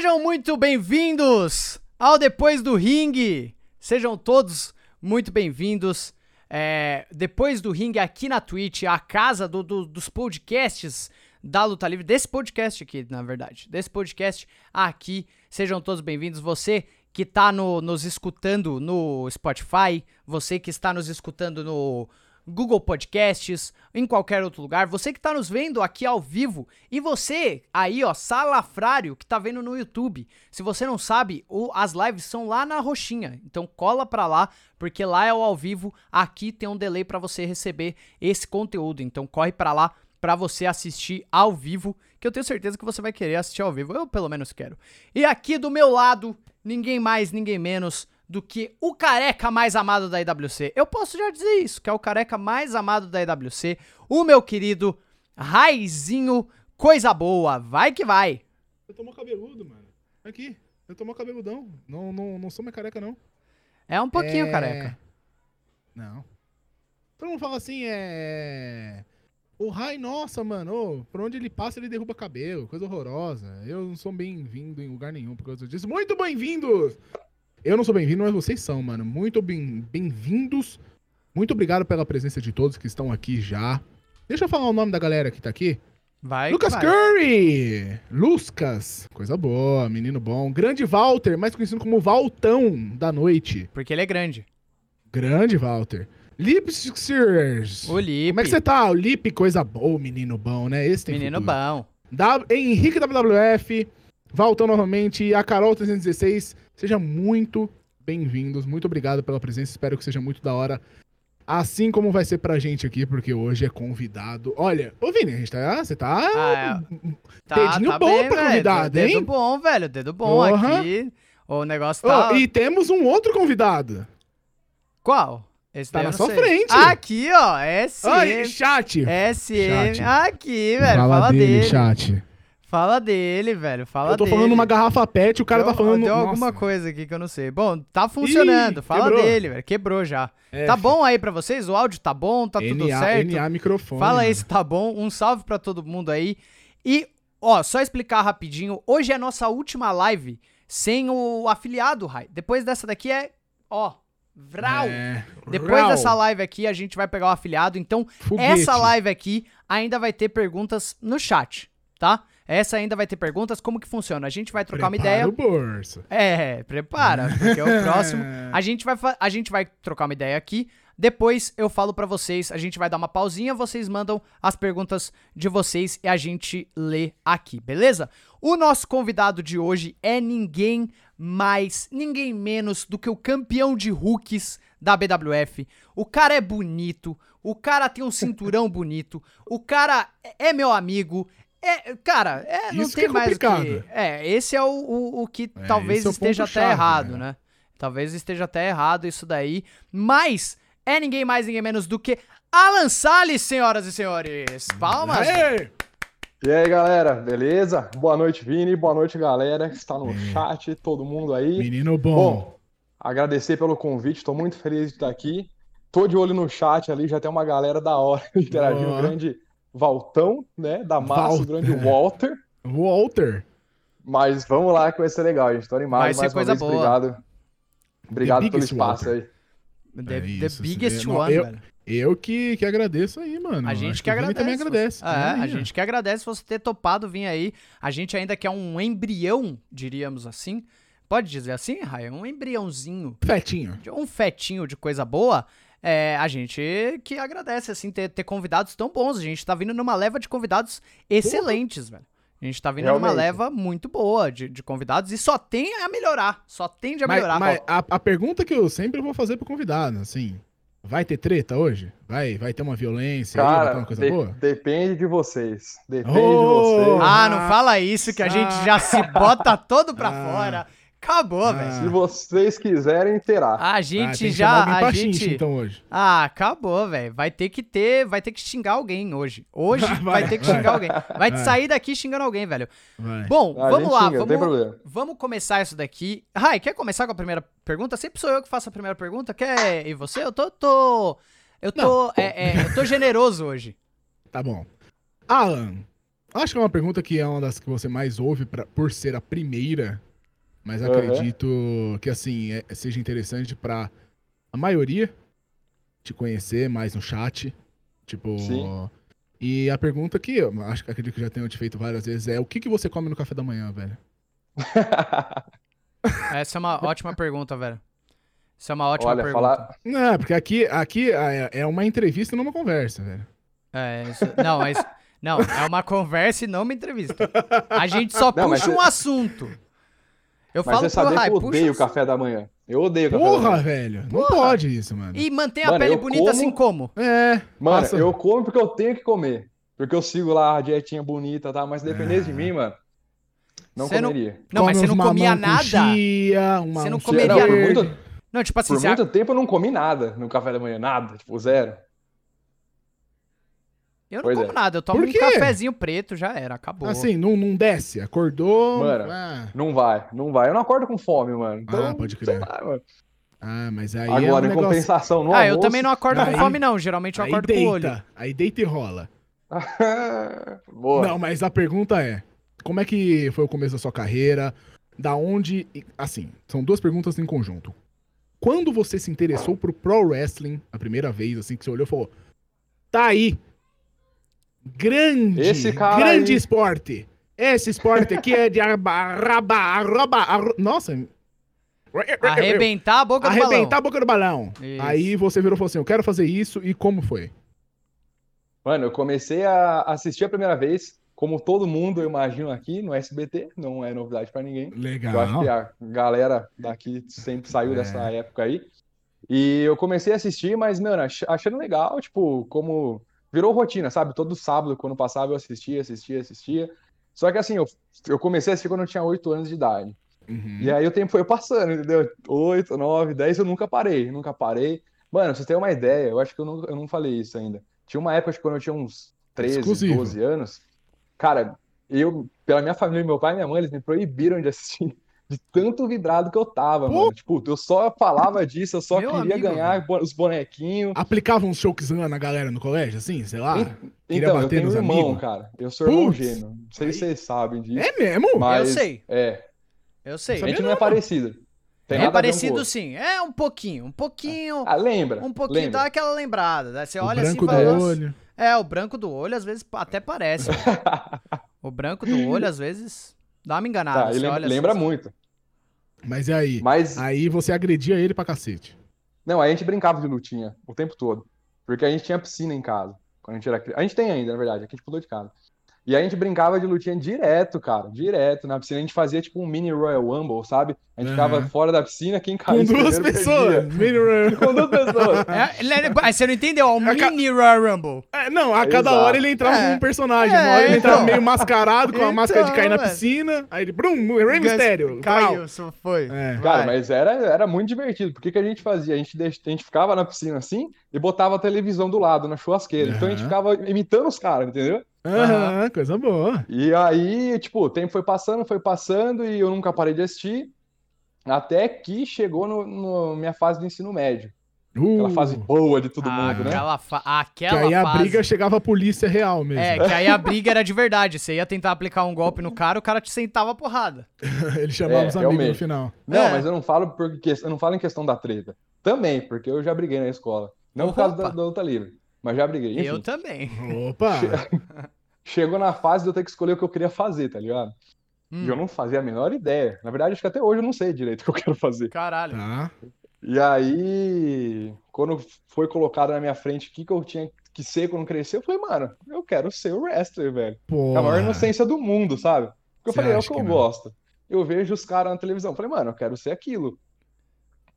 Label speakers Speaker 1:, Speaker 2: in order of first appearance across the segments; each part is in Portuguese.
Speaker 1: Sejam muito bem-vindos ao Depois do Ringue. Sejam todos muito bem-vindos. É, Depois do Ringue aqui na Twitch, a casa do- do- dos podcasts da Luta Livre, desse podcast aqui, na verdade, desse podcast aqui. Sejam todos bem-vindos. Você que tá no- nos escutando no Spotify, você que está nos escutando no Google Podcasts, em qualquer outro lugar, você que tá nos vendo aqui ao vivo e você aí, ó, salafrário que tá vendo no YouTube. Se você não sabe, o- as lives são lá na roxinha. Então cola pra lá, porque lá é o ao vivo, aqui tem um delay pra você receber esse conteúdo. Então corre pra lá pra você assistir ao vivo, que eu tenho certeza que você vai querer assistir ao vivo. Eu pelo menos quero. E aqui do meu lado, ninguém mais, ninguém menos do que o careca mais amado da IWC. Eu posso já dizer isso, que é o careca mais amado da IWC, o meu querido Raizinho Coisa Boa. Vai que vai.
Speaker 2: Eu tô mó cabeludo, mano. Aqui, eu tô mó cabeludão. Não, não, não sou mais careca, não.
Speaker 1: É um pouquinho
Speaker 2: É,
Speaker 1: careca.
Speaker 2: Não. Todo mundo fala assim, é... O Rai, nossa, mano, ô, por onde ele passa ele derruba cabelo, coisa horrorosa. Eu não sou bem-vindo em lugar nenhum por causa disso. Muito bem-vindos! Eu não sou bem-vindo, mas vocês são, mano. Muito bem- bem-vindos. Muito obrigado pela presença de todos que estão aqui já. Deixa eu falar o nome da galera que tá aqui.
Speaker 1: Vai
Speaker 2: Lucas
Speaker 1: vai.
Speaker 2: Curry! Lucas, coisa boa, menino bom. Grande Walter, mais conhecido como Valtão da noite.
Speaker 1: Porque ele é grande.
Speaker 2: Grande Walter. Lipsixers.
Speaker 1: O Lipe.
Speaker 2: Como é que você tá? O Lip, coisa boa, menino bom, né? Esse tem
Speaker 1: Menino
Speaker 2: futuro.
Speaker 1: bom.
Speaker 2: Da, Henrique WWF, Valtão novamente, a Carol 316. Sejam muito bem-vindos. Muito obrigado pela presença. Espero que seja muito da hora. Assim como vai ser pra gente aqui, porque hoje é convidado. Olha, ô Vini, a gente tá. Você tá.
Speaker 1: Ah, Tá,
Speaker 2: Dedinho
Speaker 1: tá
Speaker 2: bom
Speaker 1: bem,
Speaker 2: pra
Speaker 1: velho.
Speaker 2: convidado,
Speaker 1: Dedo
Speaker 2: hein?
Speaker 1: bom, velho. Dedo bom
Speaker 2: Porra.
Speaker 1: aqui. O negócio tá...
Speaker 2: e temos um outro convidado.
Speaker 1: Qual? Esse
Speaker 2: Tá na sua
Speaker 1: sei.
Speaker 2: frente.
Speaker 1: Aqui, ó. SM.
Speaker 2: Oi, chat.
Speaker 1: SM.
Speaker 2: Chat.
Speaker 1: Aqui, velho.
Speaker 2: Fala,
Speaker 1: Fala,
Speaker 2: dele,
Speaker 1: dele.
Speaker 2: chat.
Speaker 1: Fala dele, velho. Fala
Speaker 2: Eu tô
Speaker 1: dele.
Speaker 2: falando uma garrafa pet, o cara
Speaker 1: deu,
Speaker 2: tá falando.
Speaker 1: Deu
Speaker 2: Nossa.
Speaker 1: alguma coisa aqui que eu não sei. Bom, tá funcionando. Fala
Speaker 2: quebrou.
Speaker 1: dele, velho. Quebrou já.
Speaker 2: É,
Speaker 1: tá bom aí pra vocês? O áudio tá bom? Tá tudo
Speaker 2: NA,
Speaker 1: certo?
Speaker 2: NA microfone.
Speaker 1: Fala aí
Speaker 2: mano.
Speaker 1: se tá bom. Um salve pra todo mundo aí. E, ó, só explicar rapidinho. Hoje é a nossa última live sem o afiliado, Rai. Depois dessa daqui é, ó, Vral.
Speaker 2: É,
Speaker 1: Depois
Speaker 2: Rau.
Speaker 1: dessa live aqui, a gente vai pegar o afiliado. Então,
Speaker 2: Foguete.
Speaker 1: essa live aqui ainda vai ter perguntas no chat, tá? Essa ainda vai ter perguntas. Como que funciona? A gente vai trocar uma
Speaker 2: Prepara
Speaker 1: ideia.
Speaker 2: o bolso.
Speaker 1: É, prepara, porque o próximo. A gente vai, a gente vai trocar uma ideia aqui. Depois eu falo pra vocês, a gente vai dar uma pausinha, vocês mandam as perguntas de vocês e a gente lê aqui, beleza? O nosso convidado de hoje é ninguém mais, ninguém menos do que o campeão de hooks da BWF. O cara é bonito, o cara tem um cinturão bonito, o cara é meu amigo. É, cara, é, não
Speaker 2: Isso
Speaker 1: tem
Speaker 2: é
Speaker 1: mais o que. É, esse é o, o, o que
Speaker 2: É,
Speaker 1: talvez
Speaker 2: é
Speaker 1: esteja até
Speaker 2: ponto-chave,
Speaker 1: errado,
Speaker 2: né?
Speaker 1: né? Talvez esteja até errado isso daí. Mas é ninguém mais, ninguém menos do que Alan Salles, senhoras e senhores. Palmas.
Speaker 2: Aê!
Speaker 3: E aí, galera, beleza? Boa noite, Vini. Boa noite, galera que está no
Speaker 2: É.
Speaker 3: chat, todo mundo aí.
Speaker 2: Menino bom.
Speaker 3: Bom, agradecer pelo convite, estou muito feliz de estar aqui. Tô de olho no chat ali, já tem uma galera da hora interagindo.
Speaker 2: Boa.
Speaker 3: O grande Valtão, né? Da massa,
Speaker 2: Walter.
Speaker 3: o grande Walter.
Speaker 2: Walter.
Speaker 3: Mas vamos lá que vai ser legal, gente. Tô animado
Speaker 1: Vai ser
Speaker 3: mais uma
Speaker 1: coisa
Speaker 3: vez.
Speaker 1: boa.
Speaker 3: Obrigado. Obrigado pelo
Speaker 2: biggest
Speaker 3: espaço
Speaker 2: Walter.
Speaker 3: aí.
Speaker 1: The,
Speaker 2: É
Speaker 1: the
Speaker 2: isso,
Speaker 1: biggest
Speaker 2: não,
Speaker 1: one,
Speaker 2: eu-
Speaker 1: velho.
Speaker 2: Eu que, que agradeço aí, mano.
Speaker 1: A gente
Speaker 2: Acho
Speaker 1: que agradece.
Speaker 2: também agradece.
Speaker 1: você- É, a
Speaker 2: Aí, ó.
Speaker 1: gente que agradece você ter topado vir aí. A gente ainda quer um embrião, diríamos assim, pode dizer assim, Raia? Um embriãozinho,
Speaker 2: Fetinho.
Speaker 1: de- um fetinho de coisa boa. É, a gente que agradece, assim, ter, ter convidados tão bons. A gente tá vindo numa leva de convidados excelentes, velho. A gente tá vindo numa
Speaker 3: Realmente.
Speaker 1: leva muito boa de, de convidados e só tem a melhorar. Só tende a
Speaker 2: Mas,
Speaker 1: melhorar.
Speaker 2: mas a, a pergunta que eu sempre vou fazer pro convidado, assim, vai ter treta hoje? Vai, vai ter uma violência aí, vai ter
Speaker 3: Cara,
Speaker 2: uma coisa
Speaker 3: de-
Speaker 2: boa?
Speaker 3: depende de vocês. Depende
Speaker 2: Oh!
Speaker 3: de vocês.
Speaker 1: Ah, não fala isso que a gente já se bota todo pra
Speaker 2: Ah.
Speaker 1: fora. Acabou,
Speaker 2: Ah.
Speaker 1: velho.
Speaker 3: Se vocês quiserem, terá.
Speaker 1: A
Speaker 2: Ah,
Speaker 1: gente
Speaker 2: que
Speaker 1: já. A gente.
Speaker 2: então, hoje.
Speaker 1: Ah, acabou, velho. Vai ter que ter. Vai ter que xingar alguém hoje. Hoje vai,
Speaker 2: Vai,
Speaker 1: ter que
Speaker 2: vai.
Speaker 1: xingar alguém. Vai,
Speaker 2: Vai.
Speaker 1: sair daqui xingando alguém, velho.
Speaker 2: Vai.
Speaker 1: Bom,
Speaker 3: Ah, a
Speaker 1: vamos lá.
Speaker 3: xinga, não tem
Speaker 1: vamos,
Speaker 3: problema.
Speaker 1: vamos começar isso daqui. Rai, quer começar com a primeira pergunta? Sempre sou eu que faço a primeira pergunta. Quer e você? Eu tô. tô eu tô. é, é, eu tô generoso hoje.
Speaker 2: Tá bom. Alan, acho que é uma pergunta que é uma das que você mais ouve pra- por ser a primeira, mas acredito que, assim, é- seja interessante pra a maioria te conhecer mais no chat. Tipo.
Speaker 3: Sim.
Speaker 2: E a pergunta que eu acho que acredito que já tenho te feito várias vezes é: o que, que você come no café da manhã, velho?
Speaker 1: Essa é uma ótima pergunta, velho. Essa é uma ótima
Speaker 3: Olha,
Speaker 1: pergunta.
Speaker 3: falar.
Speaker 2: Não, porque aqui, aqui é é uma entrevista e não uma conversa, velho.
Speaker 1: É, isso- não, mas. Não, é uma conversa e não uma entrevista. A gente só
Speaker 3: Não, mas
Speaker 1: puxa
Speaker 3: você-
Speaker 1: um assunto. Eu
Speaker 3: Mas
Speaker 1: falo
Speaker 3: você sabia
Speaker 1: Rai,
Speaker 3: que eu odeio o café da manhã. Eu odeio o café da
Speaker 2: Porra,
Speaker 3: manhã.
Speaker 2: velho. Não
Speaker 1: Porra.
Speaker 2: pode isso, mano.
Speaker 1: E mantém a
Speaker 3: Mano,
Speaker 1: pele bonita
Speaker 3: como-
Speaker 1: assim como?
Speaker 2: É.
Speaker 3: Mano,
Speaker 2: passa-
Speaker 3: eu como porque eu tenho que comer. Porque eu sigo lá a dietinha bonita, tá? Mas dependesse de
Speaker 2: Ah.
Speaker 3: mim, mano, não
Speaker 1: Você não-
Speaker 3: comeria.
Speaker 1: Não, mas
Speaker 2: come
Speaker 1: você não comia nada?
Speaker 2: chia, uma-
Speaker 1: Você não comeria-
Speaker 3: Não, por muito,
Speaker 1: Não, tipo assim,
Speaker 3: por
Speaker 1: você-
Speaker 3: muito tempo eu não comi nada no café da manhã, nada, tipo, zero.
Speaker 1: Eu não
Speaker 3: Pois
Speaker 1: como
Speaker 3: é.
Speaker 1: nada, eu tomo um cafezinho preto, já era, acabou.
Speaker 2: Assim, não, não desce. Acordou.
Speaker 3: Mano,
Speaker 2: ah,
Speaker 3: Não vai, não vai. Eu não acordo com fome, mano. Então,
Speaker 2: Ah, pode
Speaker 3: sei
Speaker 2: crer.
Speaker 3: lá, mano.
Speaker 2: ah, mas aí é um
Speaker 3: Agora, em
Speaker 2: negócio...
Speaker 3: compensação, no
Speaker 1: ah, eu
Speaker 3: almoço...
Speaker 1: também não acordo com
Speaker 2: Aí-
Speaker 1: fome, não. Geralmente eu acordo com o olho.
Speaker 2: deita. Aí deita e rola.
Speaker 3: Boa.
Speaker 2: Não, mas a pergunta é: como é que foi o começo da sua carreira? Da onde. Assim, são duas perguntas em conjunto. Quando você se interessou pro pro wrestling a primeira vez, assim, que você olhou e falou: tá aí. Grande.
Speaker 3: Esse cara
Speaker 2: grande
Speaker 3: aí."
Speaker 2: esporte. Esse esporte aqui é de arba, arraba, arroba, arro... Nossa.
Speaker 1: Arrebentar a boca do
Speaker 2: Arrebentar
Speaker 1: balão.
Speaker 2: a boca do balão.
Speaker 1: Isso.
Speaker 2: Aí você virou e falou assim: eu quero fazer isso. E como foi?
Speaker 3: Mano, eu comecei a assistir a primeira vez, como todo mundo, eu imagino, aqui no SBT. Não é novidade pra ninguém.
Speaker 2: Legal.
Speaker 3: Eu acho que a galera daqui sempre saiu
Speaker 2: É.
Speaker 3: dessa época aí. E eu comecei a assistir, mas, mano, ach- achando legal, tipo, como virou rotina, sabe? Todo sábado, quando passava, eu assistia, assistia, assistia. Só que assim, eu, eu comecei a assistir quando eu tinha 8 anos de idade.
Speaker 2: Uhum.
Speaker 3: E aí o tempo foi passando, entendeu? 8, 9, 10, eu nunca parei, nunca parei. Mano, você ter uma ideia, eu acho que eu não, eu não falei isso ainda. Tinha uma época, acho que quando eu tinha uns 13,
Speaker 2: Exclusivo.
Speaker 3: 12 anos, cara, eu, pela minha família, meu pai e minha mãe, eles me proibiram de assistir. De tanto vidrado que eu tava,
Speaker 2: Pô.
Speaker 3: mano. Tipo, eu só falava disso, eu só
Speaker 1: Meu
Speaker 3: queria
Speaker 1: amigo,
Speaker 3: ganhar bo- os bonequinhos.
Speaker 2: Aplicava uns chokezão na galera no colégio, assim, sei lá? Queria
Speaker 3: Então, eu tenho um
Speaker 2: nos
Speaker 3: irmão,
Speaker 2: amigos?
Speaker 3: cara. Eu sou irmão gêmeo. Não sei
Speaker 2: Aí-
Speaker 3: se vocês sabem disso,
Speaker 2: É mesmo?
Speaker 3: mas
Speaker 1: sei.
Speaker 3: é.
Speaker 1: Eu sei.
Speaker 3: A gente não é
Speaker 2: não,
Speaker 3: parecido. Tem
Speaker 1: É
Speaker 3: um
Speaker 1: parecido sim. É um pouquinho, um pouquinho.
Speaker 3: Ah, lembra?
Speaker 1: Um pouquinho,
Speaker 3: lembra.
Speaker 1: dá aquela lembrada. né? Você
Speaker 2: O
Speaker 1: olha assim e
Speaker 2: branco
Speaker 1: fala,
Speaker 2: do
Speaker 1: "Nossa".
Speaker 2: olho.
Speaker 1: É, o branco do olho às vezes até parece. o branco do olho às vezes dá uma enganada.
Speaker 3: Tá,
Speaker 1: olha assim,
Speaker 3: lembra
Speaker 1: você-
Speaker 3: muito.
Speaker 2: Mas e aí?
Speaker 3: Mas,
Speaker 2: Aí você agredia ele pra cacete.
Speaker 3: não, aí a gente brincava de lutinha o tempo todo. Porque a gente tinha piscina em casa. Quando a gente era. A gente tem ainda, na verdade, aqui a gente pulou de casa. E a gente brincava de lutinha direto, cara. Direto na piscina. A gente fazia tipo um mini Royal Rumble, sabe? A gente ficava
Speaker 2: Aham.
Speaker 3: fora da piscina, quem
Speaker 2: Com
Speaker 3: caísse
Speaker 2: duas pessoas. Mini-
Speaker 3: Com duas pessoas.
Speaker 1: É, é- você não entendeu? É um
Speaker 2: É ca-
Speaker 1: mini Royal Rumble.
Speaker 2: É, não, a cada
Speaker 3: Exato.
Speaker 2: hora ele entrava
Speaker 1: É.
Speaker 2: com um personagem.
Speaker 1: É,
Speaker 2: Uma hora ele entrava
Speaker 1: então.
Speaker 2: meio mascarado com a máscara de cair na
Speaker 1: Então,
Speaker 2: piscina. Aí ele, brum, Rei Mistério.
Speaker 1: Caiu, só foi.
Speaker 2: É.
Speaker 3: Cara, mas era, era muito divertido. Por que que a gente fazia? A gente, deix- a gente ficava na piscina assim e botava a televisão do lado, na churrasqueira. Então a gente ficava imitando os caras, entendeu?
Speaker 2: Aham, coisa boa.
Speaker 3: E aí, tipo, o tempo foi passando, foi passando e eu nunca parei de assistir. Até que chegou no, no minha fase do ensino médio. Aquela
Speaker 2: Uh,
Speaker 3: fase boa de todo
Speaker 1: Ah,
Speaker 3: mundo, né?
Speaker 1: aquela fa-
Speaker 2: que
Speaker 1: aquela
Speaker 2: aí a
Speaker 1: fase.
Speaker 2: briga chegava a polícia real mesmo.
Speaker 1: É, que aí a briga era de verdade. Você ia tentar aplicar um golpe no cara, o cara te sentava a porrada.
Speaker 2: ele chamava
Speaker 3: É,
Speaker 2: os amigos no final.
Speaker 3: Não,
Speaker 1: É.
Speaker 3: mas eu não falo porque eu não falo em questão da treta. Também, porque eu já briguei na escola. Não por causa da,
Speaker 1: Opa.
Speaker 3: da luta livre, mas já briguei. Enfim,
Speaker 1: Eu também.
Speaker 2: Opa!
Speaker 3: chegou na fase de eu ter que escolher o que eu queria fazer, tá ligado?
Speaker 1: Hum,
Speaker 3: E eu não fazia a menor ideia. Na verdade, acho que até hoje eu não sei direito o que eu quero fazer.
Speaker 1: Caralho.
Speaker 2: Tá.
Speaker 3: E aí, quando foi colocado na minha frente o que que eu tinha que ser quando crescer, eu falei, mano, eu quero ser o wrestler, velho.
Speaker 2: Pô.
Speaker 3: É a maior inocência do mundo, sabe? Porque eu
Speaker 2: Você
Speaker 3: falei, é o que
Speaker 2: que
Speaker 3: eu
Speaker 2: não?
Speaker 3: gosto. Eu vejo os caras na televisão. Eu falei, mano, eu quero ser aquilo.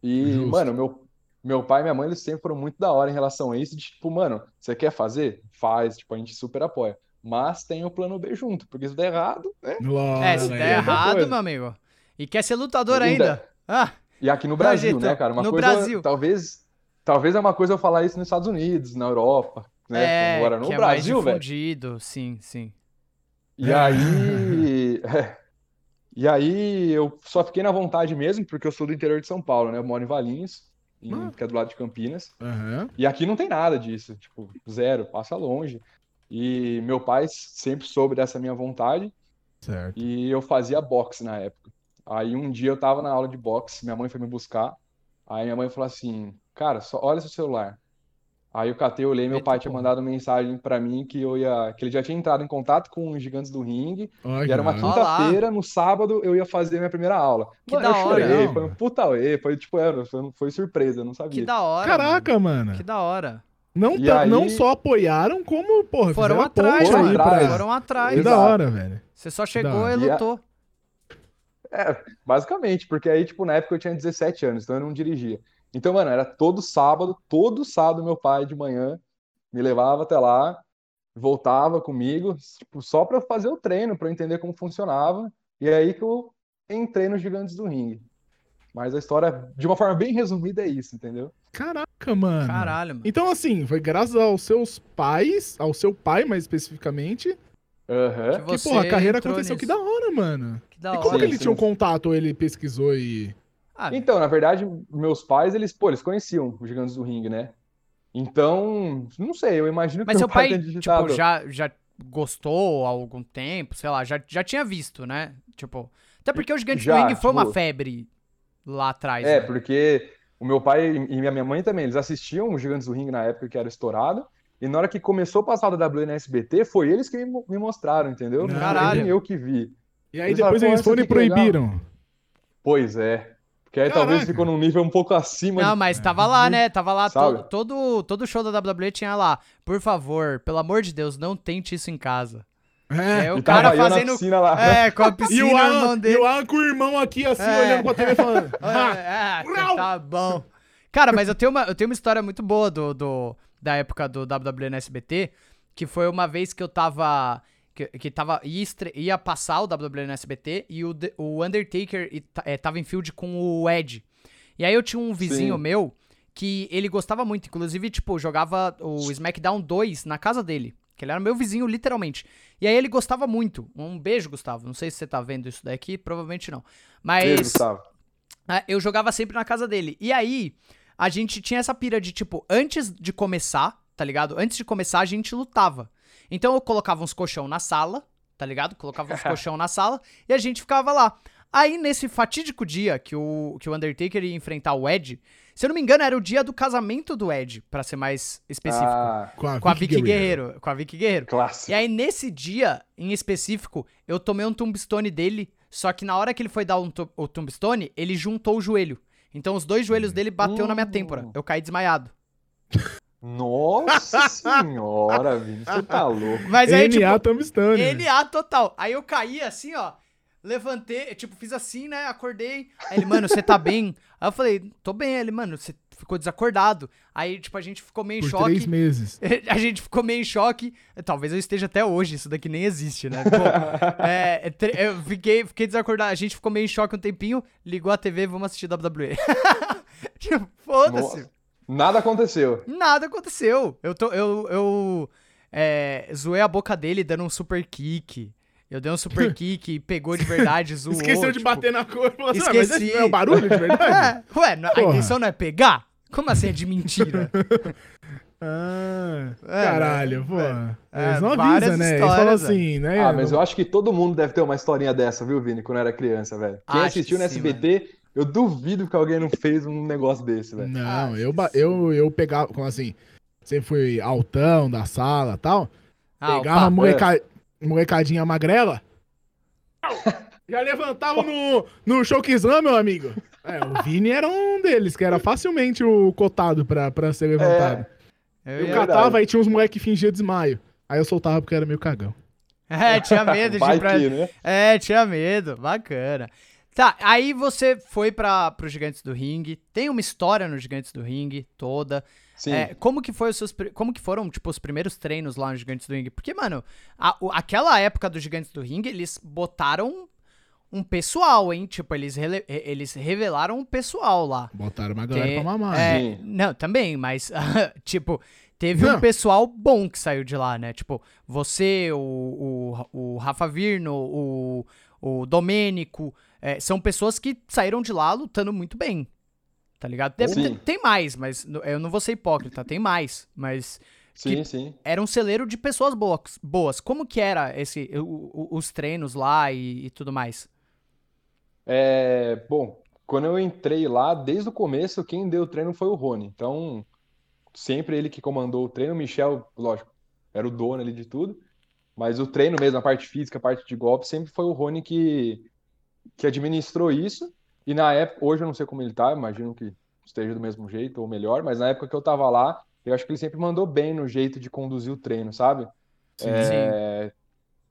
Speaker 3: E,
Speaker 2: Justo.
Speaker 3: mano, meu, meu pai e minha mãe, eles sempre foram muito da hora em relação a isso. De, tipo, mano, você quer fazer? Faz. Tipo, a gente super apoia. Mas tem o plano B junto, porque se der errado, né?
Speaker 1: É, se der
Speaker 3: é
Speaker 1: errado,
Speaker 3: coisa.
Speaker 1: meu amigo. E quer ser lutador
Speaker 3: Ainda.
Speaker 1: ainda? Ah,
Speaker 3: E aqui no Brasil,
Speaker 1: jeito,
Speaker 3: né, cara? Uma
Speaker 1: no
Speaker 3: coisa,
Speaker 1: Brasil.
Speaker 3: talvez, talvez é uma coisa eu falar isso nos Estados Unidos, na Europa, né?
Speaker 1: é,
Speaker 3: Agora no
Speaker 1: que é mais
Speaker 3: Brasil, velho.
Speaker 1: difundido, sim, sim.
Speaker 3: E aí, é. E aí eu só fiquei na vontade mesmo, porque eu sou do interior de São Paulo, né? Eu moro em Valinhos, em-
Speaker 2: Ah.
Speaker 3: que é do lado de Campinas.
Speaker 2: Aham.
Speaker 3: E aqui não tem nada disso, tipo, zero, passa longe. E meu pai sempre soube dessa minha vontade
Speaker 2: Certo.
Speaker 3: e eu fazia boxe na época. Aí um dia eu tava na aula de boxe, minha mãe foi me buscar. Aí minha mãe falou assim: Cara, só olha seu celular. Aí eu catei, eu olhei, meu
Speaker 1: Eita
Speaker 3: pai tinha
Speaker 1: porra.
Speaker 3: mandado mensagem pra mim que eu ia, que ele já tinha entrado em contato com os gigantes do ringue.
Speaker 2: Olha
Speaker 3: E era uma
Speaker 2: que
Speaker 3: quinta-feira, no sábado eu ia fazer minha primeira aula.
Speaker 1: Que
Speaker 3: Mano,
Speaker 1: da
Speaker 3: eu
Speaker 1: hora,
Speaker 3: chorei,
Speaker 2: não.
Speaker 3: foi um puta uê, foi tipo, era, foi, foi surpresa, eu não
Speaker 1: Que
Speaker 3: sabia.
Speaker 1: da hora.
Speaker 2: Caraca,
Speaker 1: mano.
Speaker 2: mano.
Speaker 1: Que da hora.
Speaker 2: Não,
Speaker 3: E
Speaker 2: ta-
Speaker 3: aí-
Speaker 2: não só apoiaram, como, porra,
Speaker 1: Foram atrás,
Speaker 3: foram
Speaker 2: aí
Speaker 3: atrás.
Speaker 2: pra-
Speaker 1: Foram atrás.
Speaker 2: Que da hora, velho.
Speaker 1: Você só chegou e
Speaker 3: E a-
Speaker 1: lutou.
Speaker 3: É, basicamente, porque aí, tipo, na época eu tinha 17 anos, então eu não dirigia. Então, mano, era todo sábado, todo sábado meu pai de manhã me levava até lá, voltava comigo, tipo, só pra eu fazer o treino, pra eu entender como funcionava. E é aí que eu entrei nos Gigantes do Ringue. Mas a história, de uma forma bem resumida, é isso, entendeu?
Speaker 2: Caraca, mano.
Speaker 1: Caralho, mano.
Speaker 2: Então, assim, foi graças aos seus pais, ao seu pai mais especificamente,
Speaker 3: Aham.
Speaker 1: Que
Speaker 2: que, porra, a carreira aconteceu. Que
Speaker 1: nisso.
Speaker 2: da hora, mano.
Speaker 1: Que da
Speaker 2: E
Speaker 1: hora.
Speaker 2: como que
Speaker 3: Sim,
Speaker 2: ele
Speaker 3: sim.
Speaker 2: tinha um contato ou ele pesquisou e.
Speaker 1: Ah,
Speaker 3: Então, na verdade, meus pais, eles, pô, eles conheciam os Gigantes do Ringue, né? Então, não sei, eu imagino que
Speaker 1: Mas
Speaker 3: meu
Speaker 1: seu pai,
Speaker 3: digitado.
Speaker 1: tipo, já, já gostou há algum tempo, sei lá, já, já tinha visto, né? Tipo, até porque o Gigante do
Speaker 3: Já,
Speaker 1: Ring foi uma
Speaker 3: tipo-
Speaker 1: febre lá atrás,
Speaker 3: É,
Speaker 1: né?
Speaker 3: porque o meu pai e minha minha mãe também, eles assistiam os Gigantes do Ringue na época que era estourado. E na hora que começou a passar da W no SBT, foi eles que me, mo- me mostraram, entendeu? Não foi
Speaker 1: Caralho.
Speaker 3: nem eu que vi.
Speaker 2: E aí
Speaker 3: Eles
Speaker 2: depois
Speaker 3: falaram,
Speaker 2: eles
Speaker 3: "Pô,
Speaker 2: foram e
Speaker 3: que legal."
Speaker 2: proibiram.
Speaker 3: Pois é. Porque aí talvez
Speaker 2: Caraca.
Speaker 3: ficou num nível um pouco acima
Speaker 1: Não,
Speaker 3: de...
Speaker 1: mas tava lá, né? Tava lá, to- todo, todo show da WWE tinha lá. Por favor, pelo amor de Deus, não tente isso em casa.
Speaker 2: É.
Speaker 1: É, o
Speaker 3: E tava
Speaker 1: cara
Speaker 3: na
Speaker 1: fazendo.
Speaker 3: piscina lá.
Speaker 1: É, com a
Speaker 2: E
Speaker 1: piscina,
Speaker 2: o,
Speaker 1: o
Speaker 2: Alan,
Speaker 1: irmão
Speaker 2: e
Speaker 1: dele.
Speaker 2: o Alan com o irmão aqui, assim,
Speaker 1: É.
Speaker 2: olhando pra TV falando. "Ah,
Speaker 1: É, é,
Speaker 2: Não.
Speaker 1: tá bom. Cara, mas eu tenho uma, eu tenho uma história muito boa do, do- da época do WWE no SBT, que foi uma vez que eu tava. Que, que tava. Ia, ia passar o WWE no SBT e o, o Undertaker e ta- é, tava em field com o Ed. E aí eu tinha um vizinho
Speaker 3: Sim.
Speaker 1: meu que ele gostava muito, inclusive, tipo, jogava o SmackDown 2 na casa dele. Que ele era meu vizinho, literalmente. E aí ele gostava muito. Um beijo, Gustavo. Não sei se você tá vendo isso daqui, provavelmente não. Mas.
Speaker 3: Beijo, Gustavo.
Speaker 1: É, eu jogava sempre na casa dele. E aí, a gente tinha essa pira de, tipo, antes de começar, tá ligado? Antes de começar, a gente lutava. Então eu colocava uns colchão na sala, tá ligado? Colocava uns colchão na sala e a gente ficava lá. Aí, nesse fatídico dia que o, que o Undertaker ia enfrentar o Ed, se eu não me engano, era o dia do casamento do Ed, pra ser mais específico.
Speaker 3: Ah,
Speaker 2: Com a,
Speaker 1: com a Vicky Guerreiro. Com a Vicky Guerreiro.
Speaker 3: clássico.
Speaker 1: E aí, nesse dia, em específico, eu tomei um tombstone dele, só que na hora que ele foi dar um o tombstone, ele juntou o joelho. Então os dois joelhos dele bateu na minha têmpora. Eu caí desmaiado.
Speaker 3: Nossa senhora, Vini, você tá louco.
Speaker 1: Mas aí,
Speaker 2: NA
Speaker 1: tipo,
Speaker 2: Tombstone.
Speaker 1: NA total. Aí eu caí assim, ó. Levantei, tipo, fiz assim, né? Acordei. Aí ele, mano, você tá bem? Aí eu falei, tô bem. Aí ele, mano, você ficou desacordado. Aí, tipo, a gente ficou meio em
Speaker 2: Por
Speaker 1: choque.
Speaker 2: três meses.
Speaker 1: A gente ficou meio em choque. Talvez eu esteja até hoje, isso daqui nem existe, né? Pô, é, é eu fiquei, fiquei desacordado. A gente ficou meio em choque um tempinho, ligou a TV, vamos assistir WWE. tipo, foda-se.
Speaker 3: Nada aconteceu.
Speaker 1: Nada aconteceu. Eu, tô, eu, eu é, zoei a boca dele dando um super kick. Eu dei um super kick e pegou de verdade, zoou.
Speaker 2: Esqueceu de
Speaker 1: tipo,
Speaker 2: bater na cor. Falou assim, "Ah, mas
Speaker 1: esqueci.
Speaker 2: não é o barulho de verdade?
Speaker 1: É, ué, não- a
Speaker 2: Porra.
Speaker 1: intenção não é pegar? Como assim é de mentira?
Speaker 2: Ah,
Speaker 1: É,
Speaker 2: caralho,
Speaker 1: né?
Speaker 2: pô.
Speaker 1: É,
Speaker 2: Eles não
Speaker 1: várias
Speaker 2: avisam, né? Eles falam assim, né?
Speaker 3: Ah, mas eu acho que todo mundo deve ter uma historinha dessa, viu, Vini, quando era criança, velho. Quem
Speaker 1: Acho
Speaker 3: assistiu no SBT, eu duvido que alguém não fez um negócio desse, velho.
Speaker 2: Não,
Speaker 1: Ah,
Speaker 2: eu, eu, eu pegava, como assim, sempre fui altão da sala e tal.
Speaker 1: Ah,
Speaker 2: pegava a moleca, molecadinha magrela. Já levantava no, no Showkizan, meu amigo. É, o Vini era um deles, que era facilmente o cotado pra, pra ser levantado.
Speaker 1: Eu
Speaker 2: eu
Speaker 1: ia-
Speaker 2: catava e tinha uns moleques que fingiam desmaio. Aí eu soltava porque era meio cagão.
Speaker 1: É, tinha medo de ir pra...
Speaker 3: que, né?
Speaker 1: É, tinha medo. Bacana. Tá, aí você foi para pro Gigantes do Ringue. Tem uma história no Gigantes do Ringue toda.
Speaker 3: Sim.
Speaker 1: É, como que foi os seus, como que foram, tipo, os primeiros treinos lá no Gigantes do Ringue? Porque, mano, a- o- aquela época do Gigantes do Ringue, eles botaram um pessoal, hein? Tipo, eles, rele- eles revelaram um pessoal lá.
Speaker 2: Botaram uma galera
Speaker 1: Tem-
Speaker 2: pra mamar.
Speaker 1: é, não, também, mas, tipo, teve um
Speaker 2: Não.
Speaker 1: pessoal bom que saiu de lá, né? Tipo, você, o, o, o Rafa Virno, o, o Domênico, é, são pessoas que saíram de lá lutando muito bem, tá ligado? Deve ter- tem mais, mas eu não vou ser hipócrita, tem mais, mas
Speaker 3: Sim,
Speaker 1: que-
Speaker 3: sim.
Speaker 1: era um celeiro de pessoas boas. boas. Como que era esse, o- o- os treinos lá e, e tudo mais?
Speaker 3: É, bom, quando eu entrei lá, desde o começo, quem deu o treino foi o Rony. Então, sempre ele que comandou o treino. O Michel, lógico, era o dono ali de tudo. Mas o treino mesmo, a parte física, a parte de golpe, sempre foi o Rony que, que administrou isso. E na época, hoje eu não sei como ele tá, imagino que esteja do mesmo jeito ou melhor, mas na época que eu tava lá, eu acho que ele sempre mandou bem no jeito de conduzir o treino, sabe?
Speaker 1: Sim,
Speaker 3: É,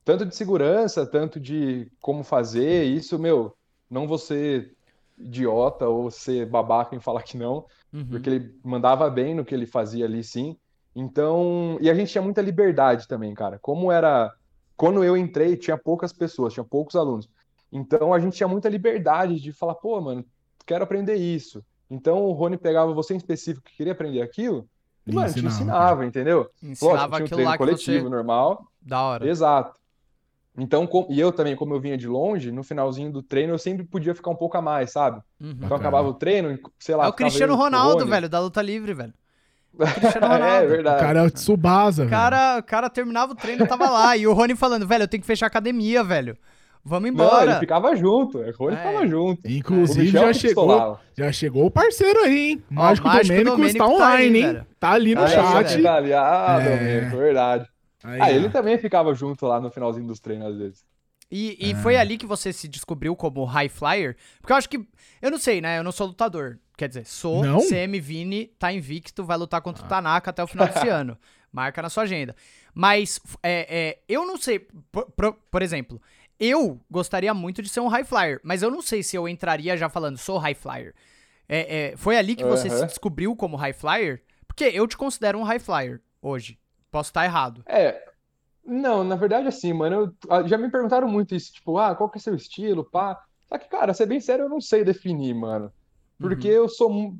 Speaker 3: tanto de segurança, tanto de como fazer, isso, meu, não ser idiota ou ser babaca em falar que não,
Speaker 1: Uhum.
Speaker 3: porque ele mandava bem no que ele fazia ali, sim. Então, e a gente tinha muita liberdade também, cara. Como era, quando eu entrei, tinha poucas pessoas, tinha poucos alunos. Então, a gente tinha muita liberdade de falar, pô, mano, quero aprender isso. Então, o Rony pegava você em específico que queria aprender aquilo, e,
Speaker 2: E
Speaker 3: mano, te
Speaker 2: ensinava,
Speaker 3: ensinava, entendeu?
Speaker 1: Ensinava
Speaker 3: Lógico, tinha um
Speaker 1: aquilo
Speaker 3: treino
Speaker 1: lá que
Speaker 3: coletivo,
Speaker 1: você...
Speaker 3: normal.
Speaker 1: Da hora.
Speaker 3: Exato. Então, com- e eu também, como eu vinha de longe, no finalzinho do treino eu sempre podia ficar um pouco a mais, sabe?
Speaker 1: Uhum.
Speaker 3: Então
Speaker 2: Bacana.
Speaker 3: acabava o treino, sei lá,
Speaker 1: É o Cristiano Ronaldo,
Speaker 3: Rony.
Speaker 1: velho, da luta livre, velho. Cristiano
Speaker 3: É,
Speaker 1: Ronaldo.
Speaker 2: O
Speaker 3: verdade.
Speaker 2: cara é o Tsubasa,
Speaker 1: O cara, o cara terminava o treino e tava lá. E o Rony falando, velho, eu tenho que fechar a academia, velho. Vamos
Speaker 3: Não,
Speaker 1: embora.
Speaker 3: ele ficava junto, o Rony
Speaker 1: É.
Speaker 3: ficava junto.
Speaker 2: Inclusive, já chegou,
Speaker 3: pistolava.
Speaker 2: já chegou o parceiro aí, hein? Mágico,
Speaker 1: Mágico
Speaker 2: Domênico,
Speaker 1: Domênico
Speaker 2: está
Speaker 1: tá aí,
Speaker 2: online, hein?
Speaker 1: velho.
Speaker 2: Tá ali no
Speaker 1: Aí,
Speaker 2: chat.
Speaker 1: velho.
Speaker 3: tá ali. Ah,
Speaker 2: É.
Speaker 3: Domênico, verdade.
Speaker 2: Aí,
Speaker 3: Ah,
Speaker 2: ó.
Speaker 3: ele também ficava junto lá no finalzinho dos treinos, às vezes.
Speaker 1: E, e
Speaker 2: É.
Speaker 1: foi ali que você se descobriu como high flyer? Porque eu acho que. Eu não sei, né? Eu não sou lutador. Quer dizer, sou.
Speaker 2: Não?
Speaker 1: CM Vini tá invicto, vai lutar contra o Tanaka até o final desse ano. Marca na sua agenda. Mas, é, é, eu não sei. Por, por- por exemplo, eu gostaria muito de ser um high flyer, mas eu não sei se eu entraria já falando, sou high flyer. É, é, foi ali que você se
Speaker 3: Aham.
Speaker 1: descobriu como high flyer? Porque eu te considero um high flyer hoje. Posso estar errado.
Speaker 3: É, não, na verdade, assim, mano, eu- ah, já me perguntaram muito isso, tipo, ah, qual que é seu estilo, pá. Só que, cara, ser bem sério, eu não sei definir, mano. Porque
Speaker 1: Uhum.
Speaker 3: eu sou,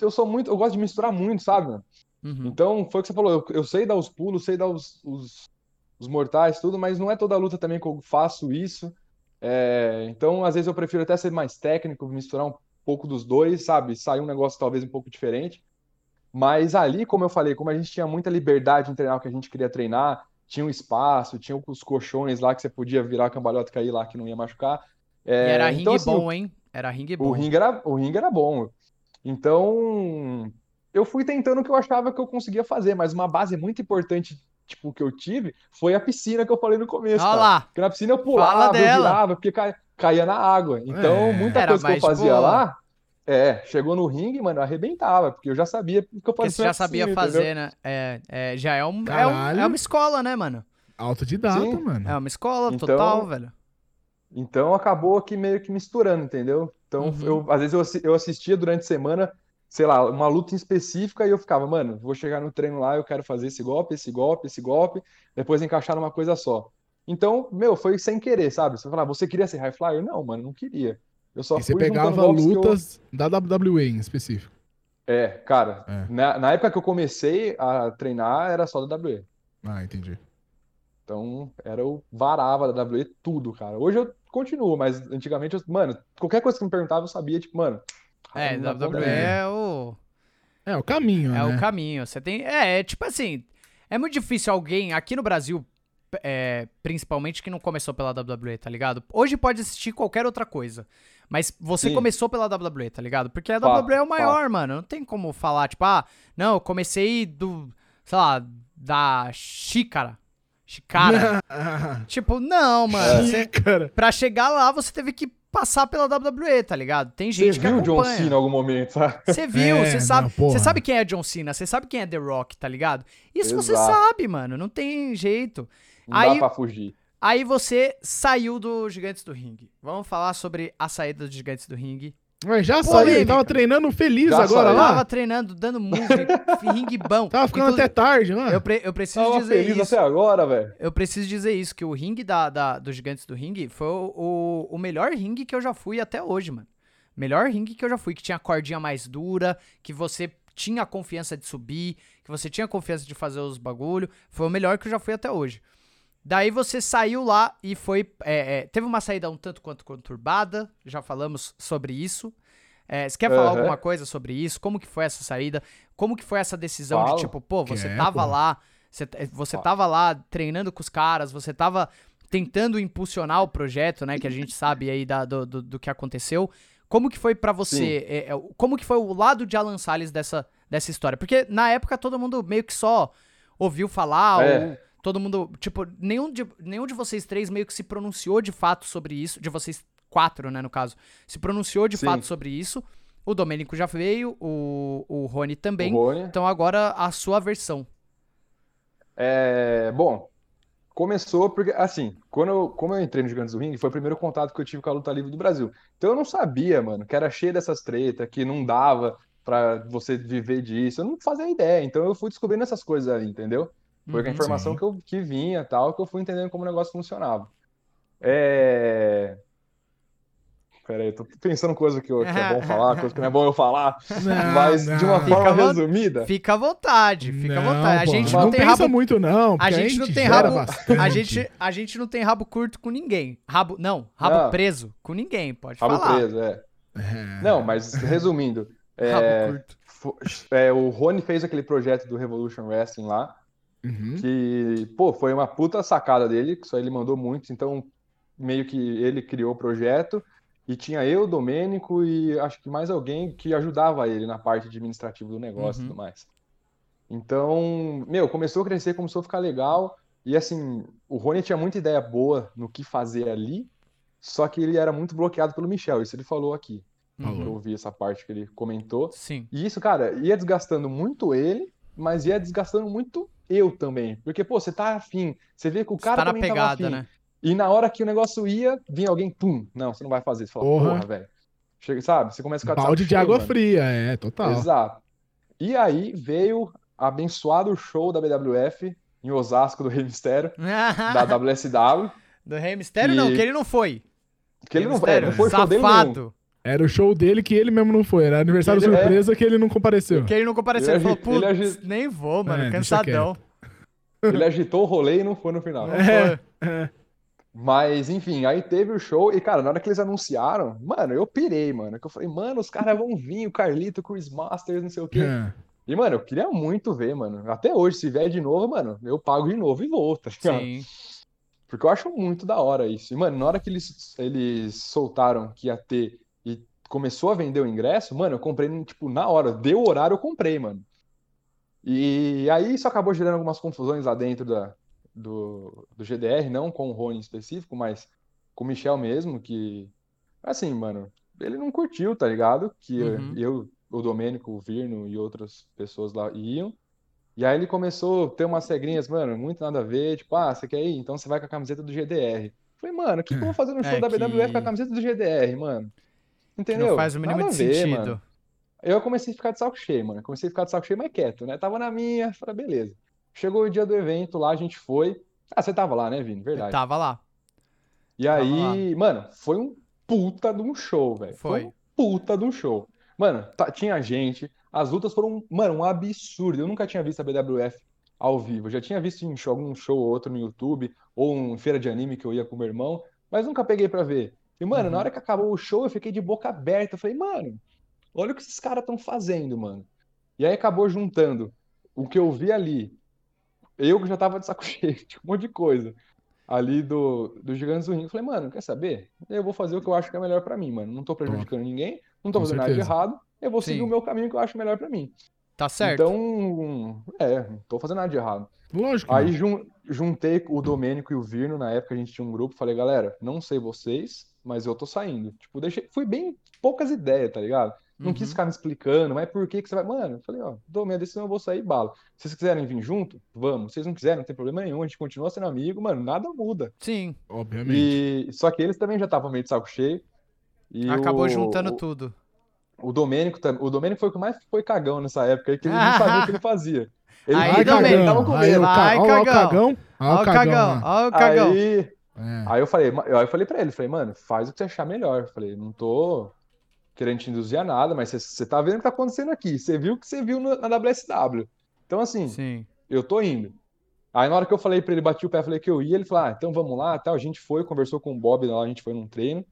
Speaker 3: eu sou muito, eu gosto de misturar muito, sabe, mano?
Speaker 1: Uhum.
Speaker 3: Então, foi o que você falou, eu, eu sei dar os pulos, sei dar os, os, os mortais, tudo, mas não é toda luta também que eu faço isso. É, então, às vezes eu prefiro até ser mais técnico, misturar um pouco dos dois, sabe? Sair um negócio talvez um pouco diferente. Mas ali, como eu falei, como a gente tinha muita liberdade em treinar o que a gente queria treinar, tinha um espaço, tinha os colchões lá que você podia virar a cambalhota e cair lá que não ia machucar.
Speaker 1: E era
Speaker 3: É,
Speaker 1: ringue
Speaker 3: então, assim,
Speaker 1: bom, hein? Era ringue bom.
Speaker 3: o ringue era, o ringue era bom. Então, eu fui tentando o que eu achava que eu conseguia fazer, mas uma base muito importante, tipo, que eu tive foi a piscina que eu falei no começo,
Speaker 1: Olha lá.
Speaker 3: Porque na piscina eu pulava, eu virava, porque caía na água. Então,
Speaker 2: É.
Speaker 3: muita coisa que eu fazia lá, é, chegou no ringue, mano, eu arrebentava, porque eu já sabia o que eu
Speaker 1: Porque
Speaker 3: fazia
Speaker 1: você já sabia
Speaker 3: piscina,
Speaker 1: fazer,
Speaker 3: entendeu?
Speaker 1: né? É, é, já é, um, é, um- é uma escola, né, mano?
Speaker 2: Autodidata,
Speaker 3: Sim.
Speaker 2: mano.
Speaker 1: É uma escola
Speaker 3: Então,
Speaker 1: total, velho.
Speaker 3: Então acabou que meio que misturando, entendeu? Então
Speaker 1: Uhum.
Speaker 3: eu, às vezes eu, eu assistia durante a semana, sei lá, uma luta em específica e eu ficava, mano, vou chegar no treino lá, eu quero fazer esse golpe, esse golpe, esse golpe, depois encaixar numa coisa só. Então, meu, foi sem querer, sabe? Você falar, você queria ser high flyer? Não, mano, não queria. Eu só
Speaker 2: E você pegava
Speaker 3: que eu-
Speaker 2: lutas da WWE em específico.
Speaker 3: É, cara,
Speaker 2: É.
Speaker 3: na, na época que eu comecei a treinar era só da WWE.
Speaker 2: Ah, entendi.
Speaker 3: Então, era o varava da WWE tudo, cara. Hoje eu continuo, mas antigamente, eu, mano, qualquer coisa que me perguntava, eu sabia, tipo, mano.
Speaker 1: É, WWE é o,
Speaker 2: É, o caminho,
Speaker 1: é
Speaker 2: né?
Speaker 1: o caminho. Você tem. É, é tipo assim. É muito difícil alguém aqui no Brasil, é, principalmente que não começou pela WWE, tá ligado? Hoje pode assistir qualquer outra coisa. Mas você
Speaker 3: Sim.
Speaker 1: começou pela WWE, tá ligado? Porque a
Speaker 3: Fato,
Speaker 1: WWE é o maior, mano. Não tem como falar, tipo, ah, não, eu comecei do. Sei lá, da xícara. Cara, tipo, não, mano. Você, pra chegar lá, você teve que passar pela WWE, tá ligado? Tem
Speaker 3: Você
Speaker 1: gente que
Speaker 3: viu o John
Speaker 1: acompanha.
Speaker 3: Cena em algum momento, sabe?
Speaker 1: Você viu,
Speaker 2: É,
Speaker 1: você sabe,
Speaker 2: não, porra.
Speaker 1: você sabe quem é John Cena, você sabe quem é The Rock, tá ligado? Isso você sabe, mano, não tem jeito.
Speaker 3: Não
Speaker 1: Aí-
Speaker 3: dá pra fugir.
Speaker 1: Aí você saiu do Gigantes do Ringue. Vamos falar sobre a saída dos Gigantes do Ringue.
Speaker 2: Mas já
Speaker 1: Polêmica.
Speaker 2: saiu, ele tava treinando feliz
Speaker 3: Já
Speaker 2: agora
Speaker 3: saiu.
Speaker 2: lá.
Speaker 1: Tava treinando, dando move, ringue bom.
Speaker 2: Tava ficando
Speaker 1: Inclusive,
Speaker 2: até tarde, mano.
Speaker 1: Eu, pre- eu preciso
Speaker 3: Tava
Speaker 1: dizer
Speaker 3: feliz
Speaker 1: isso.
Speaker 3: até agora, velho.
Speaker 1: Eu preciso dizer isso, que o ringue da, da- dos Gigantes do Ringue foi o, o, o melhor ringue que eu já fui até hoje, mano. Melhor ringue que eu já fui, que tinha a cordinha mais dura, que você tinha a confiança de subir, que você tinha confiança de fazer os bagulho. Foi o melhor que eu já fui até hoje. Daí você saiu lá e foi. é, é, teve uma saída um tanto quanto conturbada, já falamos sobre isso. É, você quer falar
Speaker 3: Aham.
Speaker 1: alguma coisa sobre isso? Como que foi essa saída? Como que foi essa decisão de
Speaker 3: Falo.
Speaker 1: tipo, pô, você
Speaker 2: Quer,
Speaker 1: tava
Speaker 2: pô.
Speaker 1: lá, você, você
Speaker 3: Fala.
Speaker 1: tava lá treinando com os caras, você tava tentando impulsionar o projeto, né, que a gente sabe aí da- do, do, do que aconteceu. Como que foi pra você? é, é, como que foi o lado de Alan Salles dessa, dessa história? Porque na época todo mundo meio que só ouviu falar,
Speaker 3: É.
Speaker 1: ou todo mundo, tipo, nenhum de, nenhum de vocês três meio que se pronunciou de fato sobre isso, de vocês quatro, né, no caso, se pronunciou de
Speaker 3: Sim.
Speaker 1: fato sobre isso. O Domênico já veio, o, o Rony também.
Speaker 3: O Rony.
Speaker 1: Então agora a sua versão.
Speaker 3: É, bom, começou porque, assim, quando eu, como eu entrei no Gigantes do Ringue, foi o primeiro contato que eu tive com a luta livre do Brasil. Então eu não sabia, mano, que era cheio dessas tretas, que não dava pra você viver disso. Eu não fazia ideia. Então eu fui descobrindo essas coisas ali, entendeu? Foi com a
Speaker 1: Uhum.
Speaker 3: informação
Speaker 2: Sim.
Speaker 3: que, eu, que vinha tal, que eu fui entendendo como o negócio funcionava. É. Peraí, tô pensando coisa que, eu- que é bom falar, coisa que não é bom eu falar,
Speaker 2: Não,
Speaker 3: mas de uma
Speaker 2: não.
Speaker 1: Fica
Speaker 3: forma
Speaker 1: à vo-
Speaker 3: resumida.
Speaker 1: Fica à vontade, fica à
Speaker 2: Não,
Speaker 1: vontade. A
Speaker 2: pô,
Speaker 1: gente
Speaker 2: não,
Speaker 1: não tem
Speaker 2: pensa
Speaker 1: rabo
Speaker 2: muito, não.
Speaker 1: A
Speaker 2: porque
Speaker 1: gente não tem rabo.
Speaker 2: bastante.
Speaker 1: A gente, a gente não tem rabo curto com ninguém. Rabo, não, rabo
Speaker 3: Não.
Speaker 1: preso com ninguém, pode
Speaker 3: Rabo
Speaker 1: falar.
Speaker 3: preso, é.
Speaker 2: É.
Speaker 3: Não, mas resumindo,
Speaker 1: Rabo
Speaker 3: é,
Speaker 1: curto.
Speaker 3: fo- é, o Rony fez aquele projeto do Revolution Wrestling lá,
Speaker 2: Uhum.
Speaker 3: que, pô, foi uma puta sacada dele, que só ele mandou muito, então meio que ele criou o projeto, e tinha eu, Domênico e acho que mais alguém que ajudava ele na parte administrativa do negócio e
Speaker 1: Uhum.
Speaker 3: tudo mais. Então, meu, começou a crescer, começou a ficar legal, e assim, o Rony tinha muita ideia boa no que fazer ali, só que ele era muito bloqueado pelo Michel, isso ele falou aqui.
Speaker 2: Falou.
Speaker 3: Eu ouvi essa parte que ele comentou.
Speaker 1: Sim.
Speaker 3: E isso, cara, ia desgastando muito ele, mas ia desgastando muito eu também. Porque, pô, você tá afim, você vê que o
Speaker 1: Você
Speaker 3: cara
Speaker 1: tá na
Speaker 3: também tava
Speaker 1: pegada,
Speaker 3: afim.
Speaker 1: né?
Speaker 3: E na hora que o negócio ia, vinha alguém, pum, não, você não vai fazer. Você fala,
Speaker 2: Porra.
Speaker 3: porra, velho. Chega, sabe? Você começa a ficar de
Speaker 2: Balde de
Speaker 3: cheio,
Speaker 2: água
Speaker 3: mano.
Speaker 2: fria, é, total.
Speaker 3: Exato. E aí veio abençoado show da BWF em Osasco do Rei Mistério, da WSW,
Speaker 1: Do Rei Mistério, não,
Speaker 3: E-
Speaker 1: que ele não foi.
Speaker 3: que ele
Speaker 1: Rei
Speaker 3: não, é, não foi show dele nenhum.
Speaker 2: Era o show dele que ele mesmo não foi. Era aniversário
Speaker 3: Ele- é.
Speaker 2: surpresa que ele não compareceu.
Speaker 1: Que ele não compareceu. Ele,
Speaker 3: Ele
Speaker 1: falou,
Speaker 3: agi- ele
Speaker 1: putz,
Speaker 3: agi-
Speaker 1: nem vou, mano,
Speaker 2: É,
Speaker 1: cansadão.
Speaker 3: Ele agitou o rolê e não foi no final.
Speaker 2: É.
Speaker 1: foi.
Speaker 3: Mas, enfim, aí teve o show e, cara, na hora que eles anunciaram, mano, eu pirei, mano. Que eu falei, mano, os caras vão vir, o Carlito, o Chris Masters, não sei o quê.
Speaker 2: É.
Speaker 3: E, mano, eu queria muito ver, mano. Até hoje, se vier de novo, mano, eu pago de novo e vou, tá ligado?
Speaker 1: Sim.
Speaker 3: Porque eu acho muito da hora isso. E, mano, na hora que eles, eles soltaram que ia ter começou a vender o ingresso, mano, eu comprei, tipo, na hora. Deu o horário, eu comprei, mano. E aí isso acabou gerando algumas confusões lá dentro da, do, do GDR, não com o Rony em específico, mas com o Michel mesmo, que, assim, mano, ele não curtiu, tá ligado? Que
Speaker 1: Uhum.
Speaker 3: eu, o Domênico, o Virno e outras pessoas lá iam. E aí ele começou a ter umas regrinhas, mano, muito nada a ver, tipo, ah, você quer ir? Então você vai com a camiseta do GDR. Falei, mano, o que que eu vou fazer no show
Speaker 1: É
Speaker 3: da BWF com a camiseta do GDR, mano? Entendeu?
Speaker 1: não faz o mínimo
Speaker 3: Nada
Speaker 1: de
Speaker 3: ver,
Speaker 1: sentido.
Speaker 3: mano. Eu comecei a ficar de saco cheio, mano. Comecei a ficar de saco cheio, mas quieto, né? Tava na minha, falei, beleza. Chegou o dia do evento lá, a gente foi. Ah, você tava lá, né, Vini?
Speaker 1: Eu
Speaker 3: Verdade.
Speaker 1: tava lá.
Speaker 3: E
Speaker 1: tava
Speaker 3: aí, mano, foi um puta de um show, velho.
Speaker 1: Foi.
Speaker 3: um puta de um show. Mano, tá- tinha gente, as lutas foram, mano, um absurdo. Eu nunca tinha visto a BWF ao vivo. Eu já tinha visto em show, algum show ou outro no YouTube, ou em feira de anime que eu ia com meu irmão, mas nunca peguei pra ver. E, mano,
Speaker 1: Uhum.
Speaker 3: na hora que acabou o show, eu fiquei de boca aberta. Eu falei, mano, olha o que esses caras estão fazendo, mano. E aí acabou juntando o que eu vi ali. Eu que já tava de saco cheio, tinha um monte de coisa ali do, do Gigantes do Ringue. Eu falei, mano, quer saber? Eu vou fazer o que eu acho que é melhor pra mim, mano. Não tô prejudicando ninguém, não tô
Speaker 2: Com
Speaker 3: fazendo nada de
Speaker 2: certeza.
Speaker 3: errado. Eu vou seguir
Speaker 1: Sim.
Speaker 3: o meu caminho que eu acho melhor pra mim.
Speaker 1: Tá certo.
Speaker 3: Então, é, não tô fazendo nada de errado.
Speaker 2: Lógico.
Speaker 3: Aí jun- juntei o Domênico e o Virno, na época a gente tinha um grupo, falei, galera, não sei vocês, mas eu tô saindo. Tipo, deixei, fui bem poucas ideias, tá ligado? Não quis
Speaker 1: Uhum.
Speaker 3: ficar me explicando, mas por que que você vai. Mano, eu falei, ó, dou minha decisão, eu vou sair bala. Se vocês quiserem vir junto, vamos. Se vocês não quiserem, não tem problema nenhum, a gente continua sendo amigo, mano, nada muda.
Speaker 1: Sim,
Speaker 2: Obviamente.
Speaker 3: E só que eles também já estavam meio de saco cheio. E
Speaker 1: acabou
Speaker 3: o,
Speaker 1: juntando
Speaker 3: o,
Speaker 1: tudo.
Speaker 3: o Domênico também. O Domênico foi o que mais foi cagão nessa época, aí, que ele não sabia o que ele fazia. Ele
Speaker 1: Aí,
Speaker 2: Vai,
Speaker 1: Domênico.
Speaker 3: ele tava
Speaker 2: cagão.
Speaker 3: com
Speaker 2: Aí,
Speaker 3: medo.
Speaker 2: o ca-
Speaker 1: Vai,
Speaker 2: ó, ó o
Speaker 1: cagão.
Speaker 2: cagão. Ó
Speaker 1: o cagão, ó o cagão.
Speaker 3: Aí,
Speaker 2: É.
Speaker 3: Aí eu falei, aí eu falei pra ele, falei, mano, faz o que você achar melhor. Eu Falei, não tô querendo te induzir a nada, mas você, você tá vendo o que tá acontecendo aqui. Você viu o que você viu no- na WSW. Então, assim,
Speaker 1: Sim.
Speaker 3: eu tô indo. Aí na hora que eu falei pra ele, bati o pé, falei que eu ia, ele falou, ah, então vamos lá, tal. A gente foi, conversou com o Bob lá, a gente foi num treino.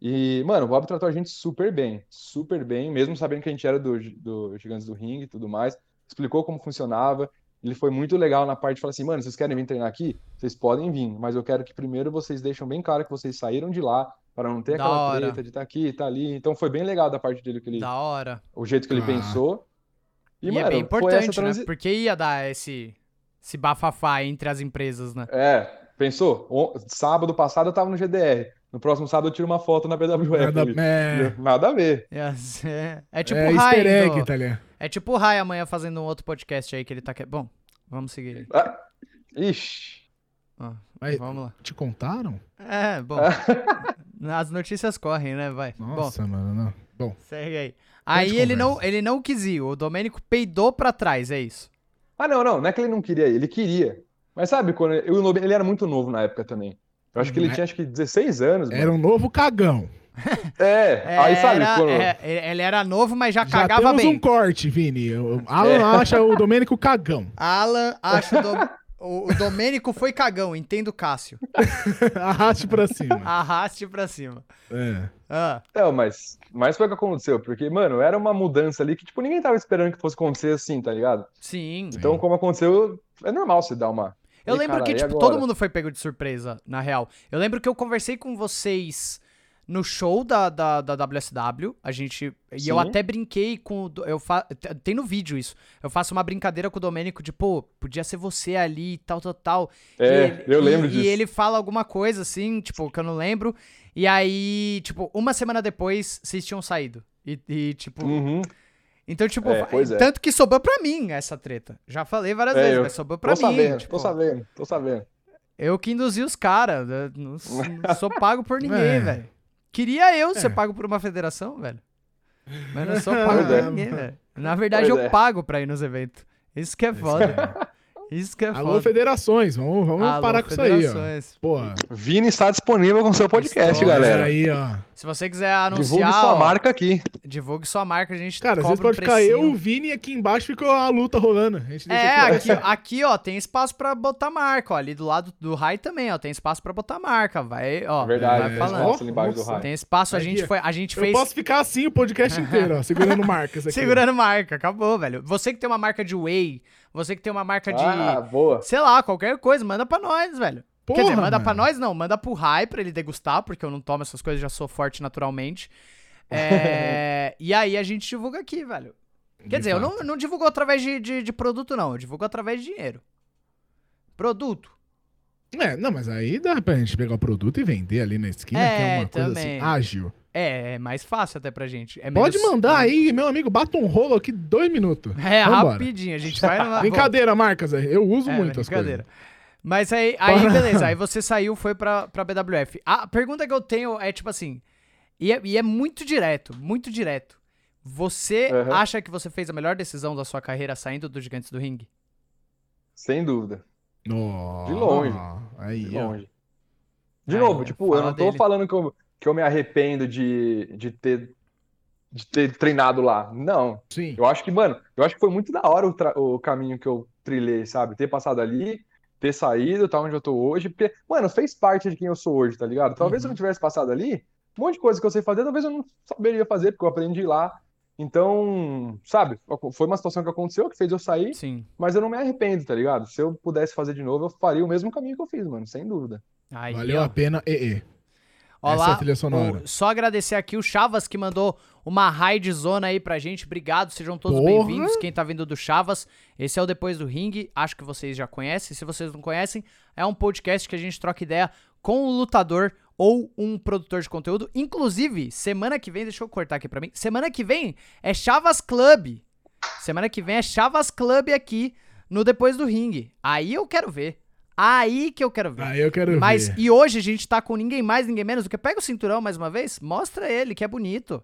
Speaker 3: E, mano, o Bob tratou a gente super bem, super bem, mesmo sabendo que a gente era do, do Gigantes do Ringue e tudo mais. Explicou como funcionava. Ele foi muito legal na parte de falar assim, mano, vocês querem vir treinar aqui? Vocês podem vir, mas eu quero que primeiro vocês deixem bem claro que vocês saíram de lá, para não ter
Speaker 1: Da
Speaker 3: aquela
Speaker 1: hora.
Speaker 3: treta de estar aqui, estar ali. Então foi bem legal da parte dele, que ele,
Speaker 1: Da hora.
Speaker 3: o jeito que ele
Speaker 2: Ah.
Speaker 3: pensou.
Speaker 1: E,
Speaker 3: E,
Speaker 1: é
Speaker 3: mano,
Speaker 1: bem
Speaker 3: foi essa
Speaker 1: importante, né?
Speaker 3: transi...
Speaker 1: Porque ia dar esse, esse bafafá entre as empresas, né?
Speaker 3: É, pensou? O- Sábado passado eu tava no GDR. No próximo sábado eu tiro uma foto na BWF.
Speaker 2: Nada, é,
Speaker 3: Nada a ver.
Speaker 1: Ser- É tipo
Speaker 2: é
Speaker 1: o Rai.
Speaker 2: easter egg,
Speaker 1: do-
Speaker 2: tá ligado?
Speaker 1: É tipo o Rai amanhã fazendo um outro podcast aí que ele tá. que- Bom, vamos seguir aí.
Speaker 3: Ah, ixi.
Speaker 1: Ó,
Speaker 2: Mas
Speaker 1: vamos lá.
Speaker 2: te contaram?
Speaker 1: É, bom. As notícias correm, né? Vai. Bom,
Speaker 2: Nossa, mano, não. Bom,
Speaker 1: segue aí. Aí ele não, ele não quis ir. O Domênico peidou pra trás, é isso.
Speaker 3: Ah, não, não. Não é que ele não queria ir, ele queria. Mas sabe, quando Nobe- ele era muito novo na época também. Eu acho que ele
Speaker 2: Hum,
Speaker 3: tinha acho que 16 anos, mano.
Speaker 2: era um novo cagão.
Speaker 3: É, aí sabe,
Speaker 1: Era-
Speaker 3: quando...
Speaker 1: é, ele era novo, mas já,
Speaker 2: Já
Speaker 1: cagava
Speaker 2: temos
Speaker 1: bem.
Speaker 2: um corte, Vini. O Alan acha o Domênico cagão.
Speaker 1: Alan acha o, Dom- o, o Domênico foi cagão, entendo o Cássio.
Speaker 2: Arraste pra cima.
Speaker 1: Arraste pra cima.
Speaker 2: É.
Speaker 1: Ah,
Speaker 3: Não, mas, mas foi o que aconteceu, porque, mano, era uma mudança ali que, tipo, ninguém tava esperando que fosse acontecer assim, tá ligado?
Speaker 1: sim.
Speaker 3: Então, como aconteceu, é normal você dar uma...
Speaker 1: Eu
Speaker 3: Ei,
Speaker 1: lembro
Speaker 3: cara,
Speaker 1: que,
Speaker 3: e
Speaker 1: tipo, todo mundo foi pego de surpresa, na real. Eu lembro que eu conversei com vocês no show da, da, da WSW. A gente. E eu até brinquei com. Eu fa... Tem no vídeo isso. Eu faço uma brincadeira com o Domênico de, pô, podia ser você ali e tal, tal, tal.
Speaker 3: É,
Speaker 1: ele-
Speaker 3: eu lembro
Speaker 1: e,
Speaker 3: disso.
Speaker 1: E ele fala alguma coisa assim, tipo, que eu não lembro. E aí, tipo, uma semana depois, vocês tinham saído. E, e, tipo.
Speaker 3: Uhum.
Speaker 1: Então, tipo,
Speaker 3: É, é.
Speaker 1: tanto que sobrou pra mim essa treta. Já falei várias
Speaker 3: É,
Speaker 1: vezes,
Speaker 3: eu
Speaker 1: mas sobrou pra
Speaker 3: Tô
Speaker 1: mim.
Speaker 3: sabendo,
Speaker 1: tipo,
Speaker 3: tô sabendo, tô sabendo.
Speaker 1: eu que induzi os caras. Não, não sou pago por ninguém,
Speaker 2: É.
Speaker 1: velho. Queria eu ser
Speaker 2: É.
Speaker 1: pago por uma federação, velho. Mas não sou pago por
Speaker 3: é.
Speaker 1: ninguém, velho. Na verdade,
Speaker 3: Pois
Speaker 1: eu
Speaker 3: é.
Speaker 1: pago pra ir nos eventos. Isso que é foda. Isso que é
Speaker 2: Alô,
Speaker 1: foda.
Speaker 2: federações. Vamos, vamos
Speaker 1: Alô,
Speaker 2: parar com isso aí, ó.
Speaker 1: federações.
Speaker 2: Porra.
Speaker 3: Vini está disponível com seu podcast,
Speaker 1: História.
Speaker 3: galera.
Speaker 2: Aí, ó.
Speaker 1: Se você quiser anunciar,
Speaker 3: Divulgue sua
Speaker 1: ó,
Speaker 3: marca aqui.
Speaker 1: divulgue sua marca, a gente
Speaker 2: Cara, às vezes
Speaker 1: cobra um
Speaker 2: pode ficar eu, o Vini e aqui embaixo fica a luta rolando. A gente deixa
Speaker 1: É,
Speaker 2: aqui, ó.
Speaker 1: aqui, ó, tem espaço pra botar marca, ó. Ali do lado do Rai também, ó, tem espaço pra botar marca. Vai, ó,
Speaker 3: Verdade,
Speaker 1: vai
Speaker 2: é,
Speaker 1: falando.
Speaker 3: nossa, ali embaixo do
Speaker 2: Nossa.
Speaker 3: raio.
Speaker 1: Tem espaço, a gente foi, a gente
Speaker 2: Eu
Speaker 1: fez
Speaker 2: posso ficar assim o podcast inteiro, ó, segurando marcas aqui.
Speaker 1: segurando marca, acabou, velho. Você que tem uma marca de whey, você que tem uma marca de,
Speaker 3: Ah, boa.
Speaker 1: sei lá, qualquer coisa, manda pra nós, velho. Quer
Speaker 2: Porra,
Speaker 1: dizer, manda
Speaker 2: mano.
Speaker 1: pra nós não, manda pro Rai pra ele degustar, porque eu não tomo essas coisas, já sou forte naturalmente. É, e aí a gente divulga aqui, velho. Quer
Speaker 2: De
Speaker 1: dizer, eu
Speaker 2: fato.
Speaker 1: não, não divulgo através de, de, de produto, não. Eu divulgo através de dinheiro. Produto.
Speaker 2: É, não, mas aí dá pra gente pegar o produto e vender ali na esquina, que é
Speaker 1: É,
Speaker 2: uma coisa
Speaker 1: também.
Speaker 2: assim, ágil.
Speaker 1: É, é mais fácil até pra gente. É
Speaker 2: Pode
Speaker 1: menos-
Speaker 2: mandar aí, meu amigo, bata um rolo aqui dois minutos.
Speaker 1: É,
Speaker 2: Vambora.
Speaker 1: rapidinho. A gente vai numa.
Speaker 2: Brincadeira, marcas. Eu uso
Speaker 1: É,
Speaker 2: muito as
Speaker 1: brincadeira.
Speaker 2: coisas.
Speaker 1: Mas aí, aí beleza, aí você saiu, foi pra, pra BWF. A pergunta que eu tenho é tipo assim, e é, e é muito direto, muito direto. Você
Speaker 3: Aham.
Speaker 1: acha que você fez a melhor decisão da sua carreira saindo do Gigantes do Ringue?
Speaker 3: Sem dúvida.
Speaker 2: Oh,
Speaker 3: De longe.
Speaker 2: Aí,
Speaker 3: De longe. De
Speaker 1: Aí,
Speaker 3: novo, tipo, eu não tô
Speaker 1: dele.
Speaker 3: falando que eu, que eu me arrependo de, de ter, de ter treinado lá. Não.
Speaker 2: Sim.
Speaker 3: Eu acho que, mano, eu acho que foi muito da hora o, o caminho que eu trilhei, sabe? Ter passado ali, ter saído, tá onde eu tô hoje. Porque, mano, fez parte de quem eu sou hoje, tá ligado? Talvez se eu
Speaker 1: Uhum.
Speaker 3: não tivesse passado ali, um monte de coisa que eu sei fazer, talvez eu não saberia fazer, porque eu aprendi lá. Então, sabe? Foi uma situação que aconteceu que fez eu sair,
Speaker 1: Sim.
Speaker 3: mas eu não me arrependo, tá ligado? Se eu pudesse fazer de novo, eu faria o mesmo caminho que eu fiz, mano, sem dúvida.
Speaker 1: Aí,
Speaker 2: Valeu
Speaker 1: ó.
Speaker 2: a pena, e, e.
Speaker 1: Ó
Speaker 2: Essa é a trilha sonora.
Speaker 1: o- só agradecer aqui o Chavas que mandou uma raid zona aí pra gente. Obrigado, sejam todos bem-vindos. Quem tá vindo do Chavas, esse é o Depois do Ring. Acho que vocês já conhecem. Se vocês não conhecem, é um podcast que a gente troca ideia com um lutador ou um produtor de conteúdo. Inclusive, semana que vem, deixa eu cortar aqui pra mim. Semana que vem é Chavas Club. Semana que vem é Chavas Club aqui no Depois do Ring. Aí eu quero ver. Aí que eu quero ver.
Speaker 2: Aí eu quero
Speaker 1: Mas
Speaker 2: ver.
Speaker 1: e hoje a gente tá com ninguém mais, ninguém menos do que pega o cinturão mais uma vez, mostra ele, que é bonito.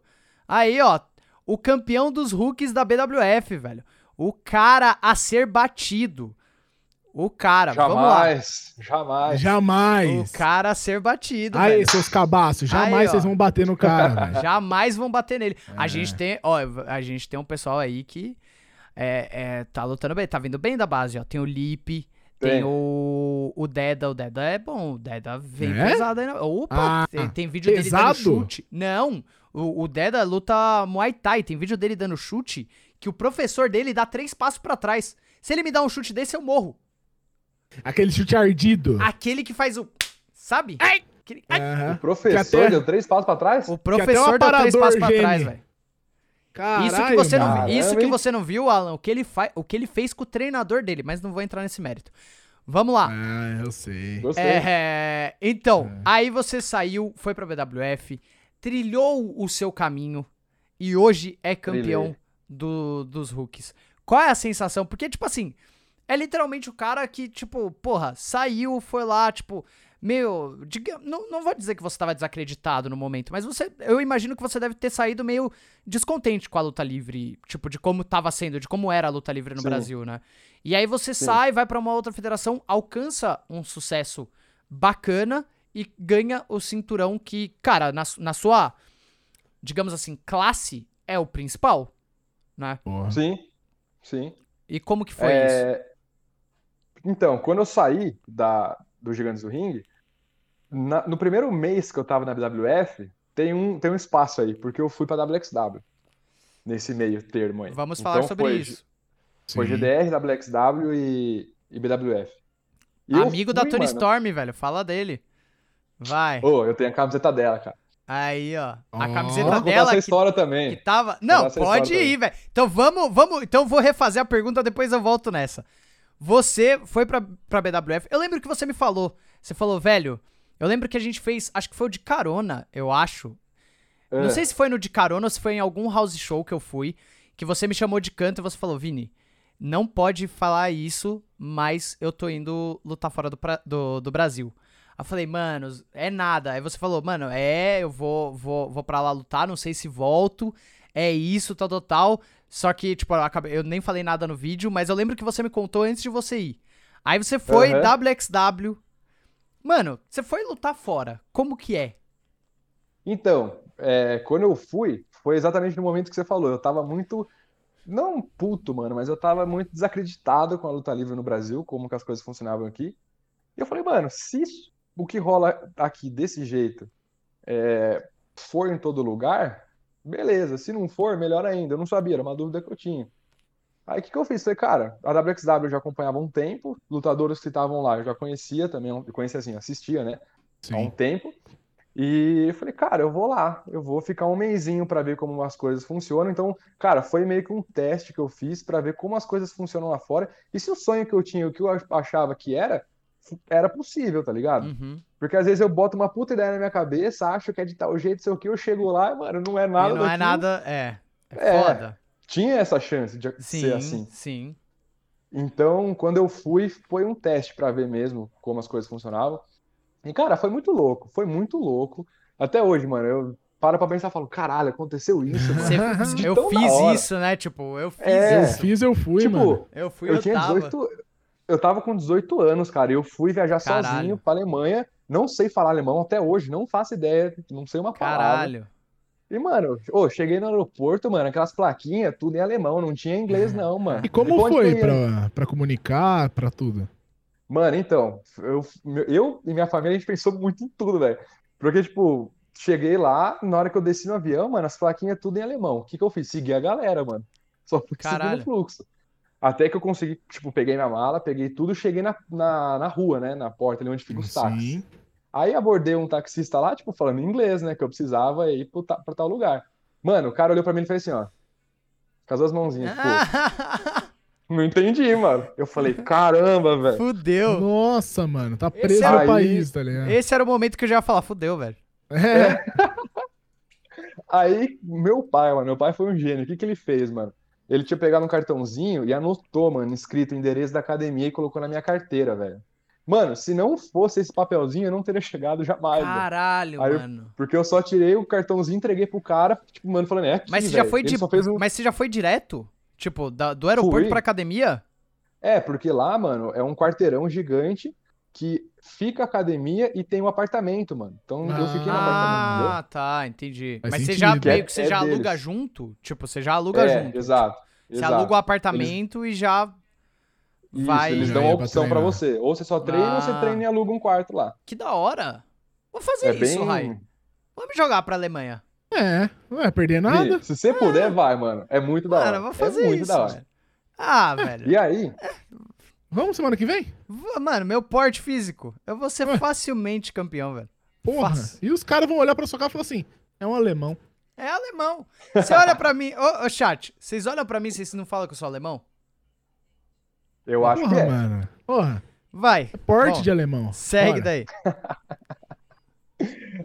Speaker 1: Aí, ó, o campeão dos rookies da BWF, velho. O cara a ser batido. O cara, vamos lá.
Speaker 3: Jamais, jamais.
Speaker 2: Jamais.
Speaker 1: O cara a ser batido,
Speaker 2: Aí,
Speaker 1: velho.
Speaker 2: seus cabaços,
Speaker 1: Aí,
Speaker 2: jamais
Speaker 1: ó.
Speaker 2: vocês vão bater no cara, velho.
Speaker 1: Jamais vão bater nele. A
Speaker 2: É.
Speaker 1: gente tem, ó, a gente tem um pessoal aí que é, é, tá lutando bem, tá vindo bem da base, ó. Tem o Lipe, tem,
Speaker 3: Tem.
Speaker 1: o, o Deda, o Deda é bom, o Deda vem
Speaker 2: É?
Speaker 1: pesado aí. na- Opa,
Speaker 2: Ah,
Speaker 1: tem, tem vídeo dele
Speaker 2: pesado?
Speaker 1: dando chute. Não, o, o Deda luta Muay Thai, tem vídeo dele dando chute que o professor dele dá três passos pra trás. Se ele me dá um chute desse, eu morro.
Speaker 2: Aquele chute ardido.
Speaker 1: Aquele que faz o, sabe? Aquele- ai,
Speaker 2: Aham.
Speaker 3: O professor
Speaker 2: até-
Speaker 3: deu três passos pra trás?
Speaker 1: o professor deu três passos pra
Speaker 2: geme.
Speaker 1: trás, velho.
Speaker 2: Caralho,
Speaker 1: Isso que, você não, isso que você não viu, Alan, o que, ele fa o que ele fez com o treinador dele, mas não vou entrar nesse mérito. Vamos lá.
Speaker 2: Ah, eu sei.
Speaker 3: Gostei.
Speaker 1: É, então,
Speaker 2: É.
Speaker 1: aí você saiu, foi pra BWF, trilhou o seu caminho e hoje é campeão do, dos rookies. Qual é a sensação? Porque, tipo assim, é literalmente o cara que, tipo, porra, saiu, foi lá, tipo, meio. diga- não, não vou dizer que você tava desacreditado no momento, mas você. Eu imagino que você deve ter saído meio descontente com a luta livre, tipo, de como tava sendo, de como era a luta livre no
Speaker 3: Sim.
Speaker 1: Brasil, né? E aí você
Speaker 3: Sim.
Speaker 1: sai, vai pra uma outra federação, alcança um sucesso bacana e ganha o cinturão que, cara, na, na sua, digamos assim, classe, é o principal, né?
Speaker 2: Porra.
Speaker 3: Sim, sim.
Speaker 1: E como que foi isso?
Speaker 3: É, Então, quando eu saí da, do Gigantes do Ring, na- no primeiro mês que eu tava na BWF, tem um, tem um espaço aí, porque eu fui pra WXW. Nesse meio termo aí.
Speaker 1: Vamos
Speaker 3: Então,
Speaker 1: falar sobre
Speaker 3: foi-
Speaker 1: isso.
Speaker 3: Foi
Speaker 2: Sim.
Speaker 3: GDR, WXW e, e BWF. E
Speaker 1: Amigo da
Speaker 3: fui,
Speaker 1: Tony
Speaker 3: mano.
Speaker 1: Storm, velho, fala dele. Vai.
Speaker 3: Ô, eu tenho a camiseta dela, cara.
Speaker 1: Aí, ó. A
Speaker 2: Ó.
Speaker 1: camiseta dela
Speaker 3: essa
Speaker 1: que
Speaker 3: história
Speaker 1: Que
Speaker 3: também.
Speaker 1: tava. Não, pode ir, velho. Então vamos, vamos. Então eu vou refazer a pergunta, depois eu volto nessa. Você foi pra, pra BWF. Eu lembro que você me falou. Você falou, velho. Eu lembro que a gente fez. Acho que foi o de carona, eu acho. Não
Speaker 3: É.
Speaker 1: sei se foi no de carona ou se foi em algum house show que eu fui. Que você me chamou de canto e você falou, Vini, não pode falar isso, mas eu tô indo lutar fora do, pra- do, do Brasil. Aí eu falei, mano, é nada. Aí você falou, mano, é, eu vou, vou, vou pra lá lutar, não sei se volto. É isso, tal, tal, tal. Só que, tipo, eu, acabei- eu nem falei nada no vídeo, mas eu lembro que você me contou antes de você ir. Aí você foi
Speaker 3: Aham.
Speaker 1: WXW. Mano, você foi lutar fora. Como que é?
Speaker 3: Então, é, quando eu fui, foi exatamente no momento que você falou. Eu tava muito, não puto, mano, mas eu tava muito desacreditado com a luta livre no Brasil, como que as coisas funcionavam aqui. E eu falei, mano, se o que rola aqui desse jeito é, for em todo lugar, beleza. Se não for, melhor ainda. Eu não sabia, era uma dúvida que eu tinha. Aí o que que eu fiz? Falei, cara, a WXW eu já acompanhava há um tempo, lutadores que estavam lá eu já conhecia também, eu conhecia assim, assistia, né? há um
Speaker 2: Sim.
Speaker 3: tempo. E eu falei, cara, eu vou lá, eu vou ficar um mêsinho pra ver como as coisas funcionam. Então, cara, foi meio que um teste que eu fiz pra ver como as coisas funcionam lá fora. E se o sonho que eu tinha, o que eu achava que era, era possível, tá ligado?
Speaker 1: Uhum.
Speaker 3: Porque às vezes eu boto uma puta ideia na minha cabeça, acho que é de tal jeito, sei o que, eu chego lá e, mano, não é nada
Speaker 1: e não é
Speaker 3: daquilo.
Speaker 1: nada. É. É,
Speaker 3: É,
Speaker 1: foda.
Speaker 3: Tinha essa chance de
Speaker 1: Sim,
Speaker 3: ser assim.
Speaker 1: sim.
Speaker 3: Então, quando eu fui, foi um teste pra ver mesmo como as coisas funcionavam. E, cara, foi muito louco, foi muito louco. Até hoje, mano, eu paro pra pensar e falo, caralho, aconteceu isso, mano.
Speaker 1: Você- eu fiz isso, né? Tipo, eu fiz
Speaker 3: É.
Speaker 2: Eu
Speaker 1: isso.
Speaker 2: fiz, eu fui,
Speaker 3: Tipo,
Speaker 2: mano.
Speaker 1: Eu fui,
Speaker 3: eu
Speaker 1: eu,
Speaker 3: tinha
Speaker 1: tava.
Speaker 3: 18, eu tava com 18 anos, cara, e eu fui viajar
Speaker 1: Caralho.
Speaker 3: sozinho pra Alemanha. Não sei falar alemão até hoje, não faço ideia, não sei uma palavra.
Speaker 1: Caralho.
Speaker 3: E, mano, ô, cheguei no aeroporto, mano, aquelas plaquinhas, tudo em alemão, não tinha inglês não, mano.
Speaker 2: E como
Speaker 3: onde
Speaker 2: foi pra, pra comunicar, pra tudo?
Speaker 3: Mano, então, eu, eu e minha família, a gente pensou muito em tudo, velho. Porque, tipo, cheguei lá, na hora que eu desci no avião, mano, as plaquinhas tudo em alemão. O que que eu fiz? Segui a galera, mano. Só fui seguindo o fluxo. Até que eu consegui, tipo, peguei minha mala, peguei tudo, cheguei na, na, na rua, né? Na porta ali onde fica os táxis.
Speaker 2: Sim.
Speaker 3: Aí abordei um taxista lá, tipo, falando inglês, né? Que eu precisava ir pro ta- pra tal lugar. Mano, o cara olhou pra mim e fez assim, ó. Com as duas mãozinhas, tipo, não entendi, mano. Eu falei, caramba, velho.
Speaker 1: Fudeu.
Speaker 2: Nossa, mano, tá preso no país, tá ligado?
Speaker 1: Esse era o momento que eu já ia falar, fudeu, velho.
Speaker 2: É,
Speaker 3: Aí, meu pai, mano, meu pai foi um gênio. O que que ele fez, mano? Ele tinha pegado um cartãozinho e anotou, mano, escrito o endereço da academia e colocou na minha carteira, velho. Mano, se não fosse esse papelzinho, eu não teria chegado jamais.
Speaker 1: Caralho,
Speaker 3: Aí eu-
Speaker 1: mano.
Speaker 3: Porque eu só tirei o cartãozinho e entreguei pro cara, tipo, mano, falando, é aqui,
Speaker 1: Mas você já foi de.
Speaker 3: um...
Speaker 1: Mas você já foi direto? Tipo, da- do aeroporto
Speaker 3: Fui.
Speaker 1: pra academia?
Speaker 3: É, porque lá, mano, é um quarteirão gigante que fica a academia e tem um apartamento, mano. Então eu fiquei no apartamento, entendeu?
Speaker 1: Ah, tá, entendi.
Speaker 2: Faz
Speaker 1: Mas você já meio
Speaker 3: É-
Speaker 1: que você
Speaker 3: é
Speaker 1: já aluga
Speaker 3: deles.
Speaker 1: junto? Tipo, você já aluga
Speaker 3: É,
Speaker 1: junto.
Speaker 3: exato.
Speaker 1: Você
Speaker 3: exato.
Speaker 1: aluga o apartamento e já
Speaker 3: Isso,
Speaker 1: vai.
Speaker 3: eles dão a opção pra
Speaker 2: treinar.
Speaker 3: você. Ou você só treina ou você
Speaker 1: Ah.
Speaker 3: treina e aluga um quarto lá.
Speaker 1: Que da hora. Vou fazer
Speaker 3: É
Speaker 1: isso,
Speaker 3: bem.
Speaker 1: Rai. Vamos jogar pra Alemanha.
Speaker 2: é, não vai perder nada.
Speaker 3: Bi, se você puder, vai, mano. É muito da
Speaker 1: Cara,
Speaker 3: hora.
Speaker 1: eu vou fazer
Speaker 3: é muito
Speaker 1: isso.
Speaker 3: da hora.
Speaker 1: velho. Ah, velho.
Speaker 3: E aí,
Speaker 2: Vamos semana que vem?
Speaker 1: Mano, meu porte físico. Eu vou ser facilmente campeão, velho.
Speaker 2: Porra.
Speaker 1: Fácil.
Speaker 2: E os caras vão olhar pra sua cara e falar assim: é um alemão.
Speaker 1: É alemão. Você olha pra mim. Ô, ô, chat, vocês olham pra mim e vocês não falam que eu sou alemão?
Speaker 3: Eu acho
Speaker 2: Porra,
Speaker 3: que é.
Speaker 2: mano. Porra,
Speaker 1: Vai.
Speaker 2: é porte
Speaker 1: Bom,
Speaker 2: de alemão.
Speaker 1: Segue
Speaker 2: Bora.
Speaker 1: daí.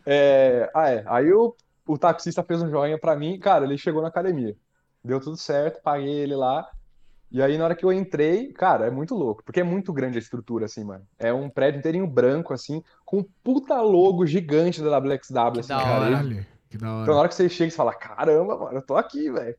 Speaker 3: É, Ah, é. Aí o, o taxista fez um joinha pra mim. Cara, ele chegou na academia. Deu tudo certo, paguei ele lá. E aí, na hora que eu entrei, cara, é muito louco. Porque é muito grande a estrutura, assim, mano. É um prédio inteirinho branco, assim, com um puta logo gigante da WXW,
Speaker 1: Que
Speaker 3: assim,
Speaker 1: da
Speaker 3: na
Speaker 2: Caralho,
Speaker 3: Então, na
Speaker 2: hora.
Speaker 3: que você chega, você fala, caramba, mano, eu tô aqui, velho.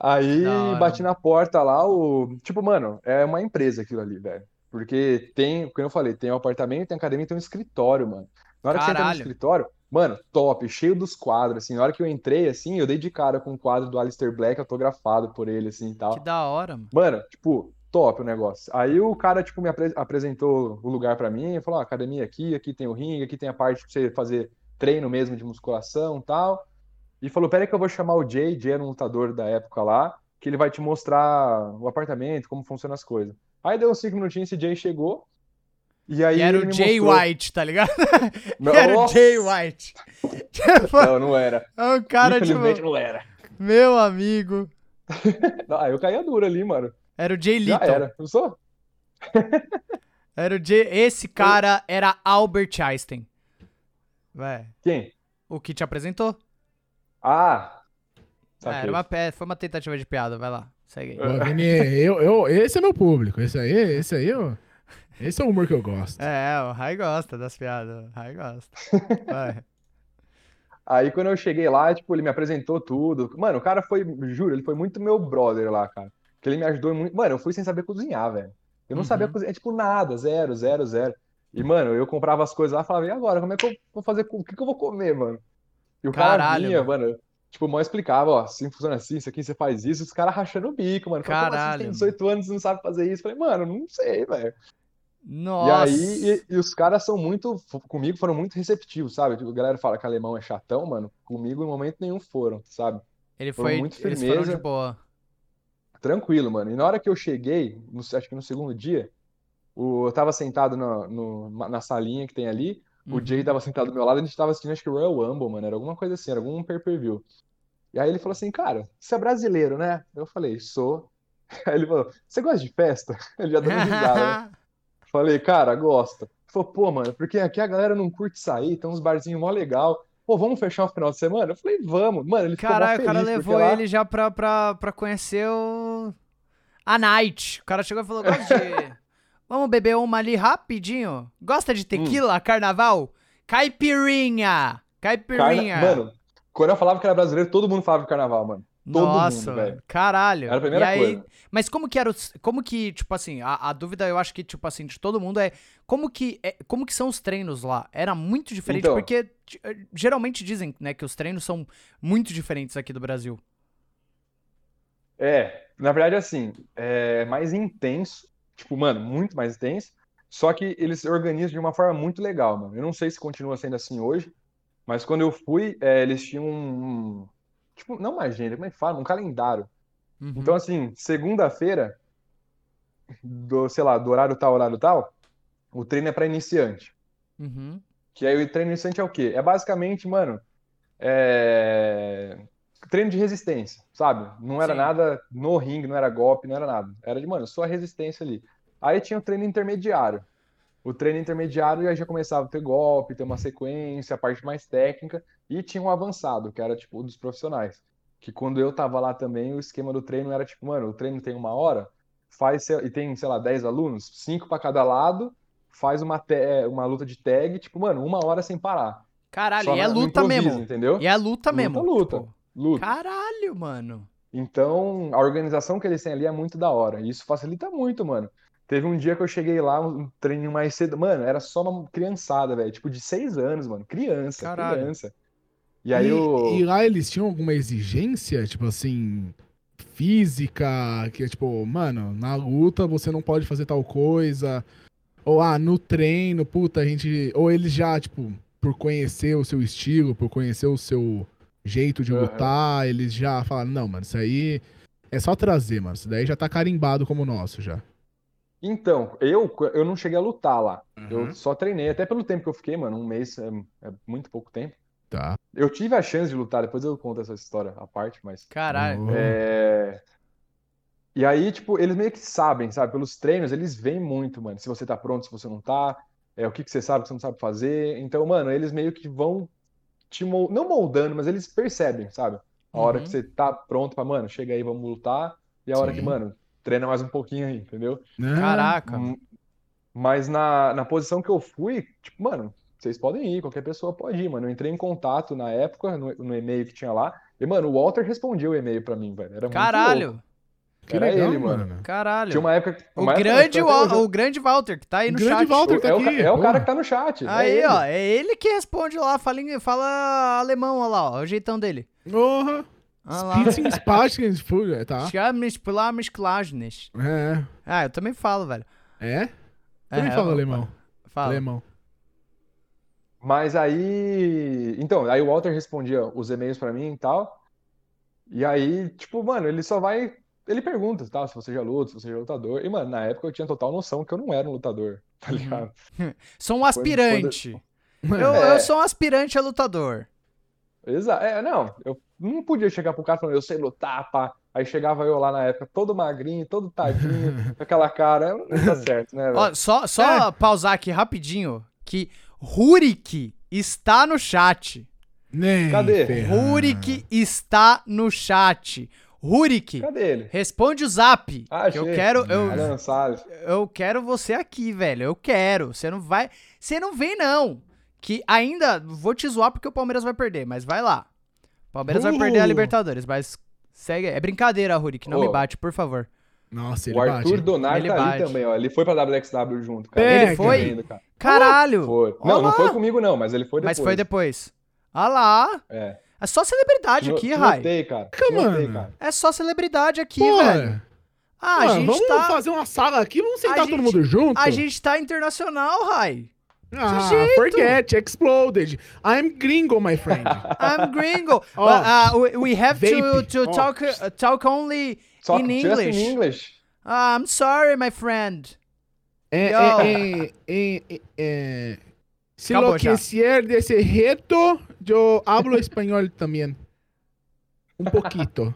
Speaker 3: Aí, bati na porta lá, o... Tipo, mano, é uma empresa aquilo ali, velho. Porque tem, como eu falei, tem um apartamento, tem academia, tem um escritório, mano. Na hora que você entra no
Speaker 1: Caralho.
Speaker 3: escritório, mano, top, cheio dos quadros, assim. Na hora que eu entrei, assim, eu dei de cara com o quadro do Alistair Black autografado por ele, assim, e tal.
Speaker 1: Que da hora, mano.
Speaker 3: Mano, tipo, top o negócio. Aí o cara, tipo, me apre- apresentou o lugar pra mim, falou, ó, academia aqui, aqui tem o ringue, aqui tem a parte pra você fazer treino mesmo de musculação e tal. E falou, pera aí que eu vou chamar o Jay, Jay era um lutador da época lá, que ele vai te mostrar o apartamento, como funcionam as coisas. Aí deu uns cinco minutinhos, esse Jay chegou, e aí
Speaker 1: E era o Jay
Speaker 3: mostrou...
Speaker 1: White, tá ligado?
Speaker 3: Não,
Speaker 1: Era o! Jay White.
Speaker 3: Não, não era.
Speaker 1: é um cara,
Speaker 3: Infelizmente
Speaker 1: tipo,
Speaker 3: não era.
Speaker 1: meu amigo.
Speaker 3: Ah, eu caía duro ali, mano.
Speaker 1: Era o Jay
Speaker 3: Já
Speaker 1: Little.
Speaker 3: era. Não sou?
Speaker 1: Era o Jay... Esse cara era Albert Einstein. Vai.
Speaker 3: Quem?
Speaker 1: O que te apresentou?
Speaker 3: Ah!
Speaker 1: Ah,
Speaker 3: Saquei.
Speaker 1: era uma, foi uma tentativa de piada, vai lá. Segue aí.
Speaker 2: Ô, Vini, eu, eu, esse é meu público. Esse aí, esse aí, ó. Esse é o humor que eu gosto.
Speaker 1: É, o Rai gosta das piadas. O Rai gosta. Vai.
Speaker 3: Aí quando eu cheguei lá, tipo, ele me apresentou tudo. Mano, o cara foi, juro, ele foi muito meu brother lá, cara. Que ele me ajudou muito. Mano, eu fui sem saber cozinhar, velho. Eu não sabia
Speaker 1: Uhum.
Speaker 3: cozinhar, tipo, nada, zero, zero, zero. E, mano, eu comprava as coisas lá e falava, e agora, como é que eu vou fazer, o que que eu vou comer, mano? E o cara
Speaker 1: Caralho,
Speaker 3: vinha, mano, tipo, mal explicava, ó, assim funciona assim, isso aqui você faz isso, os caras rachando o bico, mano. Falei, como assim,
Speaker 1: Caralho,
Speaker 3: tem 18 anos e não sabe fazer isso? Falei, mano, não sei, velho. E
Speaker 1: Nossa.
Speaker 3: aí, e, e os caras são muito, comigo foram muito receptivos, sabe? Tipo, a galera fala que alemão é chatão, mano. Comigo em momento nenhum foram, sabe?
Speaker 1: Ele
Speaker 3: foram
Speaker 1: foi.
Speaker 3: muito
Speaker 1: Eles foram de
Speaker 3: firmeza.
Speaker 1: boa.
Speaker 3: Tranquilo, mano. E na hora que eu cheguei, no- acho que no segundo dia, o, eu tava sentado na, no- na salinha que tem ali, o
Speaker 1: Uhum.
Speaker 3: Jay tava sentado do meu lado, a gente tava assistindo, acho que Royal Rumble, mano. Era alguma coisa assim, era algum pay-per-view. E aí ele falou assim, cara, você é brasileiro, né? Eu falei, sou. Aí ele falou, você gosta de festa? Ele já dando risada, né? Falei, cara, gosta. Falou, pô, mano, porque aqui a galera não curte sair, tem uns barzinhos mó legal. Pô, vamos fechar o final de semana? Eu falei, vamos. Mano, ele ficou
Speaker 1: Caralho, o cara levou
Speaker 3: lá-
Speaker 1: ele já pra, pra, pra conhecer o. A Night. O cara chegou e falou: Gosta de. Vamos beber uma ali rapidinho? Gosta de tequila, carnaval? Caipirinha!
Speaker 3: Carna-
Speaker 1: Caipirinha!
Speaker 3: Mano, quando eu falava que era brasileiro, todo mundo falava de carnaval, mano. todo
Speaker 1: Nossa,
Speaker 3: mundo.
Speaker 1: Caralho.
Speaker 3: Era a primeira
Speaker 1: e aí,
Speaker 3: coisa.
Speaker 1: Mas como que era os, como que, tipo assim, a, a dúvida eu acho que, tipo assim, de todo mundo é como que, é, como que são os treinos lá? Era muito diferente,
Speaker 3: Então.
Speaker 1: porque eh, geralmente dizem, né, que os treinos são muito diferentes aqui do Brasil.
Speaker 3: É, na verdade, assim, é mais intenso. Tipo, mano, muito mais intenso. Só que eles se organizam de uma forma muito legal, mano. Eu não sei se continua sendo assim hoje, mas quando eu fui, é, eles tinham um, um- Tipo, não uma agenda, como é que fala? Um calendário.
Speaker 1: Uhum.
Speaker 3: Então, assim, segunda-feira, do, sei lá, do horário tal, horário tal, o treino é pra iniciante.
Speaker 1: Uhum.
Speaker 3: Que aí o treino iniciante é o quê? É basicamente, mano, é... treino de resistência, sabe? Não era
Speaker 1: Sim.
Speaker 3: nada no ringue, não era golpe, não era nada. Era de, mano, só resistência ali. Aí tinha o treino intermediário. O treino intermediário já começava a ter golpe, ter uma sequência, a parte mais técnica, e tinha um avançado, que era tipo o dos profissionais. Que quando eu tava lá também, o esquema do treino era tipo, mano, o treino tem uma hora, faz, e tem, sei lá, 10 alunos, cinco pra cada lado, faz uma, te- uma luta de tag, tipo, mano, uma hora sem parar.
Speaker 1: Caralho, e é luta mesmo.
Speaker 3: entendeu?
Speaker 1: E é luta
Speaker 3: Luta,
Speaker 1: mesmo.
Speaker 3: luta.
Speaker 1: tipo, Caralho, mano.
Speaker 3: Então, a organização que eles têm ali é muito da hora. E isso facilita muito, mano. Teve um dia que eu cheguei lá, um treininho mais cedo. Mano, era só uma criançada, velho. Tipo, de seis anos, mano. Criança,
Speaker 1: Caralho.
Speaker 3: criança. E aí
Speaker 2: e,
Speaker 3: o.
Speaker 2: e lá eles tinham alguma exigência, tipo assim, física, que é tipo, mano, na luta você não pode fazer tal coisa. Ou ah, no treino, puta, a gente. Ou eles já, tipo, por conhecer o seu estilo, por conhecer o seu jeito de
Speaker 3: Aham.
Speaker 2: lutar, eles já falaram, não, mano, isso aí é só trazer, mano. Isso daí já tá carimbado como nosso já.
Speaker 3: Então, eu, eu não cheguei a lutar lá.
Speaker 2: Uhum.
Speaker 3: Eu só treinei. Até pelo tempo que eu fiquei, mano. Um mês é, é muito pouco tempo.
Speaker 2: Tá.
Speaker 3: Eu tive a chance de lutar, depois eu conto essa história à parte, mas.
Speaker 1: Caralho.
Speaker 3: É... E aí, tipo, eles meio que sabem, sabe? Pelos treinos, eles veem muito, mano. Se você tá pronto, se você não tá. É, o que que você sabe, o que você não sabe fazer. Então, mano, eles meio que vão te mol... não moldando, mas eles percebem, sabe? A hora
Speaker 1: Uhum.
Speaker 3: que você tá pronto pra, mano, chega aí, vamos lutar. E a hora que,
Speaker 2: Sim.
Speaker 3: mano, treina mais um pouquinho aí, entendeu?
Speaker 1: Caraca.
Speaker 3: Hum, Mas na, na posição que eu fui, tipo, mano, vocês podem ir, qualquer pessoa pode ir, mano. Eu entrei em contato na época, no, no e-mail que tinha lá. E, mano, o Walter respondia o e-mail pra mim, velho. Era muito louco.
Speaker 1: Caralho.
Speaker 2: Que
Speaker 3: Era
Speaker 2: legal,
Speaker 3: ele, mano.
Speaker 1: Caralho.
Speaker 3: Tinha uma época.
Speaker 1: O
Speaker 3: época-
Speaker 1: grande,
Speaker 3: hoje-
Speaker 1: o grande Walter, que tá aí no
Speaker 2: Grande
Speaker 1: chat.
Speaker 2: Walter. tá
Speaker 3: é o,
Speaker 2: aqui,
Speaker 3: é o cara que tá no chat. é
Speaker 1: Aí,
Speaker 3: ele.
Speaker 1: ó, é ele que responde lá, fala, fala alemão, olha lá, ó, o jeitão dele.
Speaker 2: Porra.
Speaker 1: Olha lá.
Speaker 2: Spitzen, Fuga, tá? É.
Speaker 1: Ah, eu também falo, velho.
Speaker 2: É? Também
Speaker 1: É,
Speaker 2: fala
Speaker 1: eu-
Speaker 2: alemão.
Speaker 1: Fala.
Speaker 2: Alemão.
Speaker 3: Mas aí. Então, aí o Walter respondia os e-mails pra mim e tal. E aí, tipo, mano, ele só vai. Ele pergunta, tá? Se você já luta, se você já é lutador. E, mano, na época eu tinha total noção que eu não era um lutador, tá
Speaker 1: Uhum.
Speaker 3: ligado?
Speaker 1: Sou um aspirante. Eu,
Speaker 3: É.
Speaker 1: eu sou um aspirante a lutador.
Speaker 3: Exato. É, não, eu não podia chegar pro cara falando, eu sei lutar, pá. Aí chegava eu lá na época, todo magrinho, todo tadinho, com aquela cara. Não tá certo, né?
Speaker 1: Ó, só só pausar aqui rapidinho, que Rurik está no chat.
Speaker 2: Nem
Speaker 3: Cadê?
Speaker 1: Rurik está no chat. Rurik,
Speaker 3: Cadê ele?
Speaker 1: responde o zap.
Speaker 3: Ah,
Speaker 1: que eu quero, eu, eu quero você aqui, velho. Eu quero. Você não vai. Você não vem, não. Que ainda. Vou te zoar porque o Palmeiras vai perder, mas vai lá. O Palmeiras vai
Speaker 2: Uh!
Speaker 1: perder a Libertadores, mas segue. É brincadeira, Rurik. Não
Speaker 3: Ô.
Speaker 1: me bate, por favor.
Speaker 2: Nossa, ele
Speaker 3: O Arthur
Speaker 2: bate.
Speaker 3: Donar
Speaker 1: Ele
Speaker 3: tá
Speaker 1: bate.
Speaker 3: ali também, ó. Ele foi pra WXW junto, cara.
Speaker 2: Pega.
Speaker 1: Ele foi?
Speaker 3: Cara.
Speaker 1: Caralho!
Speaker 3: Foi. Não, não
Speaker 1: lá.
Speaker 3: foi comigo, não, mas ele foi depois.
Speaker 1: Mas foi depois. Ah lá.
Speaker 3: É.
Speaker 1: É só celebridade aqui, Rai.
Speaker 3: notei, cara. Notei,
Speaker 2: mano.
Speaker 3: cara.
Speaker 1: É só celebridade aqui,
Speaker 2: Pô,
Speaker 1: velho. Ah, a
Speaker 2: mano,
Speaker 1: gente
Speaker 2: vamos
Speaker 1: tá.
Speaker 2: fazer uma sala aqui, vamos sentar
Speaker 1: A
Speaker 2: todo
Speaker 1: gente-
Speaker 2: mundo junto?
Speaker 1: A gente tá internacional, Rai.
Speaker 2: Ah,
Speaker 1: jeito.
Speaker 2: forget, exploded. I'm gringo, my friend.
Speaker 1: I'm gringo. But, uh, we, have to,
Speaker 2: vape.
Speaker 1: to talk, uh, talk only
Speaker 3: Só
Speaker 1: in
Speaker 3: just
Speaker 1: English.
Speaker 3: in English.
Speaker 1: Ah, I'm sorry, my friend.
Speaker 2: Eh,
Speaker 1: Yo.
Speaker 2: eh, Si
Speaker 1: Acabou
Speaker 2: lo
Speaker 1: já.
Speaker 2: quisier desse reto, yo hablo espanhol também. Um pouquito.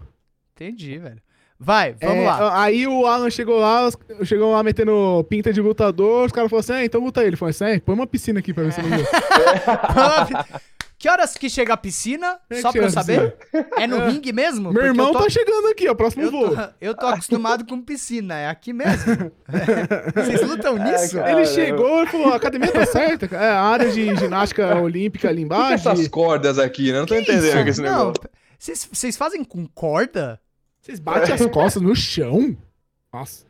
Speaker 1: Entendi, velho. Vai, vamos
Speaker 2: É,
Speaker 1: lá.
Speaker 2: Aí o Alan chegou lá, chegou lá metendo pinta de lutador, os caras falaram assim, ah, então luta ele. Ele falou assim, é, põe uma piscina aqui pra ver se não luto.
Speaker 1: que horas que chega a piscina?
Speaker 2: É
Speaker 1: Só
Speaker 2: que
Speaker 1: pra eu saber? É no ringue mesmo?
Speaker 2: Meu
Speaker 1: Porque
Speaker 2: irmão
Speaker 1: tô,
Speaker 2: tá chegando aqui, ó, próximo
Speaker 1: eu,
Speaker 2: voo.
Speaker 1: tô, eu tô acostumado com piscina. É aqui mesmo? Vocês lutam nisso?
Speaker 3: cara.
Speaker 2: Ele chegou e falou, a academia tá certa, cara. é a área de ginástica olímpica ali
Speaker 3: que
Speaker 2: embaixo.
Speaker 3: essas cordas aqui, né? Não tô entendendo esse
Speaker 1: Não,
Speaker 3: negócio.
Speaker 1: vocês vocês fazem com corda?
Speaker 2: Vocês batem as costas no chão? Nossa.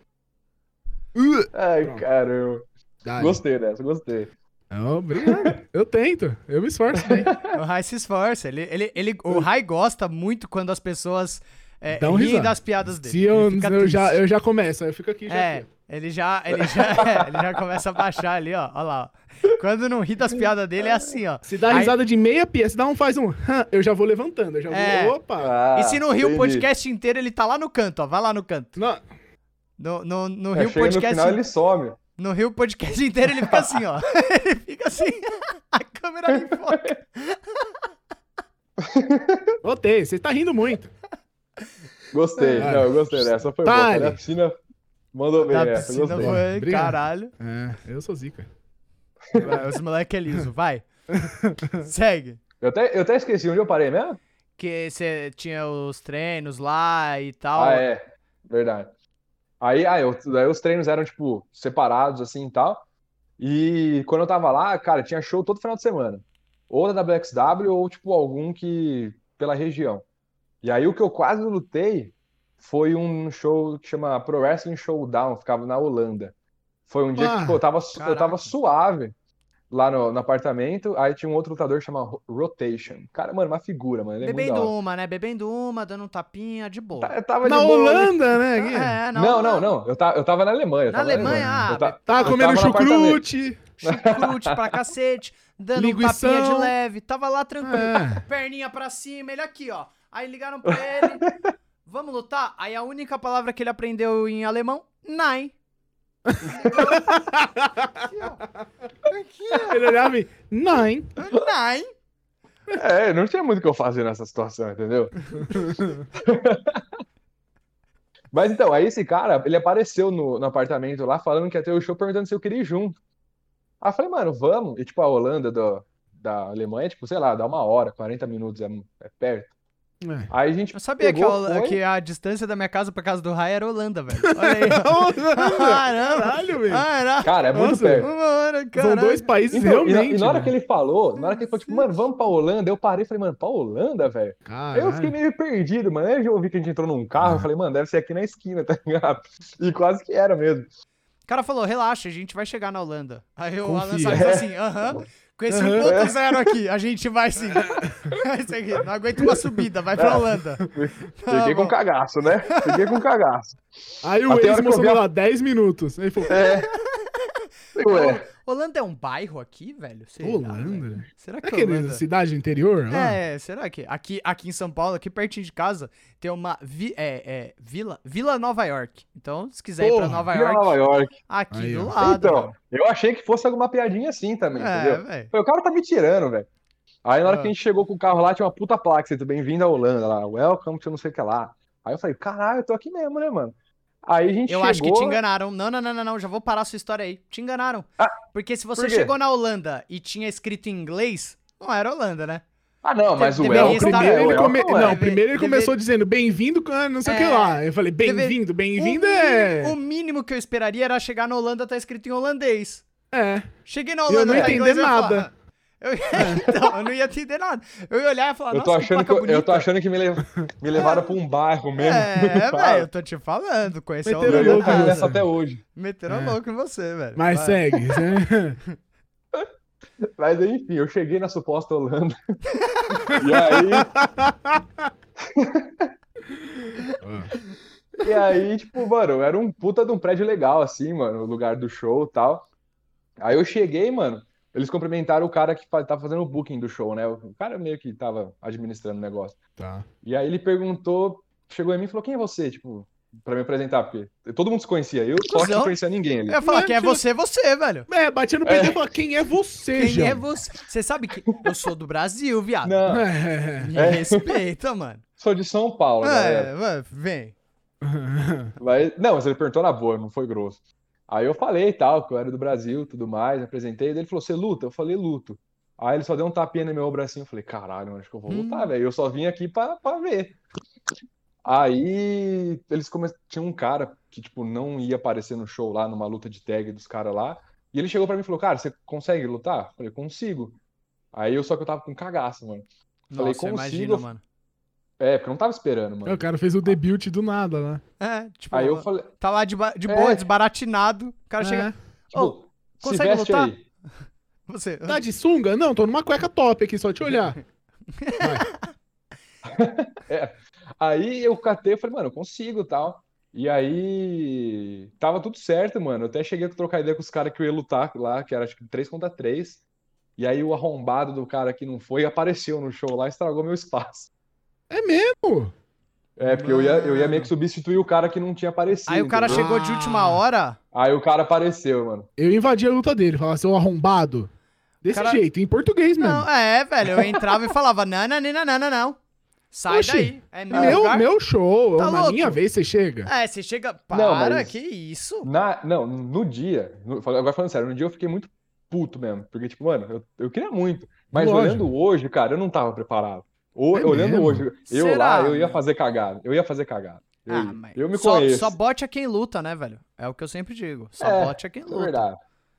Speaker 3: Ai, caramba.
Speaker 2: Dale.
Speaker 3: Gostei dessa, gostei.
Speaker 2: Não, obrigado. Eu tento, eu me esforço bem.
Speaker 1: O Rai se esforça. Ele, ele, ele, o Rai gosta muito quando as pessoas é,
Speaker 2: Dá um
Speaker 1: riem das piadas dele.
Speaker 2: Se eu, eu, já, eu já começo, eu fico aqui já.
Speaker 1: É,
Speaker 2: aqui.
Speaker 1: ele já, ele já, ele já começa a baixar ali, ó. Olha lá. ó. Quando não ri das piadas dele, é assim, ó.
Speaker 2: Se dá
Speaker 1: Aí-
Speaker 2: risada de meia pia, se dá um faz um, "Hã", eu já vou levantando, eu já vou,
Speaker 1: É.
Speaker 2: opa.
Speaker 3: Ah,
Speaker 1: e se não ri o podcast inteiro, ele tá lá no canto, ó. Vai lá no canto.
Speaker 2: Não,
Speaker 1: No, no, no
Speaker 3: É,
Speaker 1: Rio
Speaker 3: chega no
Speaker 1: Podcast.
Speaker 3: final ele some.
Speaker 1: No Rio Podcast inteiro ele fica assim, ó. ele fica assim. câmera nem foca.
Speaker 2: Botei, você tá rindo muito.
Speaker 3: Gostei,
Speaker 2: É.
Speaker 3: não, eu gostei dessa. Foi
Speaker 2: Tá
Speaker 3: boa. A piscina mandou bem
Speaker 1: Da
Speaker 3: essa,
Speaker 1: piscina
Speaker 3: gostei.
Speaker 1: foi,
Speaker 2: Obrigado.
Speaker 1: caralho.
Speaker 2: É, eu sou zica.
Speaker 1: Vai, Os moleque é liso, vai. Segue.
Speaker 3: Eu até, eu até esqueci onde eu parei mesmo?
Speaker 1: Que você tinha os treinos lá e tal.
Speaker 3: Ah, é. Verdade. Aí, aí, eu, aí os treinos eram, tipo, separados, assim, e tal. E quando eu tava lá, cara, tinha show todo final de semana. Ou da WXW, ou, tipo, algum que... pela região. E aí o que eu quase lutei foi um show que chama Pro Wrestling Showdown, ficava na Holanda. Foi um dia
Speaker 2: Ah,
Speaker 3: que, pô, eu tava, eu tava suave lá no, no apartamento, aí tinha um outro lutador que chama Rotation. Cara, mano, uma figura, mano, ele é
Speaker 1: Bebendo uma, né? Bebendo uma, dando um tapinha, de boa.
Speaker 3: Tá- Eu tava de
Speaker 2: Na
Speaker 3: boa ali.
Speaker 2: Holanda, né? Gui?
Speaker 1: É,
Speaker 3: Não, não, não. Eu tava, eu tava na Alemanha. eu
Speaker 1: Na
Speaker 3: tava
Speaker 1: Alemanha, ah,
Speaker 3: Eu ta-
Speaker 2: Tava comendo
Speaker 3: tava
Speaker 2: chucrute.
Speaker 1: Chucrute pra cacete, dando um tapinha de leve, tava lá tranquilo,
Speaker 2: É.
Speaker 1: perninha pra cima, ele aqui, ó. Aí ligaram pra ele, vamos lutar? Aí a única palavra que ele aprendeu em alemão, nein. Aqui, ó. Aqui,
Speaker 2: Ele olhava e. Nine.
Speaker 1: ó. Nein.
Speaker 3: É, não tinha muito o que eu fazer nessa situação, entendeu? Mas então, aí esse cara, ele apareceu no, no apartamento lá falando que ia ter o show perguntando se eu queria ir junto. Aí eu falei, mano, vamos. E tipo, a Holanda do, da Alemanha, tipo, sei lá, dá uma hora, 40 minutos, é, é perto.
Speaker 2: É.
Speaker 3: Aí a gente
Speaker 1: Eu sabia que a,
Speaker 3: pegou, foi.
Speaker 1: que a distância da minha casa pra casa do Rai era Holanda, velho. Olha aí. Caramba.
Speaker 2: Caralho, velho.
Speaker 1: Ah,
Speaker 3: Cara, é muito
Speaker 2: Nossa,
Speaker 3: perto.
Speaker 1: hora,
Speaker 2: São dois países
Speaker 3: Então, e na,
Speaker 2: realmente.
Speaker 3: e na hora
Speaker 2: né?
Speaker 3: que ele falou, na hora que ele falou, tipo, mano, vamos pra Holanda, eu parei e falei, mano, pra Holanda, velho? Eu fiquei meio perdido, mano. Aí eu ouvi que a gente entrou num carro, eu falei, mano, deve ser aqui na esquina, tá ligado? E quase que era mesmo.
Speaker 1: O cara falou, relaxa, a gente vai chegar na Holanda. Aí o Alan
Speaker 2: Confia.
Speaker 1: Salles falou assim, aham, com esse
Speaker 2: Aham.
Speaker 1: 1.0 aqui, a gente vai sim. Aqui, não aguenta uma subida, vai pra Holanda.
Speaker 3: Fiquei com
Speaker 1: bom.
Speaker 3: cagaço, né? Fiquei com cagaço.
Speaker 2: Aí o
Speaker 3: Até
Speaker 2: ex mostrou lá 10 minutos. Aí ele falou:
Speaker 3: É. Ué,
Speaker 1: Holanda é um bairro aqui, velho? Será, velho?
Speaker 2: Holanda?
Speaker 1: Será
Speaker 2: É
Speaker 1: que
Speaker 2: aquele
Speaker 1: Holanda...
Speaker 2: cidade interior? lá?
Speaker 1: É, será que aqui, aqui em São Paulo, aqui pertinho de casa, tem uma vi, é, é, vila, Vila Nova York. Então, se quiser ir pra
Speaker 2: Porra,
Speaker 1: Nova
Speaker 3: Vila
Speaker 1: York,
Speaker 3: Nova York.
Speaker 1: aqui
Speaker 2: Aí,
Speaker 1: do lado.
Speaker 3: Então, eu achei que fosse alguma piadinha assim também,
Speaker 1: velho. é,
Speaker 3: entendeu?
Speaker 1: velho.
Speaker 3: Falei, O cara tá me tirando, velho. Aí na hora
Speaker 1: Ah.
Speaker 3: que a gente chegou com o carro lá, tinha uma puta placa, escrito bem-vindo à Holanda lá, welcome to não sei o que lá. Aí eu falei, caralho, eu tô aqui mesmo, né, mano? Aí a gente
Speaker 1: Eu
Speaker 3: chegou...
Speaker 1: acho que te enganaram. Não, não, não, não, não, já vou parar a sua história aí. Te enganaram.
Speaker 3: Ah,
Speaker 1: Porque se você
Speaker 3: por
Speaker 1: chegou na Holanda e tinha escrito em inglês, não era Holanda, né?
Speaker 3: Ah, não, mas o
Speaker 2: Não,
Speaker 1: estar-
Speaker 2: primeiro
Speaker 3: é,
Speaker 2: ele, come...
Speaker 3: é.
Speaker 2: não,
Speaker 1: Deve-
Speaker 2: primeiro ele
Speaker 1: deve-
Speaker 2: começou dizendo bem-vindo, com não sei o que
Speaker 1: É.
Speaker 2: lá. Eu falei, bem-vindo, bem-vindo
Speaker 1: o,
Speaker 2: é.
Speaker 1: O mínimo que eu esperaria era chegar na Holanda tá escrito em holandês.
Speaker 2: É.
Speaker 1: Cheguei na
Speaker 2: Eu
Speaker 1: Holanda,
Speaker 2: não
Speaker 1: tá
Speaker 2: entender
Speaker 1: eu ia falar-
Speaker 2: nada.
Speaker 1: Eu... então, eu não ia entender nada. Eu ia olhar e falar,
Speaker 3: Eu tô achando que,
Speaker 1: placa
Speaker 3: eu, eu tô achando que me, lev... me levaram pra um bairro mesmo.
Speaker 1: É, velho, eu tô te falando. Conheceu
Speaker 3: Eu ia
Speaker 2: louco
Speaker 3: nessa
Speaker 2: você.
Speaker 3: até hoje.
Speaker 1: Meteram
Speaker 2: É.
Speaker 1: louco em você, velho.
Speaker 2: Mas
Speaker 1: Vai.
Speaker 2: segue. né?
Speaker 3: Mas enfim, eu cheguei na suposta Holanda. E aí, e aí, tipo, mano, era um puta de um prédio legal, assim, mano, o lugar do show e tal. Aí eu cheguei, mano, eles cumprimentaram o cara que tava fazendo o booking do show, né? O cara meio que tava administrando o negócio.
Speaker 2: Tá.
Speaker 3: E aí ele perguntou, chegou em mim e falou: Quem é você? Tipo, pra me apresentar, porque todo mundo se conhecia, eu só que não conhecia ninguém ali.
Speaker 1: Eu ia falar,
Speaker 2: Não,
Speaker 1: quem é você, você, velho.
Speaker 2: É, batia no peito e falou: quem é você,
Speaker 1: Quem é você? Você sabe que eu sou do Brasil, viado.
Speaker 3: Não,
Speaker 2: É.
Speaker 1: Me respeita, mano.
Speaker 3: sou de São Paulo, galera.
Speaker 1: É, mano, vem.
Speaker 3: Mas, não, mas ele perguntou na boa, não foi grosso. Aí eu falei tal, que eu era do Brasil, tudo mais, apresentei, daí ele falou, você luta? Eu falei, luto. Aí ele só deu um tapinha no meu bracinho, eu falei, caralho, acho que eu vou
Speaker 1: Hum.
Speaker 3: lutar, velho. Eu só vim aqui pra, pra ver. Aí eles come... tinha um cara que, tipo, não ia aparecer no show lá, numa luta de tag dos caras lá, e ele chegou pra mim e falou, cara, você consegue lutar? Eu falei, consigo. Aí eu só que eu tava com cagaço, mano. Falei,
Speaker 1: Nossa,
Speaker 3: consigo.
Speaker 1: imagina, mano.
Speaker 3: É, porque eu não tava esperando, mano.
Speaker 2: O cara fez o debut do nada lá.
Speaker 1: É, tipo,
Speaker 3: Aí eu falei,
Speaker 1: tá lá de, de
Speaker 3: É.
Speaker 1: boa, desbaratinado. O cara
Speaker 2: É.
Speaker 1: chega.
Speaker 3: tipo,
Speaker 1: Ô,
Speaker 3: se
Speaker 1: consegue lutar?
Speaker 3: aí.
Speaker 1: Você.
Speaker 2: Tá de sunga? Não, tô numa cueca top aqui, só te olhar.
Speaker 3: Aí eu catei, eu falei, mano, eu consigo e tal. E aí tava tudo certo, mano. Eu até cheguei a trocar ideia com os caras que eu ia lutar lá, que era acho que 3 contra 3. E aí o arrombado do cara que não foi apareceu no show lá e estragou meu espaço.
Speaker 2: É mesmo?
Speaker 3: É, porque eu ia, eu ia meio que substituir o cara que não tinha aparecido,
Speaker 1: Aí o cara
Speaker 3: entendeu?
Speaker 1: chegou de última
Speaker 2: Ah.
Speaker 1: hora.
Speaker 3: Aí o cara apareceu, mano.
Speaker 2: Eu invadi a luta dele, falava, seu arrombado. Desse
Speaker 1: Cara-
Speaker 2: jeito, em português mesmo.
Speaker 1: Não, é, velho. Eu entrava e falava, não, não, não, não, não, não. Sai
Speaker 2: Oxi.
Speaker 1: daí. É meu,
Speaker 2: meu,
Speaker 1: lugar.
Speaker 2: meu show,
Speaker 1: Tá
Speaker 2: na
Speaker 1: louco?
Speaker 2: minha vez você chega.
Speaker 1: É, você chega. Para,
Speaker 3: Não, mas-
Speaker 1: que isso?
Speaker 3: Na, não, no dia, no- agora falando sério, no dia eu fiquei muito puto mesmo. Porque, tipo, mano, eu, eu queria muito. Mas
Speaker 2: Lógico.
Speaker 3: olhando hoje, cara, eu não tava preparado. O-
Speaker 2: É
Speaker 3: olhando
Speaker 2: mesmo?
Speaker 3: hoje, eu
Speaker 1: Será,
Speaker 3: lá, eu ia fazer cagada. Eu ia fazer cagada. Eu,
Speaker 1: Ah, mas
Speaker 3: eu me
Speaker 1: só,
Speaker 3: conheço.
Speaker 1: só bote a quem luta, né, velho? É o que eu sempre digo. Só
Speaker 3: É,
Speaker 1: bote a quem
Speaker 3: Isso é
Speaker 1: luta.
Speaker 3: verdade.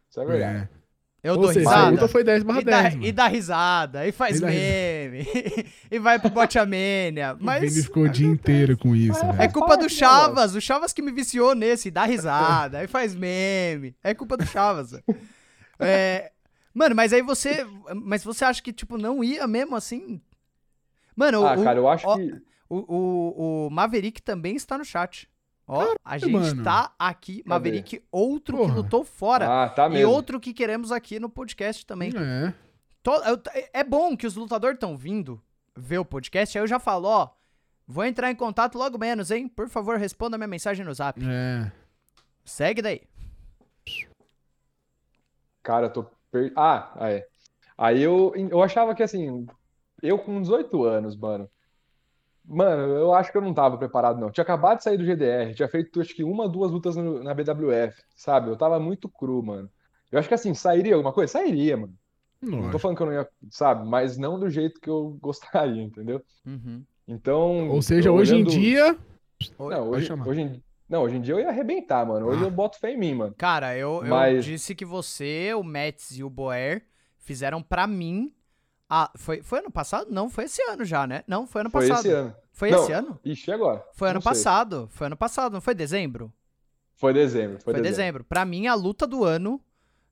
Speaker 3: Isso é verdade.
Speaker 2: É.
Speaker 1: Eu
Speaker 2: Ou
Speaker 1: dou
Speaker 2: seja, a
Speaker 1: risada.
Speaker 2: luta foi 10 barra
Speaker 1: E dá,
Speaker 2: 10,
Speaker 1: e dá risada, e faz
Speaker 2: E
Speaker 1: meme, e vai pro bote a mania.
Speaker 2: O Vini
Speaker 1: Mas
Speaker 2: ficou o dia inteiro com isso,
Speaker 3: É,
Speaker 1: é culpa do Chavas, o Chavas que me viciou nesse, dá risada, aí faz meme. É culpa do Chavas. É, mano, mas aí você. Mas você acha que, tipo, não ia mesmo assim? Mano,
Speaker 3: Ah,
Speaker 1: o,
Speaker 3: cara, eu acho
Speaker 1: ó,
Speaker 3: que.
Speaker 1: o, o, o Maverick também está no chat. Ó, a gente
Speaker 2: mano.
Speaker 1: tá aqui. Maverick, outro que
Speaker 2: Porra.
Speaker 1: lutou fora.
Speaker 3: Ah, tá
Speaker 1: e
Speaker 3: mesmo.
Speaker 1: outro que queremos aqui no podcast também.
Speaker 2: É.
Speaker 1: É bom que os lutadores estão vindo ver o podcast. Aí eu já falo, ó. Vou entrar em contato logo menos, hein? Por favor, responda minha mensagem no zap.
Speaker 2: É.
Speaker 1: Segue daí.
Speaker 3: Cara, eu tô. Per... Ah, ah, é. Aí eu, eu achava que assim, eu com 18 anos, mano. Mano, eu acho que eu não tava preparado, não. Tinha acabado de sair do GDR, tinha feito acho que uma, duas lutas no- na BWF, sabe? Eu tava muito cru, mano. Eu acho que assim, sairia alguma coisa? Sairia, mano. Não tô falando que eu não ia, sabe? Mas não do jeito que eu gostaria, entendeu?
Speaker 1: Uhum.
Speaker 3: Então,
Speaker 2: Ou seja,
Speaker 3: eu
Speaker 2: hoje em
Speaker 3: olhando-
Speaker 2: dia.
Speaker 1: Oi-
Speaker 3: Não, hoje, hoje em... não, hoje em dia eu ia arrebentar, mano. Hoje
Speaker 2: Ah.
Speaker 3: eu boto fé em mim, mano.
Speaker 1: Cara, eu, eu
Speaker 3: Mas-
Speaker 1: disse que você, o Mets e o Boer fizeram pra mim. Ah, foi, foi ano passado? Não, foi esse ano já, né? Não, foi ano
Speaker 3: Foi
Speaker 1: passado.
Speaker 3: esse ano.
Speaker 1: Foi
Speaker 3: Não,
Speaker 1: esse ano?
Speaker 3: Ixi, e agora?
Speaker 1: Foi ano
Speaker 3: sei.
Speaker 1: passado. Foi ano passado, não foi dezembro?
Speaker 3: Foi dezembro. Foi
Speaker 1: Foi,
Speaker 3: dezembro.
Speaker 1: dezembro. Pra mim, a luta do ano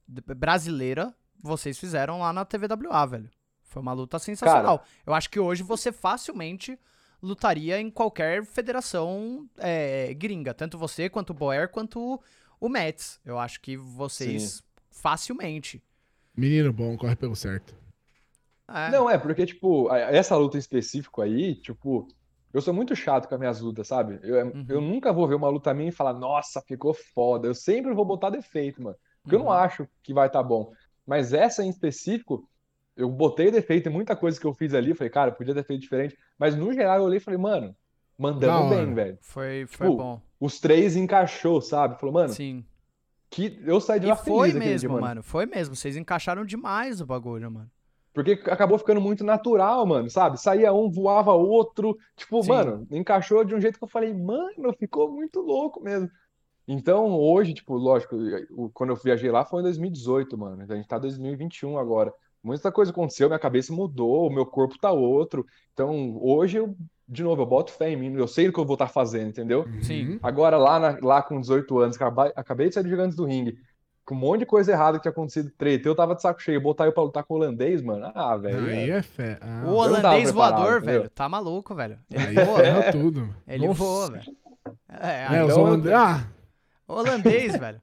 Speaker 1: brasileira, vocês fizeram lá na TVWA, velho. Foi uma luta sensacional. Eu acho que hoje você facilmente lutaria em qualquer federação é, gringa. Tanto você, quanto o Boer, quanto o Mets. Eu acho que vocês facilmente.
Speaker 2: Menino bom, corre pelo certo.
Speaker 1: É.
Speaker 3: Não, é, porque, tipo, essa luta em específico aí, tipo, eu sou muito chato com as minhas lutas, sabe? Eu,
Speaker 1: Uhum.
Speaker 3: eu nunca vou ver uma luta minha e falar, nossa, ficou foda. Eu sempre vou botar defeito, mano. Porque eu não
Speaker 1: Uhum.
Speaker 3: acho que vai estar bom. Mas essa em específico, eu botei defeito em muita coisa que eu fiz ali. Falei, cara, podia ter feito diferente. Mas no geral eu olhei e falei, mano,
Speaker 2: Da
Speaker 3: mandamos bem, velho.
Speaker 1: Foi, foi
Speaker 3: Tipo,
Speaker 1: bom.
Speaker 3: Os três encaixou, sabe? Falou, mano,
Speaker 1: Sim.
Speaker 3: que eu saí de
Speaker 1: E
Speaker 3: lá
Speaker 1: foi
Speaker 3: feliz aquele
Speaker 1: mesmo,
Speaker 3: dia,
Speaker 1: mano. Foi mesmo. Vocês encaixaram demais o bagulho, mano.
Speaker 3: Porque acabou ficando muito natural, mano, sabe? Saía um, voava outro. Tipo,
Speaker 1: Sim.
Speaker 3: mano, encaixou de um jeito que eu falei, mano, ficou muito louco mesmo. Então, hoje, tipo, lógico, quando eu viajei lá foi em 2018, mano. A gente tá em 2021 agora. Muita coisa aconteceu, minha cabeça mudou, o meu corpo tá outro. Então, hoje eu, de novo, eu boto fé em mim, eu sei o que eu vou estar fazendo, entendeu?
Speaker 1: Sim.
Speaker 2: Uhum.
Speaker 3: Agora, lá, na- lá com 18 anos, acabei, acabei de sair do Gigantes do Ringue, um monte de coisa errada que tinha acontecido, treta, eu tava de saco cheio, botar eu pra lutar com o holandês, mano, ah, velho,
Speaker 2: Aí
Speaker 3: é-
Speaker 2: é fé. Ah,
Speaker 1: o holandês voador, velho, tá maluco, velho. Ele
Speaker 2: aí
Speaker 1: voa,
Speaker 2: ferra tudo.
Speaker 1: ele
Speaker 2: Nossa.
Speaker 1: voa, velho. É,
Speaker 2: É,
Speaker 3: Então-
Speaker 2: holandeses. Ah,
Speaker 1: holandês, velho.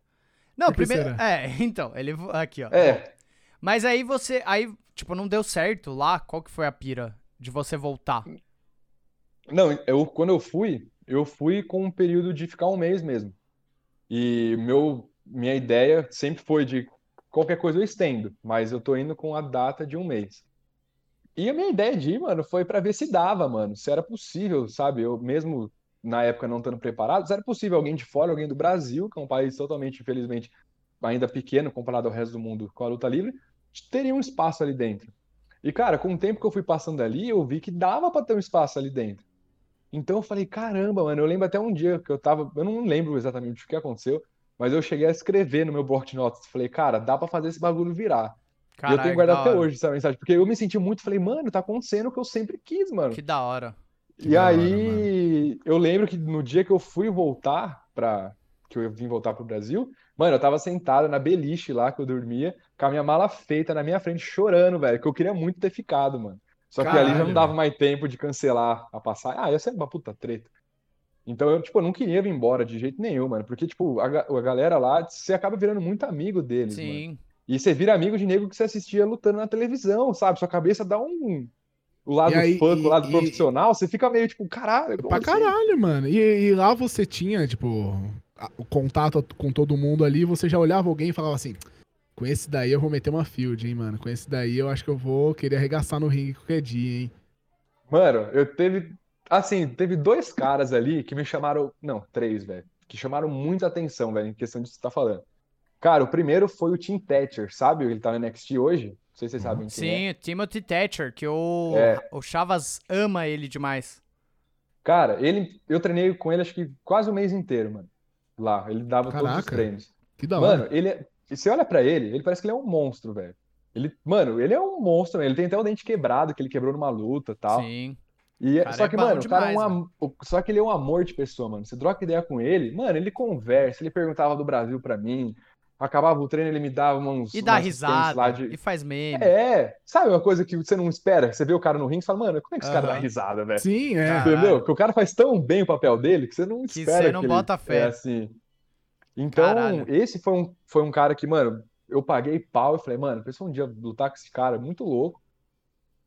Speaker 1: Não, primeiro.
Speaker 2: será?
Speaker 1: É, então, ele. vo- Aqui, ó.
Speaker 3: É,
Speaker 1: Mas aí você. Aí, tipo, não deu certo lá. Qual que foi a pira de você voltar?
Speaker 3: não, eu, quando eu fui, eu fui com um período de ficar um mês mesmo, e meu, minha ideia sempre foi de qualquer coisa eu estendo, mas eu tô indo com a data de um mês. E a minha ideia de ir, mano, foi pra ver se dava, mano, se era possível, sabe? Eu mesmo na época não estando preparado, se era possível alguém de fora, alguém do Brasil, que é um país totalmente, infelizmente, ainda pequeno comparado ao resto do mundo com a luta livre, teria um espaço ali dentro. E, cara, com o tempo que eu fui passando ali, eu vi que dava pra ter um espaço ali dentro. Então eu falei, caramba, mano, eu lembro até um dia que eu tava, eu não lembro exatamente o que aconteceu, mas eu cheguei a escrever no meu bloco de notas, falei, cara, dá pra fazer esse bagulho virar. E eu
Speaker 1: Caralho,
Speaker 3: tenho
Speaker 1: que
Speaker 3: guardado
Speaker 1: da
Speaker 3: até
Speaker 1: hora.
Speaker 3: hoje essa mensagem, porque eu me senti muito, falei, mano, tá acontecendo o que eu sempre quis, mano.
Speaker 1: Que da hora.
Speaker 2: Que
Speaker 3: E
Speaker 2: da hora,
Speaker 3: aí, eu lembro que no dia que eu fui voltar pra. que eu vim voltar pro Brasil, mano, eu tava sentado na beliche lá que eu dormia, com a minha mala feita na minha frente, chorando, velho, que eu queria muito ter ficado, mano. Só que ali já
Speaker 2: Caralho,
Speaker 3: não dava mais tempo de cancelar a passagem. Ah, ia ser uma puta treta. Então eu, tipo, eu não queria vir embora de jeito nenhum, mano, porque, tipo, a, a galera lá, você acaba virando muito amigo deles, mano.
Speaker 1: Sim.
Speaker 3: E você vira amigo de nego que você assistia lutando na televisão, sabe? Sua cabeça dá um. O lado
Speaker 2: E aí,
Speaker 3: fã com o
Speaker 2: e-
Speaker 3: lado
Speaker 2: e-
Speaker 3: profissional, você fica meio tipo, caralho, como
Speaker 2: pra
Speaker 3: assim?
Speaker 2: caralho, mano. E, e lá você tinha, tipo, a- o contato com todo mundo ali, você já olhava alguém e falava assim. Com esse daí eu vou meter uma field, hein, mano. Com esse daí eu acho que eu vou querer arregaçar no ringue qualquer dia, hein.
Speaker 3: Mano, eu teve. Assim, teve dois caras ali que me chamaram. Não, três, velho. Que chamaram muita atenção, velho, em questão disso que você tá falando. Cara, o primeiro foi o Tim Thatcher, sabe? Ele tá no NXT hoje. Não sei se vocês sabem quem é.
Speaker 1: Sim, o Timothy Thatcher, que o,
Speaker 3: É.
Speaker 1: o Chavas ama ele demais.
Speaker 3: Cara, ele, eu treinei com ele acho que quase o mês inteiro, mano. Lá, ele dava todos os
Speaker 2: Caraca.
Speaker 3: treinos.
Speaker 2: Que da hora.
Speaker 3: Mano, ele é, e você olha pra ele, ele parece que ele é um monstro, velho. Ele, mano, ele é um monstro, ele tem até o dente quebrado que ele quebrou numa luta, e tal.
Speaker 1: Sim.
Speaker 3: E é-
Speaker 1: Cara,
Speaker 3: só
Speaker 1: é
Speaker 3: que,
Speaker 1: bom
Speaker 3: mano, o cara é um
Speaker 1: demais,
Speaker 3: am- o- só que ele é um amor de pessoa, mano. Você troca ideia com ele, mano, ele conversa, ele perguntava do Brasil pra mim. Acabava o treino, ele me dava uns
Speaker 1: E dá risada,
Speaker 3: de
Speaker 1: e faz meme.
Speaker 3: É, sabe uma coisa que você não espera? Você vê o cara no ringue e fala, mano, como é que esse cara dá risada, velho?
Speaker 2: Sim, é.
Speaker 3: Entendeu? Que o cara faz tão bem o papel dele que você não
Speaker 1: Que
Speaker 3: espera
Speaker 1: você não
Speaker 3: ele
Speaker 1: bota fé.
Speaker 3: é assim. Então,
Speaker 1: Caralho.
Speaker 3: esse foi um, foi um cara que, mano, eu paguei pau e falei, mano, pensou um dia lutar com esse cara, muito louco.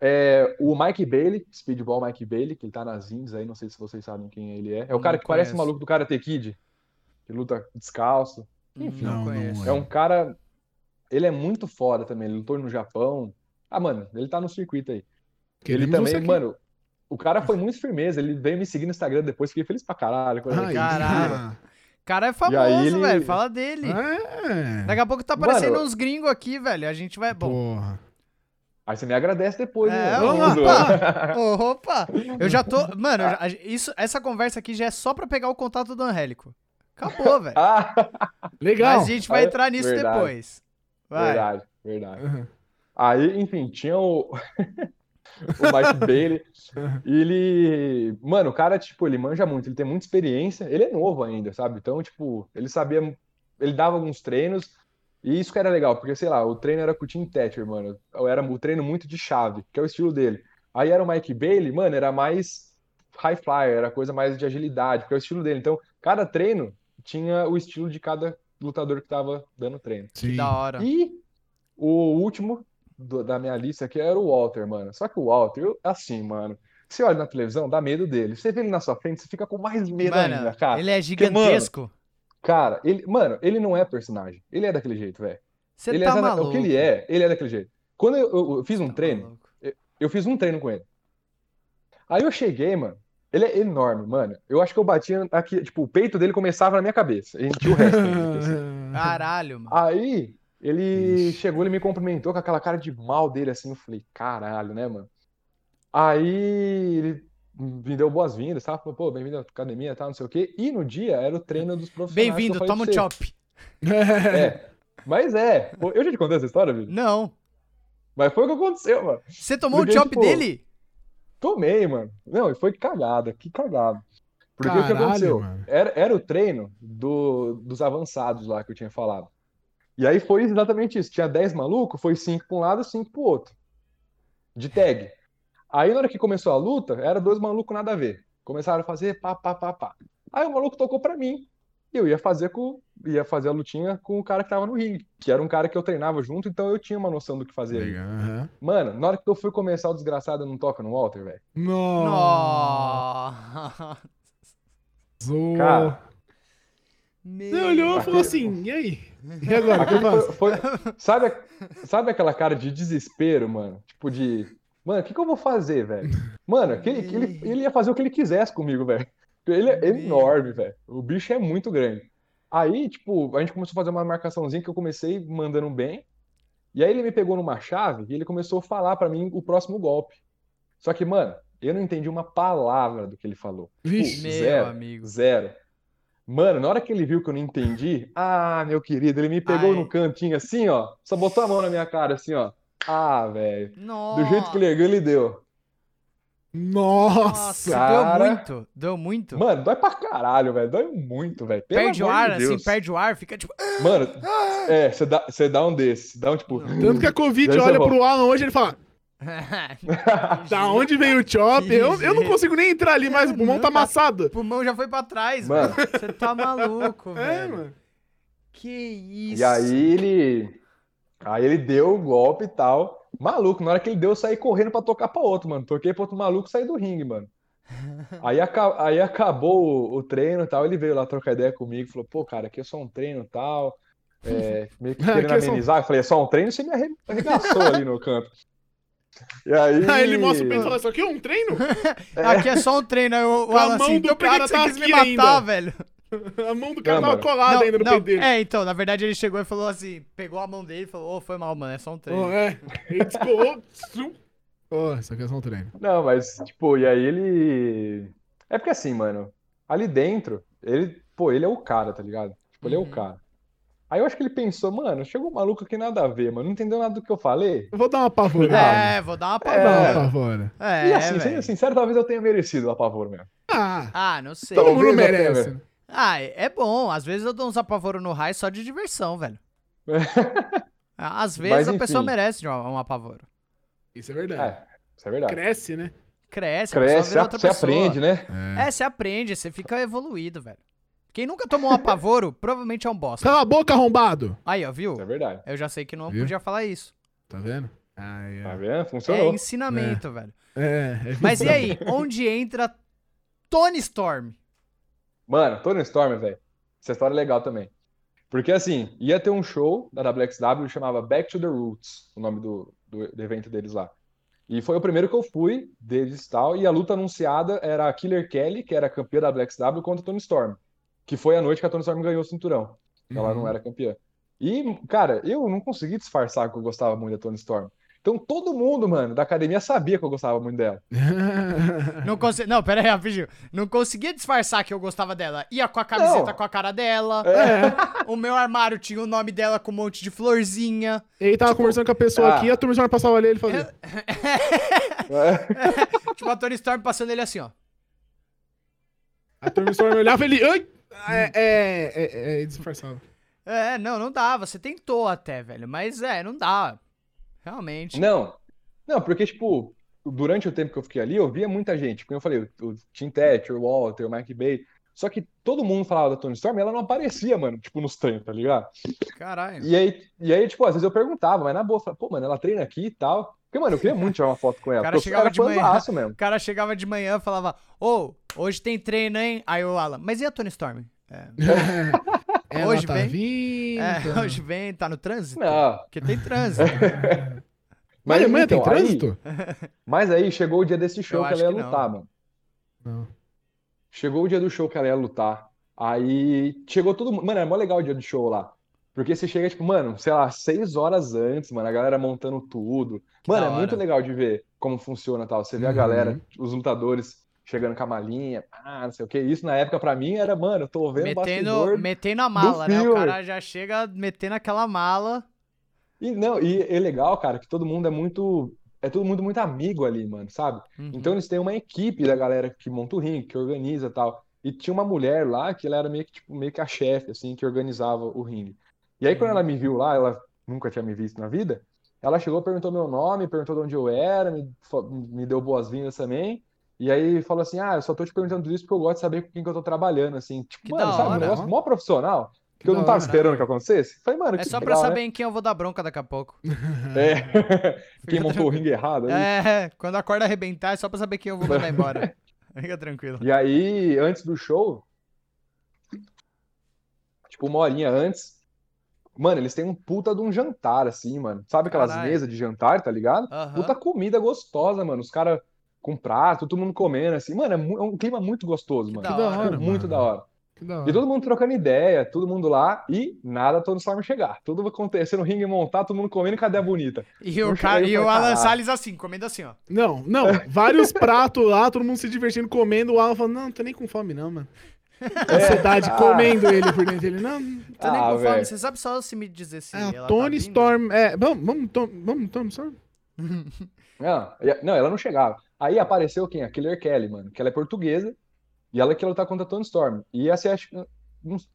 Speaker 3: É, o Mike Bailey, Speedball Mike Bailey, que ele tá nas indies aí, não sei se vocês sabem quem ele é. É o cara que parece o maluco do Karate Kid, que luta descalço. Enfim.
Speaker 1: Não,
Speaker 2: Não,
Speaker 1: conheço.
Speaker 3: É um cara. Ele é muito foda também. Ele lutou no Japão. Ah, mano, ele tá no circuito aí. Ele
Speaker 2: Queremos
Speaker 3: também, mano. O cara foi muito firmeza. Ele veio me seguir no Instagram depois, fiquei feliz pra caralho.
Speaker 2: Aí.
Speaker 1: Caralho. O cara é famoso,
Speaker 3: ele-
Speaker 1: velho. Fala dele.
Speaker 2: É.
Speaker 1: Daqui a pouco tá aparecendo
Speaker 3: Mano-
Speaker 1: uns gringos aqui, velho. A gente vai. Bom.
Speaker 2: Porra.
Speaker 3: Aí você me agradece depois,
Speaker 1: É,
Speaker 3: né? Tudo.
Speaker 1: lá. Ô, opa! Eu já tô. Mano, já- isso, essa conversa aqui já é só pra pegar o contato do Angélico. Acabou, velho.
Speaker 3: Ah,
Speaker 2: Legal.
Speaker 1: Mas a gente vai
Speaker 3: Aí-
Speaker 1: entrar nisso
Speaker 3: verdade.
Speaker 1: depois. Vai.
Speaker 3: verdade, verdade.
Speaker 2: Uhum.
Speaker 3: Aí, enfim, tinha o. o Mike Bailey. E ele. Mano, o cara, tipo, ele manja muito, ele tem muita experiência. Ele é novo ainda, sabe? Então, tipo, ele sabia. Ele dava alguns treinos. E isso que era legal, porque, sei lá, o treino era com o Tim Thatcher, mano. Era o treino muito de chave, que é o estilo dele. Aí era o Mike Bailey, mano, era mais high flyer, era coisa mais de agilidade, que é o estilo dele. Então, cada treino tinha o estilo de cada lutador que tava dando treino.
Speaker 2: Sim.
Speaker 1: Da hora.
Speaker 3: E o último do- da minha lista aqui era o Walter, mano. Só que o Walter, eu- assim, mano, você olha na televisão, dá medo dele. Você vê ele na sua frente, você fica com mais medo
Speaker 1: Mano,
Speaker 3: ainda, cara.
Speaker 1: ele é
Speaker 3: Porque, mano,
Speaker 1: gigantesco.
Speaker 3: Cara, ele, mano, ele não é personagem. Ele é daquele jeito, velho.
Speaker 1: Você
Speaker 3: Ele
Speaker 1: tá
Speaker 3: é,
Speaker 1: maluco.
Speaker 3: o que ele é, ele é daquele jeito. Quando eu, eu- eu fiz um
Speaker 1: Tá
Speaker 3: treino,
Speaker 1: maluco.
Speaker 3: eu fiz um treino com ele. Aí eu cheguei, mano. Ele é enorme, mano. Eu acho que eu batia aqui, tipo, o peito dele começava na minha cabeça. E tinha o resto ainda, assim.
Speaker 1: Caralho, mano.
Speaker 3: Aí ele
Speaker 2: Ixi.
Speaker 3: chegou, ele me cumprimentou com aquela cara de mal dele, assim. Eu falei, caralho, né, mano? Aí ele me deu boas-vindas, tá? Falou, pô, bem-vindo à academia, tá? Não sei o quê. E no dia era o treino dos profissionais.
Speaker 1: Bem-vindo, toma um chop.
Speaker 3: É. Mas é. Eu já te contei essa história, Vitor?
Speaker 1: Não.
Speaker 3: Mas foi o que aconteceu, mano.
Speaker 1: Você tomou o
Speaker 3: Porque,
Speaker 1: chop
Speaker 3: tipo,
Speaker 1: dele?
Speaker 3: Tomei, mano. Não, e foi cagada, que cagada. Porque o que
Speaker 2: Caralho,
Speaker 3: aconteceu?
Speaker 2: mano.
Speaker 3: Era, era o treino do, dos avançados lá que eu tinha falado. E aí foi exatamente isso. Tinha 10 malucos, foi 5 pra um lado e 5 pro outro. De tag. Aí na hora que começou a luta, era dois malucos nada a ver. Começaram a fazer pá, pá, pá, pá. Aí o maluco tocou pra mim. E eu ia fazer com, ia fazer a lutinha com o cara que tava no ringue, que era um cara que eu treinava junto, então eu tinha uma noção do que fazer.
Speaker 2: aham.
Speaker 3: Mano, na hora que eu fui começar o desgraçado, não toca no Walter, velho.
Speaker 2: Nossa.
Speaker 1: Nossa.
Speaker 3: Cara,
Speaker 1: Meu
Speaker 2: Você olhou e falou assim, e aí? E agora,
Speaker 3: foi, foi- sabe, sabe aquela cara de desespero, mano? Tipo de, mano, o que que eu vou fazer, velho? Mano, aquele, ele, ele ia fazer o que ele quisesse comigo, velho. Ele é enorme, velho. O bicho é muito grande. Aí, tipo, a gente começou a fazer uma marcaçãozinha que eu comecei mandando bem. E aí ele me pegou numa chave e ele começou a falar pra mim o próximo golpe. Só que, mano, eu não entendi uma palavra do que ele falou.
Speaker 2: Vixe.
Speaker 1: Meu
Speaker 3: zero.
Speaker 1: amigo.
Speaker 3: Zero. Mano, na hora que ele viu que eu não entendi, ah, meu querido, ele me pegou
Speaker 1: Ai.
Speaker 3: no cantinho assim, ó, só botou a mão na minha cara assim, ó. Ah, velho.
Speaker 1: Nossa.
Speaker 3: Do jeito que ele ergueu, ele deu.
Speaker 2: Nossa.
Speaker 3: Cara.
Speaker 1: deu muito. Deu muito.
Speaker 3: Mano, dói pra caralho, velho. Dói muito, velho.
Speaker 1: Perde o ar,
Speaker 3: de
Speaker 1: assim, perde o ar, fica tipo.
Speaker 3: Mano, é, você dá, você dá um desse. Dá um tipo.
Speaker 2: Tanto que a Covid olha
Speaker 3: volta.
Speaker 2: pro Alan hoje e ele fala, da onde veio o chop? Eu, eu não consigo nem entrar ali, mas o pulmão tá
Speaker 1: Nunca-
Speaker 2: amassado.
Speaker 1: O pulmão já foi pra trás,
Speaker 3: Mano.
Speaker 1: mano. Você tá maluco,
Speaker 2: É,
Speaker 1: velho.
Speaker 2: mano.
Speaker 1: Que isso.
Speaker 3: E aí ele. Aí ele deu o golpe e tal. Maluco, na hora que ele deu, eu saí correndo pra tocar pra outro, mano. Toquei pra outro maluco e saí do ringue, mano. Aí, aca- aí acabou o, o treino e tal. Ele veio lá trocar ideia comigo. Falou, pô, cara, aqui é só um treino e tal. é, meio que querendo
Speaker 2: é
Speaker 3: amenizar. Eu falei, é só um treino, você me arre- arregaçou ali no canto. E aí.
Speaker 2: Aí ele mostra o peito e fala, isso aqui é um treino?
Speaker 1: Aqui é só um treino. Alan
Speaker 2: mão
Speaker 1: assim, então por que
Speaker 2: cara
Speaker 1: que você
Speaker 2: tá
Speaker 1: quis me matar,
Speaker 2: ainda."
Speaker 1: velho?
Speaker 2: A mão do cara
Speaker 3: Não,
Speaker 2: tava
Speaker 3: mano.
Speaker 2: colada
Speaker 1: Não,
Speaker 2: ainda no
Speaker 1: não,
Speaker 2: peito dele.
Speaker 1: É, então, na verdade ele chegou e falou assim, pegou a mão dele e falou, ô, foi mal, mano, é só um treino.
Speaker 2: Oh, é. Ele descolou. Oh, isso aqui é só um treino.
Speaker 3: Não, mas, tipo, e aí ele. É porque assim, mano, ali dentro, ele, pô, ele é o cara, tá ligado? Tipo, ele é o
Speaker 1: Uhum.
Speaker 3: cara. Aí eu acho que ele pensou, mano, chegou um maluco aqui nada a ver, mano, não entendeu nada do que eu falei.
Speaker 2: Eu vou dar uma pavora.
Speaker 1: É, vou dar uma
Speaker 2: Vou dar uma
Speaker 1: pavora.
Speaker 2: pavora.
Speaker 1: É,
Speaker 3: e assim,
Speaker 1: velho.
Speaker 3: sendo sincero, talvez eu tenha merecido o apavoro mesmo.
Speaker 2: Ah,
Speaker 1: Ah, não sei.
Speaker 3: Então,
Speaker 2: todo mundo merece.
Speaker 1: Ah, é bom. Às vezes eu dou uns apavoros no raio só de diversão, velho. Às vezes
Speaker 3: Mas,
Speaker 1: a pessoa merece um, um apavoro.
Speaker 2: Isso é verdade.
Speaker 3: É, isso é verdade.
Speaker 2: Cresce, né?
Speaker 1: Cresce, a pessoa
Speaker 3: Cresce,
Speaker 1: vira outra
Speaker 3: você
Speaker 1: pessoa.
Speaker 3: aprende, né?
Speaker 1: É, você aprende, você fica evoluído, velho. Quem nunca tomou um apavoro, provavelmente é um bosta.
Speaker 2: Cala a boca, arrombado.
Speaker 1: Aí, ó, viu?
Speaker 3: Isso é verdade.
Speaker 1: Eu já sei que não
Speaker 2: Viu?
Speaker 1: podia falar isso.
Speaker 2: Tá vendo? Ah,
Speaker 3: Tá
Speaker 2: é.
Speaker 3: vendo?
Speaker 1: É
Speaker 3: Funcionou.
Speaker 1: ensinamento, velho.
Speaker 2: É, é
Speaker 1: Mas e aí, onde entra Tony Storm?
Speaker 3: Mano, Tony Storm, velho. Essa história é legal também. Porque assim, ia ter um show da WXW chamava Back to the Roots, o nome do, do, do evento deles lá. E foi o primeiro que eu fui deles e tal. E a luta anunciada era a Killer Kelly, que era campeã da WXW, contra a Tony Storm. Que foi a noite que a Tony Storm ganhou o cinturão. Ela não era campeã. E, cara, eu não consegui disfarçar que eu gostava muito da Tony Storm. Então todo mundo, mano, da academia sabia que eu gostava muito dela.
Speaker 1: Não, conse... não, pera aí, rapidinho. Não conseguia disfarçar que eu gostava dela. Ia com a camiseta
Speaker 3: Não.
Speaker 1: com a cara dela.
Speaker 2: É.
Speaker 1: O meu armário tinha o nome dela com um monte de florzinha.
Speaker 2: Ele tava conversando com a pessoa
Speaker 3: ah.
Speaker 2: aqui, a turma já passava ali e ele fazia.
Speaker 1: tipo, a Tony Storm passando ele assim, ó.
Speaker 2: A turma só olhava e ele. Ai! É, é, é, é disfarçava.
Speaker 1: É, não, não dá. Você tentou até, velho. Mas é, não dá. Realmente.
Speaker 3: Não, não, porque, tipo, durante o tempo que eu fiquei ali, eu via muita gente. Como eu falei, o Tim Thatcher, o Walter, o Mike Bay. Só que todo mundo falava da Tony Storm e ela não aparecia, mano, tipo, nos treinos, tá ligado?
Speaker 1: Caralho.
Speaker 3: E aí, e aí, tipo, às vezes eu perguntava, mas na boa, eu falava, pô, mano, ela treina aqui e tal. Porque, mano, eu queria muito tirar uma foto com ela.
Speaker 1: O cara chegava de manhã.
Speaker 3: mesmo.
Speaker 1: O cara chegava de manhã e falava, ô, hoje tem treino, hein? Aí o Alan, mas e a Tony Storm? É,
Speaker 2: Ela
Speaker 1: Hoje
Speaker 2: tá
Speaker 1: vem.
Speaker 2: vindo.
Speaker 1: é, hoje vem, tá no trânsito?
Speaker 3: Não,
Speaker 1: Porque tem trânsito.
Speaker 2: Mas amanhã tem
Speaker 3: então, aí-
Speaker 2: trânsito?
Speaker 3: mas aí chegou o dia desse show
Speaker 1: Eu
Speaker 3: que ela ia
Speaker 1: que não.
Speaker 3: lutar, mano.
Speaker 2: Não.
Speaker 3: Chegou o dia do show que ela ia lutar. Aí chegou todo mundo. Mano, é mó legal o dia do show lá. Porque você chega, tipo, mano, sei lá, seis horas antes, mano, a galera montando tudo. Mano,
Speaker 1: da
Speaker 3: é muito legal de ver como funciona e tal. Você vê a
Speaker 2: Uhum.
Speaker 3: galera, os lutadores chegando com a malinha, ah, não sei o que. Isso na época pra mim era, mano, eu tô vendo
Speaker 1: metendo, metendo a mala, né? O cara já chega metendo aquela mala.
Speaker 3: E, não, e é legal, cara, que todo mundo é muito. É todo mundo muito amigo ali, mano, sabe?
Speaker 1: Uhum.
Speaker 3: Então eles têm uma equipe da galera que monta o ringue, que organiza e tal. E tinha uma mulher lá que ela era meio que, tipo, meio que a chefe, assim, que organizava o ringue. E aí, quando ela me viu lá, ela nunca tinha me visto na vida, ela chegou, perguntou meu nome, perguntou de onde eu era, me, me deu boas-vindas também. E aí falou assim: Ah, eu só tô te perguntando tudo isso porque eu gosto de saber com quem que eu tô trabalhando, assim. Tipo,
Speaker 1: Que
Speaker 3: mano, sabe, um negócio mó profissional, que,
Speaker 2: Que
Speaker 3: eu não tava
Speaker 2: hora.
Speaker 3: esperando que acontecesse. Falei, mano,
Speaker 1: É
Speaker 3: que
Speaker 1: só pra
Speaker 3: legal, né?
Speaker 1: saber em quem eu vou dar bronca daqui a pouco.
Speaker 3: É. Quem montou o ringue errado aí.
Speaker 1: É, quando a corda arrebentar, é só pra saber quem eu vou mandar embora. Fica tranquilo.
Speaker 3: E aí, antes do show, tipo, uma horinha antes, mano, eles têm um puta de um jantar, assim, mano. Sabe aquelas
Speaker 1: Caralho.
Speaker 3: mesas de jantar, tá ligado?
Speaker 1: Aham.
Speaker 3: Puta comida gostosa, mano. Os caras com prato, todo mundo comendo, assim. Mano, é, é um clima muito gostoso, mano.
Speaker 1: da
Speaker 2: da
Speaker 1: hora,
Speaker 3: Muito
Speaker 2: mano.
Speaker 3: da hora.
Speaker 2: Que
Speaker 3: E todo mundo trocando ideia, todo mundo lá, e nada Tony Storm chegar. Tudo acontecendo, ringue montar, todo mundo comendo, cadê a bonita?
Speaker 1: E o,
Speaker 3: Eu
Speaker 1: cara, e o Alan. Salles assim, comendo assim, ó.
Speaker 2: Não, não. Vários pratos lá, todo mundo se divertindo, comendo. O Alan falando, não, não tô nem com fome, não, mano. Ansiedade,
Speaker 3: Ah.
Speaker 2: comendo ele por dentro. Ele, não.
Speaker 1: Tô nem
Speaker 3: Ah,
Speaker 1: com fome. Você sabe só se me dizer se
Speaker 2: É
Speaker 1: tá
Speaker 2: Tony
Speaker 1: vindo?
Speaker 2: Storm. É, vamos, vamos, Tom- vamos, Tony Storm?
Speaker 3: Não, e- não, ela não chegava. Aí apareceu quem? A Killer Kelly, mano, que ela é portuguesa e ela que lutar contra a Tony Storm. E essa é, acho,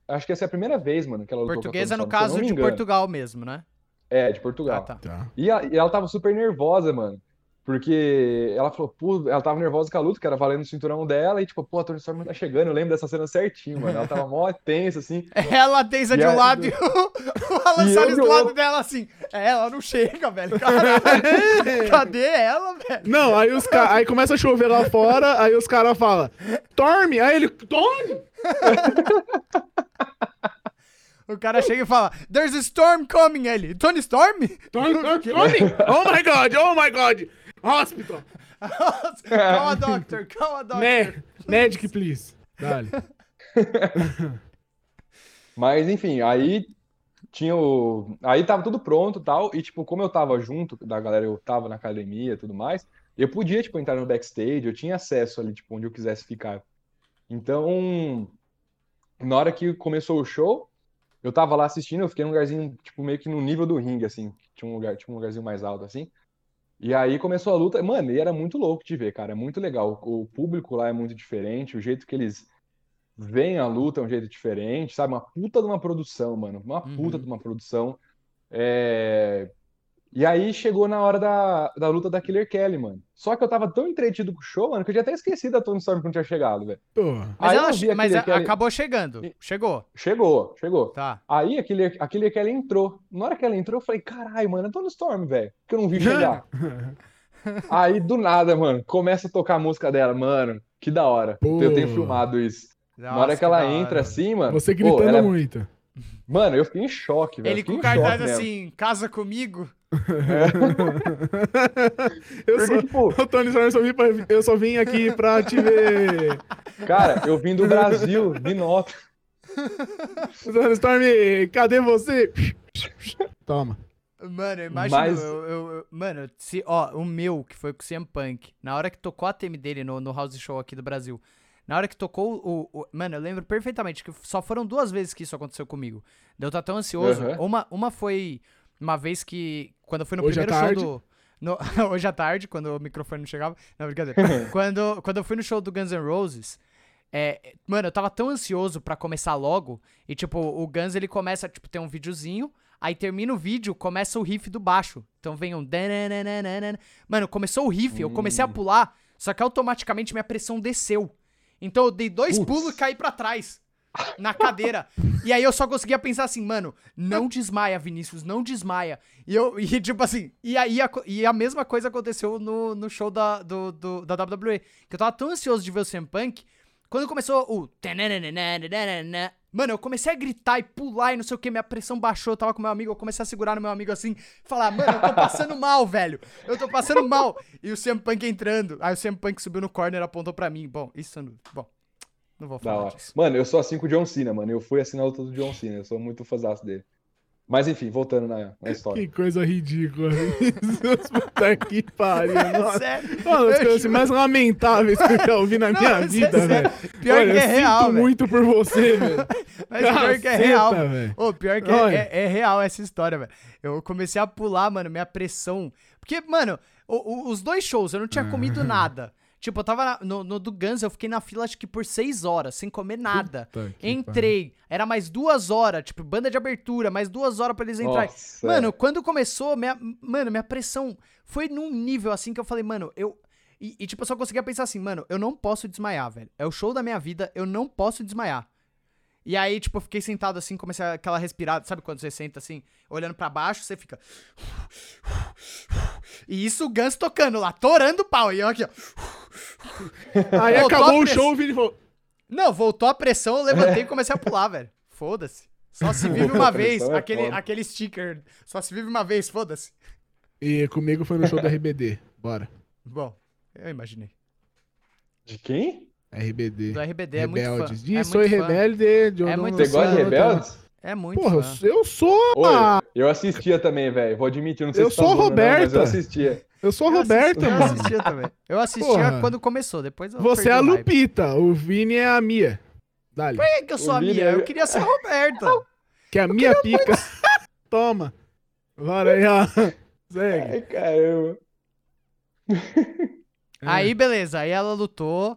Speaker 3: acho que essa é a primeira vez, mano, que ela lutou
Speaker 1: Portuguesa, no caso, de. Portugal mesmo, né?
Speaker 3: É, de Portugal.
Speaker 1: Ah, tá.
Speaker 2: Tá.
Speaker 3: E, a- e ela tava super nervosa, mano. Porque ela falou, pô, ela tava nervosa com a luta, que era valendo o cinturão dela, e tipo, pô, a Tony Storm tá chegando. Eu lembro dessa cena certinho, mano. Ela tava mó tensa, assim.
Speaker 1: Ela tensa
Speaker 3: E
Speaker 1: de um lado e o, Alan
Speaker 3: eu
Speaker 1: Salles do lado dela assim. É, ela não chega, velho. Caralho. Cadê ela, velho?
Speaker 2: Não, aí, os ca... aí começa a chover lá fora, aí os caras falam, Storm! Aí ele, Storm!
Speaker 1: O cara chega e fala, There's a storm coming, ele. Tony Storm?
Speaker 2: Tony, Tony, Tony! Oh my god, oh my god! Hospital!
Speaker 1: call a doctor, call a doctor.
Speaker 2: Magic, please. Dale.
Speaker 3: Mas, enfim, aí tinha o. Aí tava tudo pronto e tal. E, tipo, como eu tava junto da galera, eu tava na academia e tudo mais, eu podia, tipo, entrar no backstage, eu tinha acesso ali, tipo, onde eu quisesse ficar. Então, na hora que começou o show, eu tava lá assistindo, eu fiquei num lugarzinho, tipo, meio que no nível do ringue, assim. Tinha um lugar, tinha um lugarzinho mais alto, assim. E aí começou a luta. Mano, e era muito louco de ver, cara. É muito legal. O público lá é muito diferente, o jeito que eles veem a luta é um jeito diferente, sabe? Uma puta de uma produção, mano. Uma puta
Speaker 1: Uhum.
Speaker 3: de uma produção. É... E aí chegou na hora da, da luta da Killer Kelly, mano. Só que eu tava tão entretido com o show, mano, que eu já até esqueci da Tony Storm quando tinha chegado, velho.
Speaker 1: Mas,
Speaker 3: Aí
Speaker 1: ela,
Speaker 3: a
Speaker 1: mas a-
Speaker 3: Kelly-
Speaker 1: acabou chegando. Chegou.
Speaker 3: Chegou, chegou.
Speaker 1: Tá.
Speaker 3: Aí a Killer, a Killer Kelly entrou. Na hora que ela entrou, eu falei, caralho, mano, é Tony Storm, velho. Que eu não vi chegar. Aí, do nada, mano, começa a tocar a música dela, mano. Que da hora. Eu tenho
Speaker 2: Pô.
Speaker 3: filmado isso. Na
Speaker 1: Nossa,
Speaker 3: hora que ela entra assim, mano.
Speaker 2: Você
Speaker 3: pô,
Speaker 2: gritando
Speaker 3: ela é-
Speaker 2: muito.
Speaker 3: Mano, eu fiquei em choque, velho.
Speaker 1: Ele com cartaz
Speaker 3: choque
Speaker 1: assim, casa comigo.
Speaker 2: eu
Speaker 3: Porque,
Speaker 2: só,
Speaker 3: tipo,
Speaker 2: Ô, Tony Storm, eu só, vim pra- eu só vim aqui pra te ver.
Speaker 3: cara, eu vim do Brasil, de nota.
Speaker 2: Tony Storm, cadê você? Toma.
Speaker 1: Mano, eu imagino.
Speaker 3: Mas-
Speaker 1: eu- eu- eu- mano, se, ó, o meu, que foi com o CM Punk, na hora que tocou a theme dele no, no House Show aqui do Brasil, na hora que tocou o, o- Mano, eu lembro perfeitamente que só foram duas vezes que isso aconteceu comigo. Daí Eu tava tão ansioso.
Speaker 3: Aham.
Speaker 1: Uma, uma foi uma vez que. Quando eu fui no
Speaker 2: Hoje
Speaker 1: primeiro show
Speaker 2: tarde.
Speaker 1: do. no- hoje à tarde, quando o microfone não chegava. Não, brincadeira. quando, quando eu fui no show do Guns N' Roses. É, mano, eu tava tão ansioso pra começar logo. E, tipo, o Guns ele começa, tipo, tem um videozinho. Aí termina o vídeo, começa o riff do baixo. Então vem um. Mano, começou o riff, eu comecei a pular, só que automaticamente minha pressão desceu. Então eu dei dois
Speaker 3: Putz.
Speaker 1: pulos e caí pra trás. Na cadeira. e aí eu só conseguia pensar assim, mano, não desmaia, Vinícius, não desmaia. E eu, e tipo assim, e aí a, e a mesma coisa aconteceu no, no show da, do, do- da WWE. Que eu tava tão ansioso de ver o CM Punk, quando começou o. Mano, eu comecei a gritar e pular e não sei o que, minha pressão baixou, eu tava com meu amigo, eu comecei a segurar no meu amigo assim, falar, mano, eu tô passando mal, velho. Eu tô passando mal. E o CM Punk entrando. Aí o CM Punk subiu no corner, apontou pra mim. Bom, isso. Bom, não vou falar.
Speaker 3: Mano, eu sou assim com o John Cena, mano. Eu fui assim na luta do John Cena. Eu sou muito fãzaço dele. Mas enfim, voltando na, na história.
Speaker 2: Que coisa ridícula. Puta que pariu. Nossa.
Speaker 1: Sério.
Speaker 2: Uma das coisas assim, mais lamentáveis que eu já ouvi na
Speaker 1: Não,
Speaker 2: minha
Speaker 1: é
Speaker 2: vida,
Speaker 1: sério.
Speaker 2: velho.
Speaker 1: Pior
Speaker 2: Olha,
Speaker 1: que é
Speaker 2: eu
Speaker 1: real,
Speaker 2: sinto
Speaker 1: velho.
Speaker 2: muito por você, velho.
Speaker 1: Mas pior que é real.
Speaker 2: Caceta, velho.
Speaker 1: Ô, pior que é, é- é real essa história, velho. Eu comecei a pular, mano, minha pressão. Porque, mano, o- o- os dois shows eu não tinha comido nada. Tipo, eu tava na- no, no do Guns, eu fiquei na fila acho que por seis horas, sem comer nada.
Speaker 2: Puta
Speaker 1: Entrei, era mais duas horas, tipo, banda de abertura, mais duas horas pra eles entrarem.
Speaker 3: Nossa,
Speaker 1: Mano, quando começou, minha, mano, minha pressão foi num nível assim que eu falei, mano, eu. E, e, tipo, eu só conseguia pensar assim, mano, eu não posso desmaiar, velho. É o show da minha vida, eu não posso desmaiar. E aí, tipo, eu fiquei sentado assim, comecei aquela respirada, sabe quando você senta assim, olhando pra baixo, você fica. E isso o Gans tocando lá, torando o pau. E eu aqui, ó.
Speaker 2: Aí
Speaker 1: Voltou
Speaker 2: acabou
Speaker 1: a
Speaker 2: o
Speaker 1: press-
Speaker 2: show, o Vini falou.
Speaker 1: Não, voltou a pressão, eu levantei e comecei a pular, velho. Foda-se. Só se vive uma vez,
Speaker 3: é
Speaker 1: aquele,
Speaker 3: foda.
Speaker 1: aquele sticker. Só se vive uma vez, foda-se.
Speaker 2: E comigo foi no show da RBD. Bora.
Speaker 1: Bom, eu imaginei.
Speaker 3: De quem?
Speaker 2: RBD.
Speaker 1: Do RBD é muito fã.
Speaker 2: Rebeldes.
Speaker 1: é
Speaker 2: Diz,
Speaker 1: muito
Speaker 2: sou rebelde. de
Speaker 1: É
Speaker 2: onde
Speaker 1: muito
Speaker 3: Você gosta de
Speaker 2: sou,
Speaker 3: Rebeldes?
Speaker 1: É muito
Speaker 2: Porra,
Speaker 1: fã.
Speaker 2: eu sou.
Speaker 3: Oi, eu assistia também, velho. Vou admitir, não sei
Speaker 2: Eu
Speaker 3: se
Speaker 2: sou
Speaker 3: tá bom, não, mas
Speaker 2: Roberta.
Speaker 3: eu assistia.
Speaker 2: Eu sou a
Speaker 1: Eu
Speaker 2: Roberta,
Speaker 1: assisti- Eu
Speaker 2: mano.
Speaker 1: assistia também. Eu assistia
Speaker 2: Porra.
Speaker 1: quando começou, depois eu
Speaker 2: Você é a. Lupita, o Vini é a Mia. Dali.
Speaker 1: Por que, que eu sou
Speaker 3: O
Speaker 1: a
Speaker 3: Vini
Speaker 1: minha?
Speaker 3: é-
Speaker 1: Eu queria ser a Roberta.
Speaker 2: Que é a minha pica. Toma. Bora aí, ó. Segue.
Speaker 3: Ai, caramba.
Speaker 1: Aí, beleza. Aí ela lutou.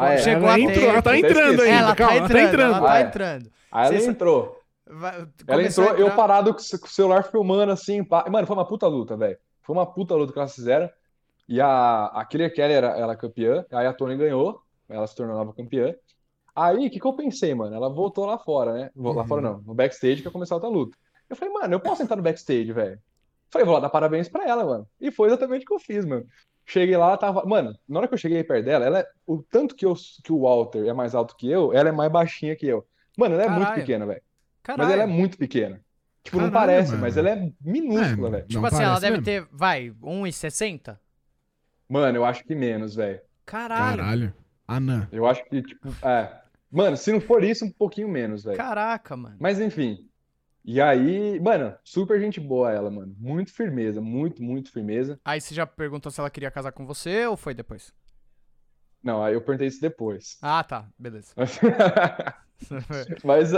Speaker 3: Ah, é.
Speaker 1: Chegou
Speaker 2: ela entrou, ela tá entrando ainda.
Speaker 1: ela
Speaker 2: calma,
Speaker 1: tá entrando,
Speaker 2: tá entrando.
Speaker 1: ela tá
Speaker 3: Ah, é.
Speaker 1: entrando.
Speaker 3: Aí ela
Speaker 1: Cê-
Speaker 3: entrou.
Speaker 1: Vai-
Speaker 3: Ela entrou, eu
Speaker 1: entrar-
Speaker 3: parado com o celular filmando assim. pá. Mano, foi uma puta luta, velho. Foi uma puta luta que elas fizeram. E a, a Killer Kelly era ela campeã. Aí a Tony ganhou. Ela se tornou nova campeã. Aí, o que que eu pensei, mano? Ela voltou lá fora, né? Vo- Lá
Speaker 2: Uhum.
Speaker 3: fora não, no backstage que ia começar outra luta. Eu falei, mano, eu posso entrar no backstage, velho? Falei, vou lá dar parabéns pra ela, mano. E foi exatamente o que eu fiz, mano. Cheguei lá, tava. Mano, na hora que eu cheguei perto dela, ela é. O tanto que, eu, que o Walter é mais alto que eu, ela é mais baixinha que eu. Mano, ela é muito
Speaker 1: Caralho.
Speaker 3: pequena, velho.
Speaker 1: Caralho.
Speaker 3: Mas ela é muito pequena. Tipo, não
Speaker 2: Caralho,
Speaker 3: parece,
Speaker 2: mano.
Speaker 3: mas ela é minúscula,
Speaker 2: É,
Speaker 3: velho.
Speaker 1: Tipo
Speaker 2: Não
Speaker 1: assim, ela deve
Speaker 2: mesmo.
Speaker 1: ter, vai, 1,60?
Speaker 3: Mano, eu acho que menos, velho.
Speaker 1: Caralho.
Speaker 2: Caralho. Anã.
Speaker 3: Eu acho que, tipo, é. Mano, se não for isso, um pouquinho menos, velho.
Speaker 1: Caraca, mano.
Speaker 3: Mas enfim. E aí, mano, super gente boa ela, mano. Muito firmeza, muito, muito firmeza.
Speaker 1: Aí você já perguntou se ela queria casar com você ou foi depois?
Speaker 3: Não, aí eu perguntei isso depois.
Speaker 1: Ah, tá. Beleza.
Speaker 3: Mas,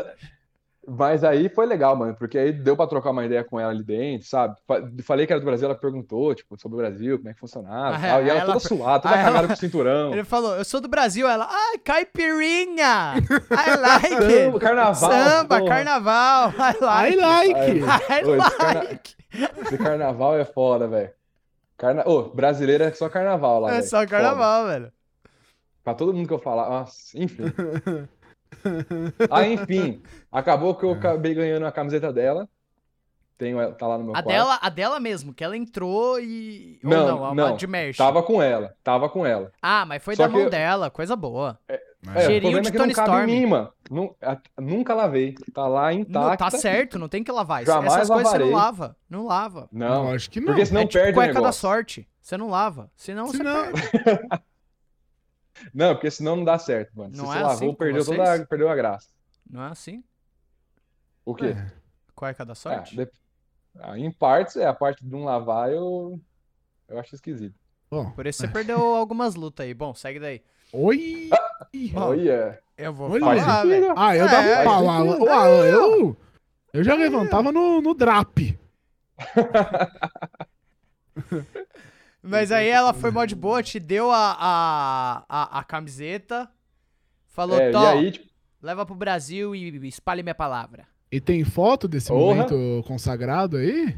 Speaker 3: mas aí foi legal, mano, porque aí deu pra trocar uma ideia com ela ali dentro, sabe? Fa- Falei que era do Brasil, ela perguntou, tipo, sobre o Brasil, como é que funcionava
Speaker 1: Ah,
Speaker 3: e tal. E
Speaker 1: aí
Speaker 3: ela
Speaker 1: ela-
Speaker 3: toda suada, toda
Speaker 1: ela-
Speaker 3: cagada com o cinturão.
Speaker 1: Ele falou, eu sou do Brasil. Ela, ai, caipirinha. I like
Speaker 3: Samba,
Speaker 1: it.
Speaker 3: carnaval,
Speaker 1: Samba,
Speaker 3: porra.
Speaker 1: carnaval. I
Speaker 2: I
Speaker 1: like
Speaker 2: like.
Speaker 3: Aí,
Speaker 1: I
Speaker 3: Ô, esse carna-
Speaker 1: like.
Speaker 3: Esse carnaval é foda, velho. Carna... Ô, brasileiro é só carnaval lá,
Speaker 1: É
Speaker 3: velho.
Speaker 1: só
Speaker 3: Foda.
Speaker 1: carnaval, velho.
Speaker 3: Pra todo mundo que eu falar, nossa, enfim. Aí, enfim, acabou que eu acabei ganhando a camiseta dela. Tenho, ela- tá lá no meu
Speaker 1: A
Speaker 3: quarto.
Speaker 1: dela, a dela mesmo, que ela entrou e... Ou
Speaker 3: Não,
Speaker 1: não, a
Speaker 3: não.
Speaker 1: de merch.
Speaker 3: Tava com ela, tava com ela.
Speaker 1: Ah, mas foi
Speaker 3: Só
Speaker 1: da mão
Speaker 3: que-
Speaker 1: dela, coisa boa.
Speaker 3: É,
Speaker 1: Cheirinho
Speaker 3: o problema
Speaker 1: de
Speaker 3: é que
Speaker 1: Tony
Speaker 3: não cabe
Speaker 1: Storm.
Speaker 3: em mim, mano. Nunca lavei. Tá lá
Speaker 1: Não,
Speaker 3: intacta.
Speaker 1: tá certo, não tem que lavar.
Speaker 3: Jamais
Speaker 1: Essas coisas você não
Speaker 3: lavarei.
Speaker 1: lava. Não lava.
Speaker 3: Não,
Speaker 2: Lógico que não.
Speaker 3: porque senão
Speaker 1: é tipo
Speaker 3: perde o
Speaker 1: cueca da
Speaker 3: negócio.
Speaker 1: sorte. Você não lava. Senão
Speaker 2: Se
Speaker 1: você
Speaker 2: não-
Speaker 1: perde.
Speaker 3: Não, porque senão não dá certo, mano. Se
Speaker 1: Não
Speaker 3: você
Speaker 1: é
Speaker 3: lavou,
Speaker 1: assim com
Speaker 3: perdeu
Speaker 1: vocês?
Speaker 3: toda a, perdeu a graça.
Speaker 1: Não é assim?
Speaker 3: O quê?
Speaker 2: É.
Speaker 1: Cueca da
Speaker 3: Ah,
Speaker 1: sorte?
Speaker 3: de- ah, em partes, é a parte de não lavar, eu eu acho esquisito.
Speaker 2: Bom,
Speaker 1: Por isso você perdeu algumas lutas aí. Bom, segue daí.
Speaker 2: oi.
Speaker 1: Ó,
Speaker 3: Olha,
Speaker 1: Eu vou
Speaker 2: Olha.
Speaker 1: falar, velho.
Speaker 2: Ah, eu
Speaker 1: É,
Speaker 2: dava um pau. Alan. Alan, eu, eu já levantava no, no drap.
Speaker 1: Mas aí ela foi mó de boa, te deu a, a, a, a camiseta, falou,
Speaker 3: é,
Speaker 1: Tó,
Speaker 3: aí, tipo,
Speaker 1: leva pro Brasil e espalhe minha palavra.
Speaker 2: E tem foto desse
Speaker 3: Porra.
Speaker 2: momento consagrado aí?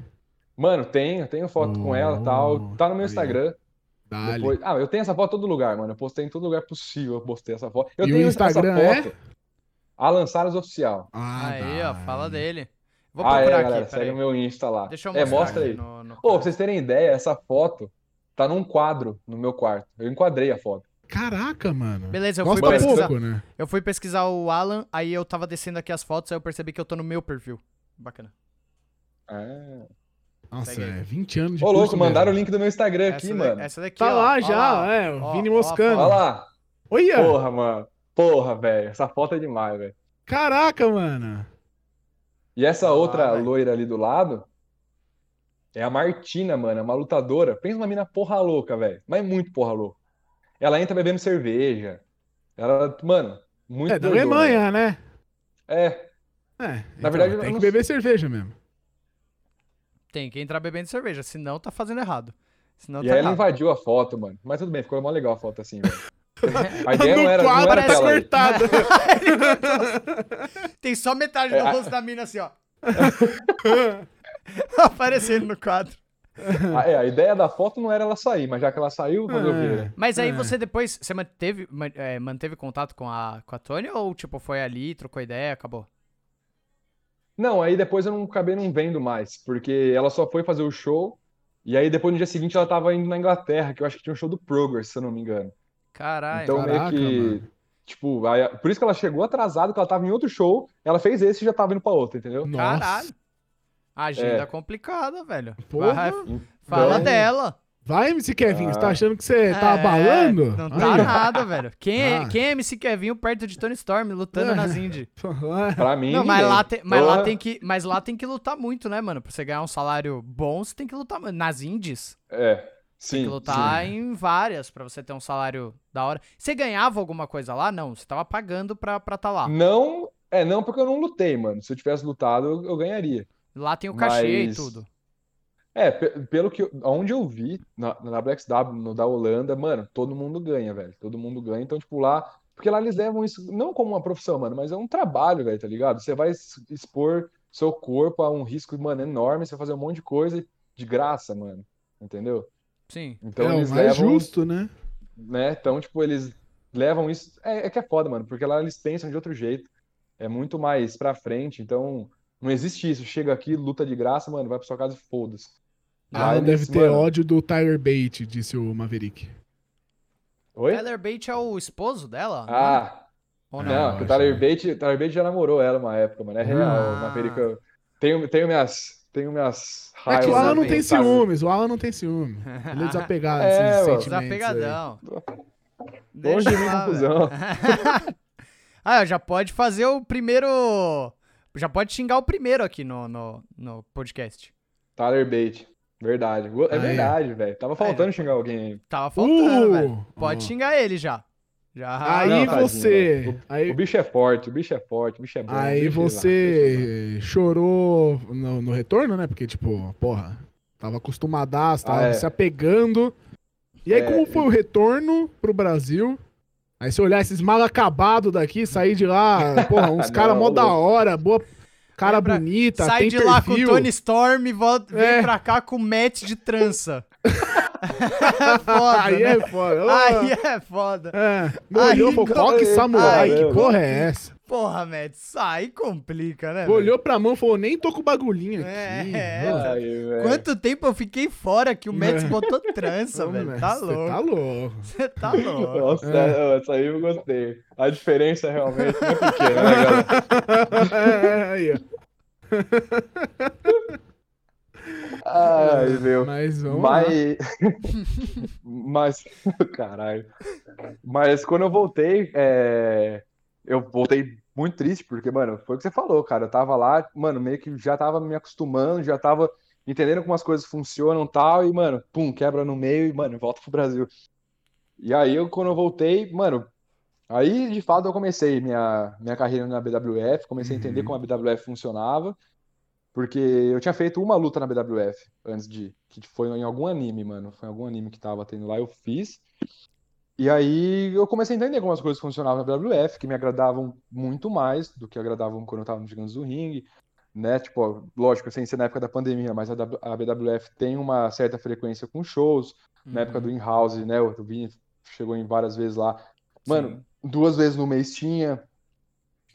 Speaker 3: mano, tenho, tenho foto com ela e tal. Tá no meu. Instagram. Depois- ah, eu tenho essa foto em todo lugar, mano. Eu postei em todo lugar possível, eu postei essa foto. Eu
Speaker 2: E o
Speaker 3: tenho
Speaker 2: Instagram
Speaker 3: essa foto. Alan Salles Oficial.
Speaker 2: Ah,
Speaker 1: aí, ó, fala dele. Vou
Speaker 3: ah, é,
Speaker 1: procurar
Speaker 3: galera,
Speaker 1: aqui,
Speaker 3: segue o meu Insta lá.
Speaker 1: Deixa eu
Speaker 3: É,
Speaker 1: mostrar
Speaker 3: mostra
Speaker 1: aqui
Speaker 3: aí.
Speaker 1: no... no...
Speaker 3: Ô, pra vocês terem ideia, essa foto tá num quadro no meu quarto. Eu enquadrei a foto.
Speaker 2: Caraca, mano.
Speaker 1: Beleza, eu fui
Speaker 2: Gosta
Speaker 1: pesquisar.
Speaker 2: pouco, né?
Speaker 1: Eu fui pesquisar o Alan, aí eu tava descendo aqui as fotos, aí eu percebi que eu tô no meu perfil. Bacana.
Speaker 3: É.
Speaker 2: Nossa, é 20 anos de
Speaker 3: Ô, louco, mandaram o
Speaker 2: mesmo.
Speaker 3: link do meu Instagram aqui,
Speaker 1: essa, da-
Speaker 3: mano.
Speaker 1: essa daqui,
Speaker 2: Tá
Speaker 1: ó,
Speaker 2: lá
Speaker 1: ó
Speaker 2: já,
Speaker 1: ó.
Speaker 2: é, o
Speaker 1: Ó,
Speaker 2: Vini moscando.
Speaker 3: Olha lá.
Speaker 2: Olha!
Speaker 3: Porra, mano. Porra, velho. Essa foto é demais, velho.
Speaker 2: Caraca, mano.
Speaker 3: E essa
Speaker 1: lá,
Speaker 3: outra
Speaker 1: velho.
Speaker 3: loira ali do lado é a Martina, mano. É uma lutadora. Pensa numa mina porra louca, velho. Mas é muito porra louca. Ela entra bebendo cerveja. Ela, mano, muito
Speaker 2: É da. Alemanha, né?
Speaker 3: É.
Speaker 2: É.
Speaker 3: Na verdade, eu
Speaker 2: tem
Speaker 3: não-
Speaker 2: que beber cerveja mesmo.
Speaker 1: Tem que entrar bebendo cerveja, senão tá fazendo errado. Senão
Speaker 3: E
Speaker 1: tá
Speaker 3: aí ela invadiu a foto, mano. Mas tudo bem, ficou mó legal a foto assim, velho. A ideia
Speaker 2: no
Speaker 3: não era, não
Speaker 2: quadro
Speaker 3: era
Speaker 2: tá
Speaker 3: aquela. aí.
Speaker 2: cortado.
Speaker 1: Tem só metade
Speaker 3: É,
Speaker 1: do
Speaker 3: a-
Speaker 1: rosto da mina assim, ó. Aparecendo no quadro.
Speaker 3: A, é, a ideia da foto não era ela sair, mas já que ela saiu, fazer o quê,
Speaker 2: É.
Speaker 3: né?
Speaker 1: Mas aí
Speaker 2: É.
Speaker 1: você depois, você manteve, man- é, manteve contato com a, com a Tony ou tipo, foi ali, trocou ideia, acabou?
Speaker 3: Não, aí depois eu não acabei não vendo mais, porque ela só foi fazer o show, e aí depois no dia seguinte ela tava indo na Inglaterra, que eu acho que tinha um show do Progress, se eu não me engano.
Speaker 1: Caralho.
Speaker 3: Então
Speaker 2: Caraca,
Speaker 3: meio que,
Speaker 2: mano.
Speaker 3: tipo, aí- por isso que ela chegou atrasada, que ela tava em outro show, ela fez esse e já tava indo pra outro, entendeu?
Speaker 2: Nossa.
Speaker 1: Caralho. Agenda
Speaker 3: É.
Speaker 1: complicada, velho.
Speaker 2: Porra.
Speaker 1: Vai- fala dela.
Speaker 2: Vai, MC Kevin, você tá
Speaker 3: Ah.
Speaker 2: achando que você tá
Speaker 1: É,
Speaker 2: abalando?
Speaker 1: Não tá
Speaker 2: ó.
Speaker 1: nada, velho. Quem é,
Speaker 2: Ah.
Speaker 1: quem é MC Kevinho perto de Tony Storm lutando
Speaker 2: É.
Speaker 1: nas indie?
Speaker 3: Pra mim,
Speaker 1: Não, mas
Speaker 3: ninguém.
Speaker 1: lá, tem, mas, lá tem que, mas lá tem que lutar muito, né, mano? Pra você ganhar um salário bom, você tem que lutar. muito. Nas indies,
Speaker 3: É,
Speaker 1: tem
Speaker 3: sim,
Speaker 1: que lutar
Speaker 3: sim.
Speaker 1: em várias pra você ter um salário da hora. Você ganhava alguma coisa lá? Não, você tava pagando pra estar tá lá.
Speaker 3: Não, é, não porque eu não lutei, mano. Se eu tivesse lutado, eu, eu ganharia.
Speaker 1: Lá tem o cachê
Speaker 3: Mas-
Speaker 1: e tudo.
Speaker 3: É, pe- pelo que, onde eu vi, na, na BlackSW, no da Holanda, mano, todo mundo ganha, velho. Todo mundo ganha. Então, tipo, lá. Porque lá eles levam isso não como uma profissão, mano, mas é um trabalho, velho, tá ligado? Você vai expor seu corpo a um risco, mano, enorme. Você vai fazer um monte de coisa de graça, mano. Entendeu?
Speaker 1: Sim.
Speaker 3: Então
Speaker 2: é o
Speaker 3: eles
Speaker 2: mais
Speaker 3: levam,
Speaker 2: justo, né?
Speaker 3: né? Então, tipo, eles levam isso. É, é que é foda, mano, porque lá eles pensam de outro jeito. É muito mais pra frente. Então, não existe isso. Chega aqui, luta de graça, mano, vai pra sua casa e foda-se.
Speaker 2: Ah, deve ter
Speaker 3: mano-
Speaker 2: ódio do Tyler Bate, disse o Maverick.
Speaker 3: Oi?
Speaker 1: Tyler Bate é o esposo dela? não é?
Speaker 3: Ah,
Speaker 1: Ou
Speaker 3: Não,
Speaker 1: não?
Speaker 3: O Tyler Bate, o Tyler Bate já namorou ela uma época, mano. É real.
Speaker 1: Ah.
Speaker 3: Na América. Tenho, tenho minhas. Tenho minhas
Speaker 2: É que o Alan não tem
Speaker 3: sabe?
Speaker 2: ciúmes, o Alan não tem ciúme. Ele é desapegado
Speaker 3: É,
Speaker 2: desses
Speaker 3: mano.
Speaker 1: Desapegadão.
Speaker 3: Longe de mim, confusão.
Speaker 1: ah, já pode fazer o primeiro. Já pode xingar o primeiro aqui no, no, no podcast.
Speaker 3: Tyler Bate. Verdade. É
Speaker 2: Aí.
Speaker 3: verdade, velho. Tava faltando xingar alguém aí.
Speaker 1: Tava faltando,
Speaker 2: Uh!
Speaker 1: velho. Pode
Speaker 2: Ó.
Speaker 1: xingar ele já. Já.
Speaker 2: Aí
Speaker 3: Não, tadinho,
Speaker 2: você.
Speaker 3: velho.
Speaker 2: Aí,
Speaker 3: O bicho é forte, o bicho é forte, o bicho é bom.
Speaker 2: aí
Speaker 3: deixa ele lá, deixa ele
Speaker 2: você chorou no, no retorno, né? Porque, tipo, porra, tava acostumadaço, tava
Speaker 3: Ah, é.
Speaker 2: se apegando. E aí,
Speaker 3: É,
Speaker 2: como foi o retorno pro Brasil? Aí você olhar esses mal acabados daqui, sair de lá, porra, uns caras mó da hora, boa, cara
Speaker 1: Lembra-
Speaker 2: bonita,
Speaker 1: Sai
Speaker 2: tem
Speaker 1: de lá com o
Speaker 2: perfil.
Speaker 1: Tony Storm e volta, vem
Speaker 2: É.
Speaker 1: pra cá com o match de trança. é foda,
Speaker 2: Aí
Speaker 1: né?
Speaker 2: é foda.
Speaker 1: Aí é foda.
Speaker 2: É, não
Speaker 1: Aí
Speaker 3: co-
Speaker 2: samurai,
Speaker 3: Aí
Speaker 2: que porra é essa?
Speaker 1: Porra, Matt, sai complica, né? velho?
Speaker 2: Olhou pra mão e falou, nem tô com o bagulhinho aqui.
Speaker 1: É, é,
Speaker 2: Ô,
Speaker 3: Ai.
Speaker 1: Quanto tempo eu fiquei fora que o Matt
Speaker 2: É.
Speaker 1: botou trança, velho? Tá
Speaker 2: cê
Speaker 1: louco.
Speaker 2: Tá louco.
Speaker 1: Você tá louco.
Speaker 3: Nossa,
Speaker 2: É.
Speaker 3: essa aí eu gostei. A diferença realmente é pequena, né, galera?
Speaker 2: É, aí, ó.
Speaker 3: Ai, meu.
Speaker 2: Mas vamos lá.
Speaker 3: Mas. Mas. Caralho. Mas quando eu voltei, é, eu voltei muito triste, porque, mano, foi o que você falou, cara. Eu tava lá, mano, meio que já tava me acostumando, já tava entendendo como as coisas funcionam e tal, e, mano, pum, quebra no meio e, mano, volta pro Brasil. E aí, eu, quando eu voltei, mano, aí de fato eu comecei minha, minha carreira na BWF, comecei a entender
Speaker 2: Uhum.
Speaker 3: como a BWF funcionava. Porque eu tinha feito uma luta na BWF antes de que foi em algum anime, mano. Foi em algum anime que tava tendo lá, eu fiz. E aí eu comecei a entender como as coisas funcionavam na BWF, que me agradavam muito mais do que agradavam quando eu tava no Gigantes do Ringue, né? Tipo, lógico, sem ser na época da pandemia, mas a W- a BWF tem uma certa frequência com shows. Na época do In-House, né? O Vini chegou em várias vezes lá. Mano, duas vezes no mês tinha.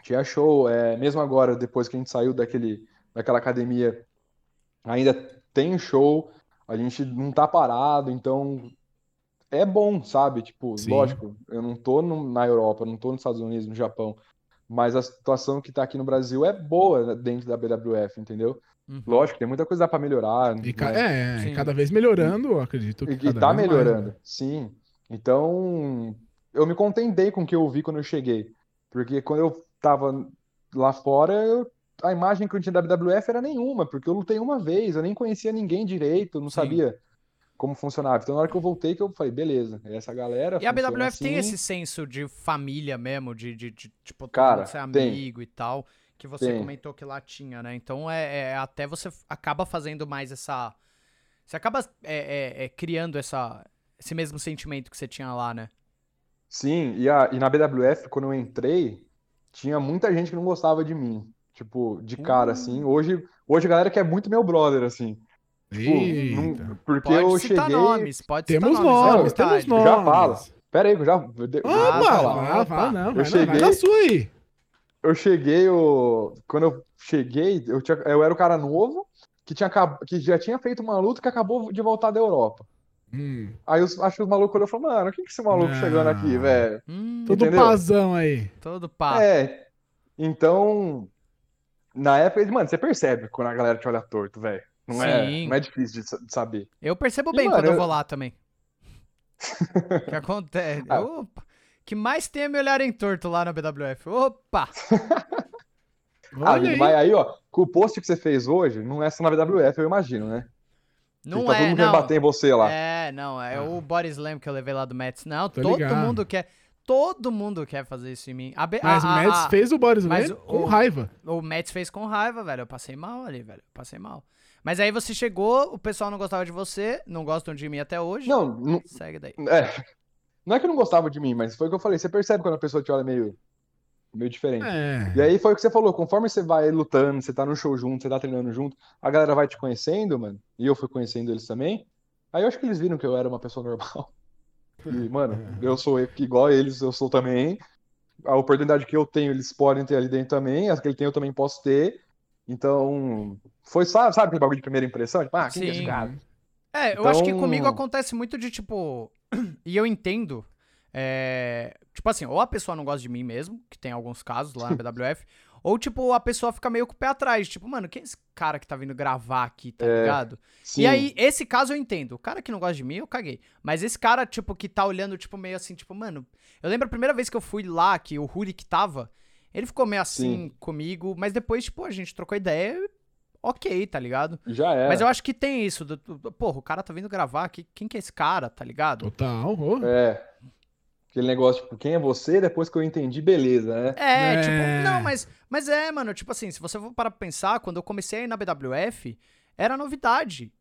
Speaker 3: Tinha show. É, mesmo agora, depois que a gente saiu daquele, daquela academia, ainda tem show. A gente não tá parado, então é bom, sabe? Tipo,
Speaker 2: Sim.
Speaker 3: lógico, eu não tô no- na Europa, não tô nos Estados Unidos, no Japão, mas a situação que tá aqui no Brasil é boa né, dentro da BWF, entendeu?
Speaker 1: Uhum.
Speaker 3: Lógico, tem muita coisa pra melhorar,
Speaker 2: E ca-
Speaker 3: né?
Speaker 2: é,
Speaker 1: Sim.
Speaker 2: cada vez melhorando, eu acredito que
Speaker 3: E, e tá
Speaker 2: mais,
Speaker 3: melhorando,
Speaker 2: né?
Speaker 3: sim. Então, eu me contentei com o que eu vi quando eu cheguei. Porque quando eu tava lá fora, eu- a imagem que eu tinha da WWF era nenhuma, porque eu lutei uma vez, eu nem conhecia ninguém direito, não
Speaker 1: Sim.
Speaker 3: sabia como funcionava. Então, na hora que eu voltei, que eu falei, beleza, essa galera
Speaker 1: E a BWF tem
Speaker 3: assim.
Speaker 1: esse senso de família mesmo, de, de, de, tipo,
Speaker 3: Cara,
Speaker 1: ser
Speaker 3: tem.
Speaker 1: amigo e tal, que você
Speaker 3: Tem.
Speaker 1: comentou que lá tinha, né? Então é, é- até você acaba fazendo mais essa. Você acaba é, é, é, criando essa, esse mesmo sentimento que você tinha lá, né?
Speaker 3: Sim, e, a, e na BWF, quando eu entrei, tinha muita gente que não gostava de mim. Tipo, de cara, assim. Hoje, hoje a galera quer muito meu brother, assim. Tipo, não- porque
Speaker 1: Pode
Speaker 3: eu
Speaker 1: citar
Speaker 3: cheguei.
Speaker 1: nomes, pode
Speaker 2: Temos
Speaker 1: citar nomes.
Speaker 2: nomes, temos nomes.
Speaker 3: Já fala. Pera aí, que eu já. eu eu falar.
Speaker 2: vai, vai, não, vai, não,
Speaker 3: cheguei-
Speaker 2: vai na sua aí.
Speaker 3: Eu cheguei, eu... quando eu cheguei, eu, tinha... eu era o cara novo que, tinha... que já tinha feito uma luta que acabou de voltar da Europa.
Speaker 2: Hum,
Speaker 3: Aí os... acho que os malucos olharam e mano, o que que esse maluco
Speaker 2: Não.
Speaker 3: chegando aqui, velho?
Speaker 1: Hum,
Speaker 2: todo pazão aí.
Speaker 1: todo pá.
Speaker 3: É, então, na época, mano, você percebe quando a galera te olha torto, velho. Não é,
Speaker 1: Sim.
Speaker 3: não é difícil de sa- de saber.
Speaker 1: Eu percebo
Speaker 3: E,
Speaker 1: bem
Speaker 3: mano,
Speaker 1: quando eu
Speaker 3: eu-
Speaker 1: vou lá também. O que acontece?
Speaker 3: Ah.
Speaker 1: Opa! Que mais tem é me olharem torto lá na BWF. Opa!
Speaker 3: Ah,
Speaker 2: Olha aí.
Speaker 3: mas aí, ó, com o post que você fez hoje, não é só na WWF, eu imagino, né?
Speaker 1: Não
Speaker 3: tá todo
Speaker 1: é,
Speaker 3: mundo querendo
Speaker 1: não.
Speaker 3: bater em você lá.
Speaker 1: É, não, é
Speaker 2: Ah.
Speaker 1: o body slam que eu levei lá do Mets. Não,
Speaker 2: Tô
Speaker 1: todo
Speaker 2: ligado.
Speaker 1: mundo quer. Todo mundo quer fazer isso em mim. A
Speaker 2: Mas
Speaker 1: a-
Speaker 2: o
Speaker 1: a- a-
Speaker 2: fez o Boris
Speaker 1: mas
Speaker 2: Lamb
Speaker 1: o-
Speaker 2: com raiva.
Speaker 1: O Mets fez com raiva, velho. Eu passei mal ali, velho. Eu passei mal. Mas aí você chegou, o pessoal não gostava de você, não gostam de mim até hoje.
Speaker 3: Não, não,
Speaker 1: Segue daí.
Speaker 3: é, não é que eu não gostava de mim, mas foi o que eu falei, você percebe quando a pessoa te olha meio, meio diferente.
Speaker 2: É.
Speaker 3: E aí foi o que você falou, conforme você vai lutando, você tá no show junto, você tá treinando junto, a galera vai te conhecendo, mano, e eu fui conhecendo eles também, aí eu acho que eles viram que eu era uma pessoa normal. E, mano, eu sou igual a eles, eu sou também. A oportunidade que eu tenho, eles podem ter ali dentro também, as que ele tem, eu também posso ter. Então, foi, sabe, sabe aquele bagulho de primeira impressão? Tipo, ah, quem que é esse
Speaker 1: Sim.
Speaker 3: cara?
Speaker 1: É, eu acho que
Speaker 3: Então-
Speaker 1: comigo acontece muito de tipo. e eu entendo. É, tipo assim, ou a pessoa não gosta de mim mesmo, que tem alguns casos lá na BWF, ou tipo, a pessoa fica meio com o pé atrás, tipo, mano, quem é esse cara que tá vindo gravar aqui, tá
Speaker 3: É,
Speaker 1: ligado?
Speaker 3: Sim.
Speaker 1: E aí, esse caso eu entendo. O cara que não gosta de mim, eu caguei. Mas esse cara, tipo, que tá olhando, tipo, meio assim, tipo, mano. Eu lembro a primeira vez que eu fui lá, que o Ruri que tava, ele ficou meio assim
Speaker 3: Sim.
Speaker 1: comigo, mas depois, tipo, a gente trocou ideia. Ok, tá ligado?
Speaker 3: Já era.
Speaker 1: Mas eu acho que tem isso. Do, do- do- porra, o cara tá vindo gravar aqui. Quem que é esse cara, tá ligado?
Speaker 2: Total.
Speaker 3: É. Aquele negócio, tipo, quem é você? Depois que eu entendi, beleza, né?
Speaker 1: É,
Speaker 2: É.
Speaker 1: tipo, não, mas, mas é, mano, tipo assim, se você for parar pra pensar, quando eu comecei a ir na BWF, era novidade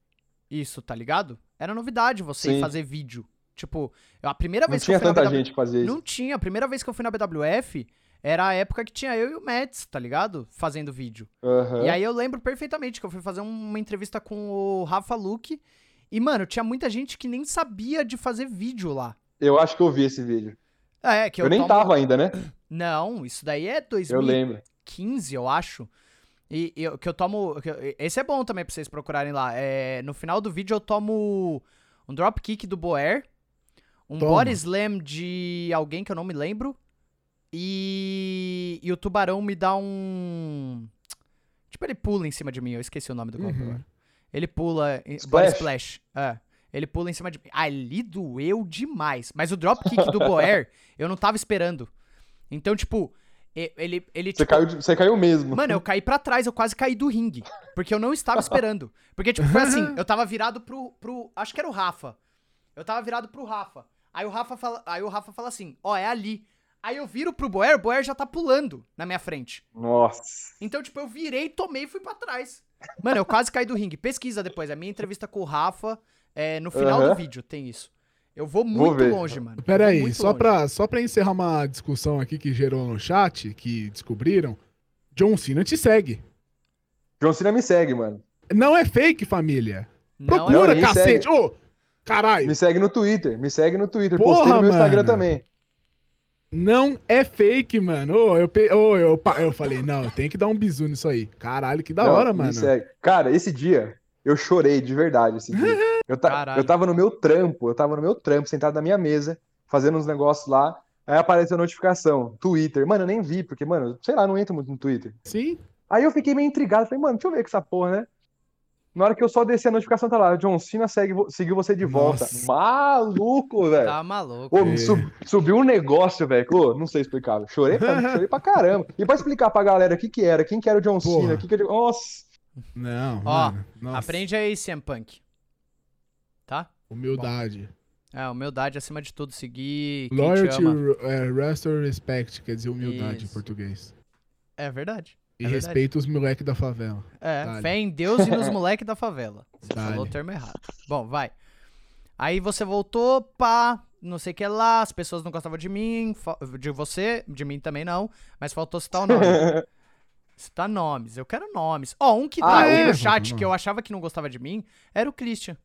Speaker 1: isso, tá ligado? Era novidade você
Speaker 3: Sim.
Speaker 1: fazer vídeo. Tipo, a primeira
Speaker 3: Não
Speaker 1: vez que
Speaker 3: tinha
Speaker 1: eu fui na
Speaker 3: tanta
Speaker 1: BW...
Speaker 3: gente que fazia isso.
Speaker 1: Não tinha, a primeira vez que eu fui na BWF era a época que tinha eu e o Mads, tá ligado? Fazendo vídeo.
Speaker 3: Aham.
Speaker 1: E aí eu lembro perfeitamente que eu fui fazer uma entrevista com o Rafa Luke e, mano, tinha muita gente que nem sabia de fazer vídeo lá.
Speaker 3: Eu acho que eu vi esse vídeo.
Speaker 1: É, que eu,
Speaker 3: Eu, nem
Speaker 1: tomo-
Speaker 3: tava ainda, né?
Speaker 1: Não, isso daí é
Speaker 3: Eu
Speaker 1: 2000
Speaker 3: lembro.
Speaker 1: 15, eu acho. E, e eu- que eu tomo. que eu- esse é bom também pra vocês procurarem lá. É, no final do vídeo eu tomo um dropkick do Boer, um
Speaker 2: Toma.
Speaker 1: body slam de alguém que eu não me lembro. E, e o tubarão me dá um. Tipo, ele pula em cima de mim. Eu esqueci o nome do golpe
Speaker 2: Uhum.
Speaker 1: agora. Ele pula.
Speaker 3: Splash?
Speaker 1: Splash. É. Ele pula em cima de mim. Ali doeu demais. Mas o dropkick do Boer, eu não tava esperando. Então, tipo, ele. ele
Speaker 3: Você
Speaker 1: tipo,
Speaker 3: caiu, você caiu mesmo.
Speaker 1: Mano, eu caí pra trás, eu quase caí do ringue. Porque eu não estava esperando. Porque, tipo, foi assim, eu tava virado pro. pro acho que era o Rafa. Eu tava virado pro Rafa. Aí o Rafa fala, aí o Rafa fala assim, ó, é ali. Aí eu viro pro Boer, o Boer já tá pulando na minha frente.
Speaker 3: Nossa.
Speaker 1: Então, tipo, eu virei, tomei e fui pra trás. Mano, eu quase caí do ringue. Pesquisa depois, a minha entrevista com o Rafa, é, no final do
Speaker 3: Aham.
Speaker 1: vídeo tem isso. Eu vou muito
Speaker 3: ver.
Speaker 1: longe, mano.
Speaker 2: Pera
Speaker 1: Eu vou
Speaker 2: aí, só
Speaker 1: longe.
Speaker 2: pra, só pra encerrar uma discussão aqui que gerou no chat, que descobriram, John Cena te segue.
Speaker 3: John Cena me segue, mano.
Speaker 2: Não é fake, família.
Speaker 1: Não, é
Speaker 2: Procura,
Speaker 3: me
Speaker 2: cacete. Ô, caralho.
Speaker 3: Me segue no Twitter. Me segue no Twitter.
Speaker 2: Porra,
Speaker 3: Postei no meu Instagram
Speaker 2: mano.
Speaker 3: também.
Speaker 2: Não é fake, mano. Ô, eu, pe... Ô, eu, eu falei, não, tem que dar um bisu nisso aí. Caralho, que da
Speaker 3: Não,
Speaker 2: hora, mano.
Speaker 3: segue. Cara, esse dia eu chorei de verdade. Esse dia. Eu, ta-
Speaker 1: Caralho.
Speaker 3: eu tava no meu trampo, eu tava no meu trampo, sentado na minha mesa, fazendo uns negócios lá. Aí apareceu a notificação, Twitter. Mano, eu nem vi, porque, mano, sei lá, não entro muito no Twitter.
Speaker 2: Sim.
Speaker 3: Aí eu fiquei meio intrigado, falei, mano, deixa eu ver com essa porra, né? Na hora que eu só desci a notificação, tá lá, John Cena segue, seguiu você de volta.
Speaker 2: Nossa.
Speaker 3: Maluco, velho.
Speaker 1: Tá maluco.
Speaker 3: Ô,
Speaker 2: É.
Speaker 3: sub- subiu um negócio, velho. Ô, não sei explicar. velho. Chorei pra, chorei pra caramba. E pra explicar pra galera o que que era, quem que era o John
Speaker 2: Porra.
Speaker 3: Cena, o que que era... Nossa.
Speaker 2: Não,
Speaker 1: Ó,
Speaker 2: mano. Nossa.
Speaker 1: Aprende aí, CM Punk. Tá?
Speaker 2: Humildade.
Speaker 1: É, humildade acima de tudo, seguir quem te
Speaker 2: Loyalty,
Speaker 1: ama.
Speaker 2: é, rest or respect, quer dizer humildade em
Speaker 1: Isso.
Speaker 2: português.
Speaker 1: É verdade.
Speaker 2: E
Speaker 1: É
Speaker 2: respeita os moleques da favela.
Speaker 1: É,
Speaker 2: Dale.
Speaker 1: fé em Deus e nos moleques da favela. Você
Speaker 2: Dale.
Speaker 1: falou o termo errado. Bom, vai. Aí você voltou, pá, não sei o que lá, as pessoas não gostavam de mim, de você, de mim também não, mas faltou citar o nome. citar nomes, eu quero nomes. Ó, um que tá
Speaker 3: Ah,
Speaker 2: é?
Speaker 1: no chat que eu achava que não gostava de mim era o Christian.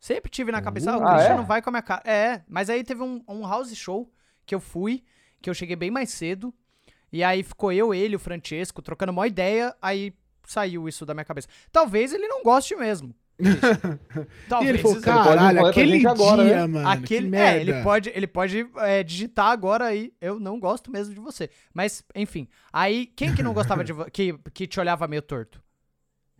Speaker 1: Sempre tive na cabeça, ah, o
Speaker 3: Ah,
Speaker 1: Christian
Speaker 3: é?
Speaker 1: não vai com a minha cara. É, mas aí teve um, um house show que eu fui, que eu cheguei bem mais cedo, e aí ficou eu, ele, o Francesco, trocando uma ideia, aí saiu isso da minha cabeça. Talvez ele não goste mesmo.
Speaker 2: E
Speaker 1: Talvez
Speaker 2: ele falou, caralho, aquele
Speaker 3: gente agora,
Speaker 2: dia,
Speaker 3: né?
Speaker 2: mano.
Speaker 1: Aquele,
Speaker 2: que
Speaker 1: é,
Speaker 2: merda.
Speaker 1: ele pode, ele pode é, digitar agora aí. Eu não gosto mesmo de você. Mas, enfim. Aí, quem que não gostava de você? Que, que te olhava meio torto?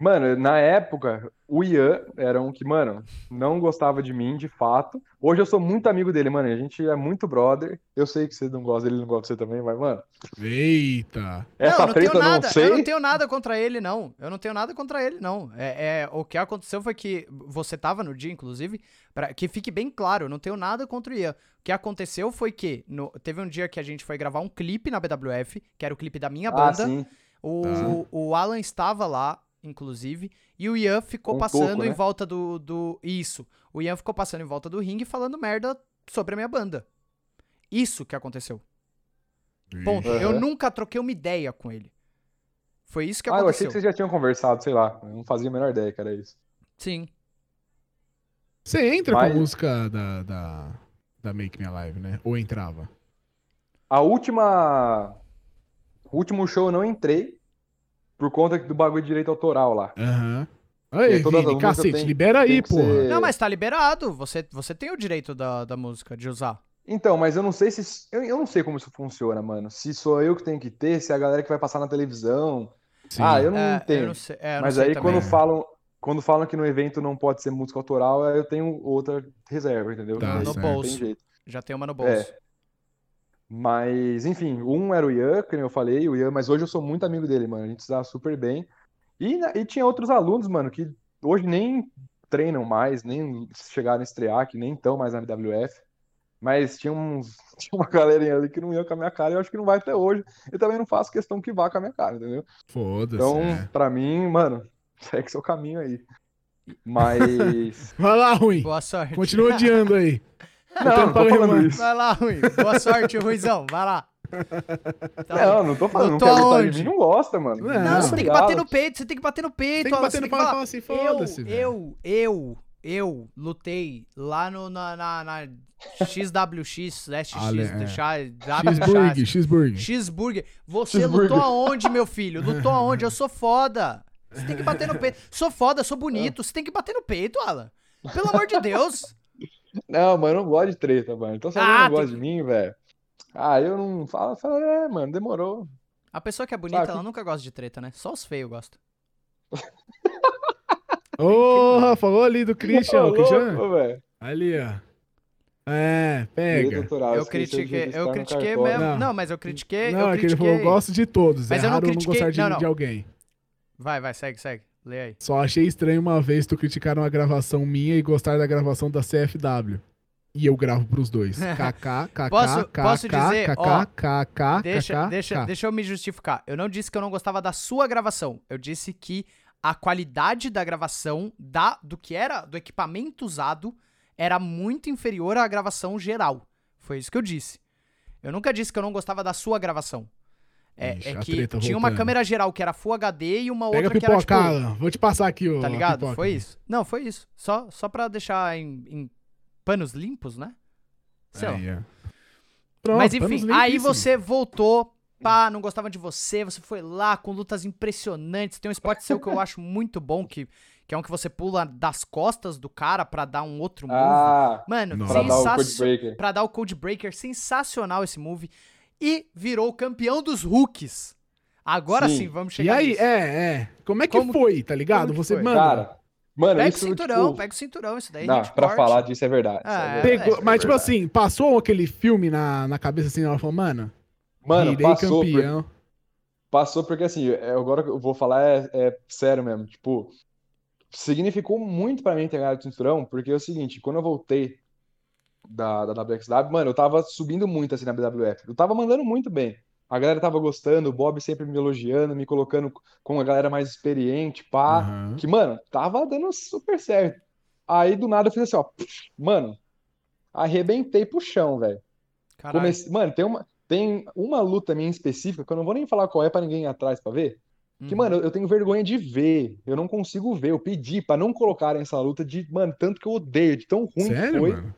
Speaker 3: Mano, na época, o Ian era um que, mano, não gostava de mim, de fato. Hoje eu sou muito amigo dele, mano. A gente é muito brother. Eu sei que você não gosta dele, ele não gosta de você também, mas, mano,
Speaker 2: Eita.
Speaker 3: essa
Speaker 1: não, eu não
Speaker 3: treta
Speaker 1: tenho nada.
Speaker 3: não sei.
Speaker 1: Eu não tenho nada contra ele, não. Eu não tenho nada contra ele, não. É, é, o que aconteceu foi que você tava no dia, inclusive, pra que fique bem claro, eu não tenho nada contra o Ian. O que aconteceu foi que no- teve um dia que a gente foi gravar um clipe na BWF, que era o clipe da minha
Speaker 3: Ah,
Speaker 1: banda.
Speaker 3: sim.
Speaker 1: O,
Speaker 2: Tá.
Speaker 1: o Alan estava lá, inclusive, e o Ian ficou
Speaker 3: Um
Speaker 1: passando
Speaker 3: toco,
Speaker 1: em
Speaker 3: né?
Speaker 1: volta do, do. Isso. O Ian ficou passando em volta do ringue falando merda sobre a minha banda. Isso que aconteceu. Ponto.
Speaker 3: Aham.
Speaker 1: Eu nunca troquei uma ideia com ele. Foi isso que
Speaker 3: Ah, eu achei
Speaker 1: aconteceu.
Speaker 3: que vocês já tinham conversado, sei lá. Eu não fazia a menor ideia que era isso.
Speaker 1: Sim.
Speaker 2: Você entra
Speaker 3: Mas-
Speaker 2: com a música da, da, da Make Me Alive, né? Ou entrava?
Speaker 3: A última. O último show eu não entrei por conta do bagulho de direito autoral lá.
Speaker 2: Aham. Aí,
Speaker 3: todas as
Speaker 2: Vini, cacete,
Speaker 3: tem-
Speaker 2: libera aí, porra.
Speaker 3: ser-
Speaker 1: Não, mas tá liberado. Você, você tem o direito da, da música, de usar.
Speaker 3: Então, mas eu não sei se. Eu, eu não sei como isso funciona, mano. Se sou eu que tenho que ter, se é a galera que vai passar na televisão.
Speaker 2: Sim.
Speaker 3: Ah, eu não
Speaker 1: É,
Speaker 3: entendo.
Speaker 1: eu não sei, é, eu não
Speaker 3: Mas
Speaker 1: sei
Speaker 3: aí
Speaker 1: também.
Speaker 3: quando falam, quando falam que no evento não pode ser música autoral, aí eu tenho outra reserva, entendeu?
Speaker 2: Tá,
Speaker 3: Aí
Speaker 1: no
Speaker 2: certo.
Speaker 3: não tem
Speaker 1: bolso.
Speaker 3: jeito.
Speaker 1: Já tem uma no bolso.
Speaker 3: Mas, enfim, um era o Ian, que nem eu falei, o Ian, mas hoje eu sou muito amigo dele, mano. A gente se dá super bem. E, e tinha outros alunos, mano, que hoje nem treinam mais, nem chegaram a estrear, que nem estão mais na WF. Mas tinha uns, tinha uma galerinha ali que não ia com a minha cara, e eu acho que não vai até hoje. Eu também não faço questão que vá com a minha cara, entendeu?
Speaker 2: Foda-se.
Speaker 3: Então,
Speaker 2: é.
Speaker 3: pra mim, mano, segue seu caminho aí. Mas.
Speaker 2: Vai lá, ruim.
Speaker 1: Boa sorte.
Speaker 2: Continua odiando aí.
Speaker 3: Não, não tô falando isso.
Speaker 1: Vai lá, Rui. Boa sorte, Ruizão. Vai lá. Tá.
Speaker 3: Não, não tô falando, não
Speaker 1: aonde?
Speaker 3: de mim, não gosta, mano.
Speaker 2: Não,
Speaker 1: Não,
Speaker 2: Não,
Speaker 1: você tem que bater no peito, você tem que bater no peito.
Speaker 2: Tem que
Speaker 1: Alan,
Speaker 2: bater
Speaker 1: você
Speaker 2: no
Speaker 1: tem que
Speaker 2: pau e
Speaker 1: falar,
Speaker 2: assim, foda-se,
Speaker 1: eu, eu, eu, eu lutei lá no, na, na, na XWX, Last X,
Speaker 2: Ale- é.
Speaker 1: X,
Speaker 2: Cheeseburger, cheeseburger.
Speaker 1: Cheeseburger. Você
Speaker 3: Cheeseburger.
Speaker 1: lutou aonde, meu filho? Lutou aonde? Eu sou foda. Você tem que bater no peito. Sou foda, sou bonito. Você tem que bater no peito, Alan. Pelo amor de Deus.
Speaker 3: Não, mano, eu não gosto de treta, mano. Então, se
Speaker 1: Ah,
Speaker 3: alguém não
Speaker 1: tem
Speaker 3: gosta de mim, velho. Ah, eu não falo, fala, é, mano, demorou.
Speaker 1: A pessoa que é bonita,
Speaker 3: Sabe?
Speaker 1: ela nunca gosta de treta, né? Só os feios gostam.
Speaker 2: Porra, falou ali do Christian.
Speaker 3: Ô,
Speaker 2: o Christian.
Speaker 3: louco, velho.
Speaker 2: Ali, ó. É,
Speaker 3: Direito
Speaker 2: pega.
Speaker 3: autoral,
Speaker 1: Eu
Speaker 3: esqueci de
Speaker 1: critiquei,
Speaker 3: registrar
Speaker 1: eu
Speaker 3: no
Speaker 1: critiquei
Speaker 3: cartório.
Speaker 1: mesmo.
Speaker 2: Não.
Speaker 1: Não, mas eu critiquei.
Speaker 2: Não,
Speaker 1: eu
Speaker 2: é que ele
Speaker 1: critiquei.
Speaker 2: falou, gosto de todos.
Speaker 1: Mas
Speaker 2: é
Speaker 1: eu não
Speaker 2: raro não
Speaker 1: critiquei-
Speaker 2: gostar de,
Speaker 1: não, não.
Speaker 2: de alguém.
Speaker 1: Vai, vai, segue, segue. Lê aí.
Speaker 2: Só achei estranho uma vez tu criticar uma gravação minha e gostar da gravação da CFW. E eu gravo pros dois. KK, KK,
Speaker 1: Posso-
Speaker 2: KK,
Speaker 1: posso dizer,
Speaker 2: KK,
Speaker 1: ó,
Speaker 2: KK,
Speaker 1: Deixa,
Speaker 2: KK,
Speaker 1: deixa, deixa eu me justificar. Eu não disse que eu não gostava da sua gravação. Eu disse que a qualidade da gravação da, do que era do equipamento usado era muito inferior à gravação geral. Foi isso que eu disse. Eu nunca disse que eu não gostava da sua gravação. É,
Speaker 2: Ixi,
Speaker 1: é que tinha uma
Speaker 2: voltando.
Speaker 1: câmera geral que era Full HD e uma
Speaker 2: Pega a
Speaker 1: outra que era tipo,
Speaker 2: pipoca. Vou te passar aqui, ó.
Speaker 1: tá ligado?
Speaker 2: pipoca.
Speaker 1: Foi isso. Não, foi isso. Só só para deixar em, em panos limpos, né? Sei lá.
Speaker 2: Aí, ó. Pronto,
Speaker 1: Mas enfim, aí você voltou, pá, não gostava de você, você foi lá com lutas impressionantes. Tem um spot seu que eu acho muito bom, que, que é um que você pula das costas do cara pra dar um outro move.
Speaker 3: Ah,
Speaker 1: Mano,
Speaker 2: Nossa.
Speaker 3: pra dar o
Speaker 1: sensacional. Pra dar o Code Breaker, sensacional esse move. E virou campeão dos rookies. Agora sim,
Speaker 3: Sim.
Speaker 1: vamos
Speaker 2: E
Speaker 1: chegar
Speaker 2: aí,
Speaker 1: nisso.
Speaker 2: é, é. Como é que
Speaker 1: Como-
Speaker 2: foi, tá ligado? Você,
Speaker 1: foi?
Speaker 2: mano,
Speaker 3: Cara, mano,
Speaker 1: Pega o
Speaker 3: isso,
Speaker 1: cinturão,
Speaker 3: tipo,
Speaker 1: pega o cinturão, isso daí
Speaker 3: não, pra
Speaker 1: corte.
Speaker 3: falar disso é verdade. isso é
Speaker 1: Ah,
Speaker 3: verdade.
Speaker 2: pegou,
Speaker 1: é,
Speaker 2: mas tipo
Speaker 3: verdade.
Speaker 2: assim, passou aquele filme na, na cabeça assim, ela falou, mano,
Speaker 3: Mano,
Speaker 2: virei
Speaker 3: passou, por-
Speaker 2: campeão.
Speaker 3: passou porque assim, é, agora que eu vou falar é, é sério mesmo, tipo, significou muito pra mim ter ganhado o cinturão, porque é o seguinte, quando eu voltei da, da WXW, mano, eu tava subindo muito assim na BWF, eu tava mandando muito bem, a galera tava gostando, o Bob sempre me elogiando, me colocando com a galera mais experiente, pá,
Speaker 2: Aham.
Speaker 3: que, mano, tava dando super certo. Aí do nada eu fiz assim, ó, mano, arrebentei pro chão, velho.
Speaker 1: Caralho.
Speaker 3: Comecei, mano, tem uma, tem uma luta minha específica que eu não vou nem falar qual é pra ninguém ir atrás pra ver. Que,
Speaker 1: Uhum.
Speaker 3: mano, eu, tenho vergonha de ver. Eu não consigo ver. Eu pedi pra não colocarem essa luta de, mano, tanto que eu odeio, de tão ruim que
Speaker 2: Sério,
Speaker 3: foi.
Speaker 2: mano?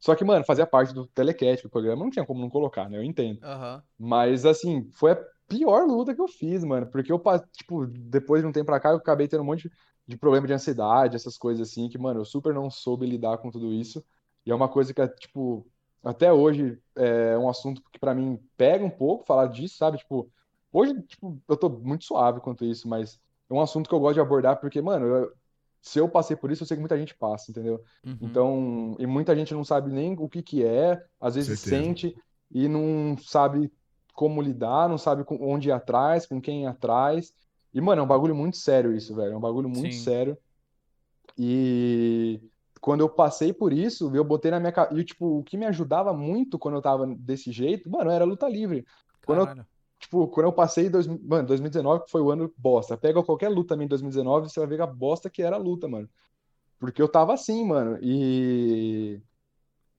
Speaker 3: Só que, mano, fazia parte do telecast do programa, não tinha como não colocar, né? Eu entendo.
Speaker 1: Aham.
Speaker 3: Mas, assim, foi a pior luta que eu fiz, mano. Porque eu, tipo, depois de um tempo pra cá, eu acabei tendo um monte de problema de ansiedade, essas coisas assim, que, mano, eu super não soube lidar com tudo isso. E é uma coisa que, tipo, até hoje é um assunto que pra mim pega um pouco falar disso, sabe? Tipo, hoje, tipo, eu tô muito suave quanto isso, mas é um assunto que eu gosto de abordar porque, mano, eu- se eu passei por isso, eu sei que muita gente passa, entendeu?
Speaker 1: Uhum.
Speaker 3: Então, e muita gente não sabe nem o que que é, às vezes
Speaker 2: Certeza.
Speaker 3: sente e não sabe como lidar, não sabe com- onde ir atrás, com quem ir atrás. E, mano, é um bagulho muito sério isso, velho. É um bagulho muito
Speaker 1: Sim.
Speaker 3: sério. E quando eu passei por isso, eu botei na minha cabeça. E, tipo, o que me ajudava muito quando eu tava desse jeito, mano, era luta livre. Quando eu. Tipo, quando eu passei, dois, mano, 2019 foi o ano bosta. Pega qualquer luta também em 2019, você vai ver a bosta que era a luta, mano. Porque eu tava assim, mano. E,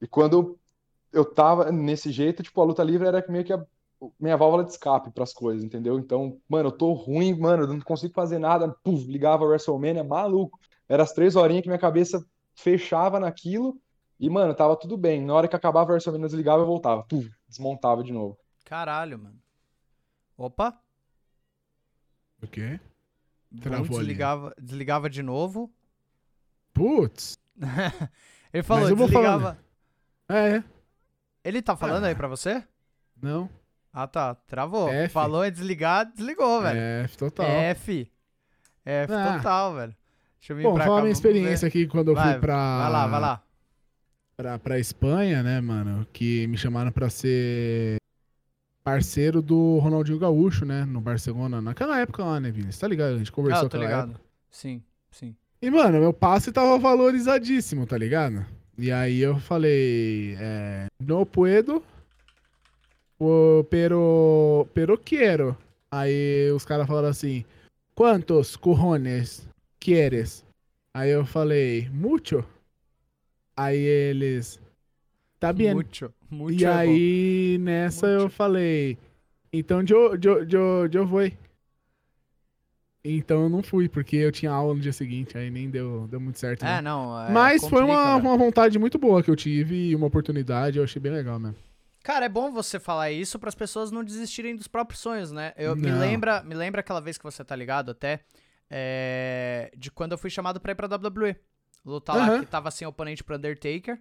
Speaker 3: e quando eu tava nesse jeito, tipo, a luta livre era meio que a minha válvula de escape pras coisas, entendeu? Então, mano, eu tô ruim, mano, eu não consigo fazer nada. Puf, ligava a WrestleMania, maluco. Era as três horinhas que minha cabeça fechava naquilo. E, mano, tava tudo bem. Na hora que acabava a WrestleMania, eu desligava e voltava. Puf, desmontava de novo.
Speaker 1: Caralho, mano. Opa.
Speaker 2: O quê?
Speaker 1: Bom,
Speaker 2: Travou
Speaker 1: desligava, desligava de novo.
Speaker 2: Putz.
Speaker 1: Ele falou,
Speaker 2: eu
Speaker 1: desligava.
Speaker 2: É,
Speaker 1: Ele tá falando
Speaker 2: Ah.
Speaker 1: aí pra você?
Speaker 2: Não.
Speaker 1: Ah, tá. Travou.
Speaker 2: F.
Speaker 1: Falou em desligar, desligou, velho.
Speaker 2: É, total.
Speaker 1: F. F
Speaker 2: Ah.
Speaker 1: total, velho. Deixa eu vir
Speaker 2: Bom,
Speaker 1: pra
Speaker 2: falar
Speaker 1: cá.
Speaker 2: minha experiência
Speaker 1: ver.
Speaker 2: aqui quando eu
Speaker 1: Vai,
Speaker 2: fui pra.
Speaker 1: Vai lá, vai lá.
Speaker 2: Pra, pra Espanha, né, mano? Que me chamaram pra ser parceiro do Ronaldinho Gaúcho, né? No Barcelona. Naquela época lá, né, Vini? Você tá ligado? A gente
Speaker 1: Ah,
Speaker 2: conversou
Speaker 1: eu tô
Speaker 2: naquela
Speaker 1: ligado. Sim, sim.
Speaker 2: E, mano, meu passe tava valorizadíssimo, tá ligado? E aí eu falei, é, no puedo, pero, pero quiero. Aí os caras falaram assim, quantos cojones quieres? Aí eu falei, mucho. Aí eles, tá bem.
Speaker 1: Mucho, muito
Speaker 2: E
Speaker 1: é bom.
Speaker 2: aí nessa eu falei, então eu, eu, eu, eu vou. Então eu não fui, porque eu tinha aula no dia seguinte, aí nem deu, deu muito certo.
Speaker 1: É,
Speaker 2: não.
Speaker 1: não. é,
Speaker 2: Mas foi uma, uma vontade muito boa que eu tive e uma oportunidade, eu achei bem legal mesmo.
Speaker 1: Cara, é bom você falar isso para as pessoas não desistirem dos próprios sonhos, né? Eu me lembra, me lembra aquela vez que você tá ligado até é, de quando eu fui chamado pra ir pra WWE. Lutar lá
Speaker 2: Aham.
Speaker 1: que tava sem oponente pro Undertaker.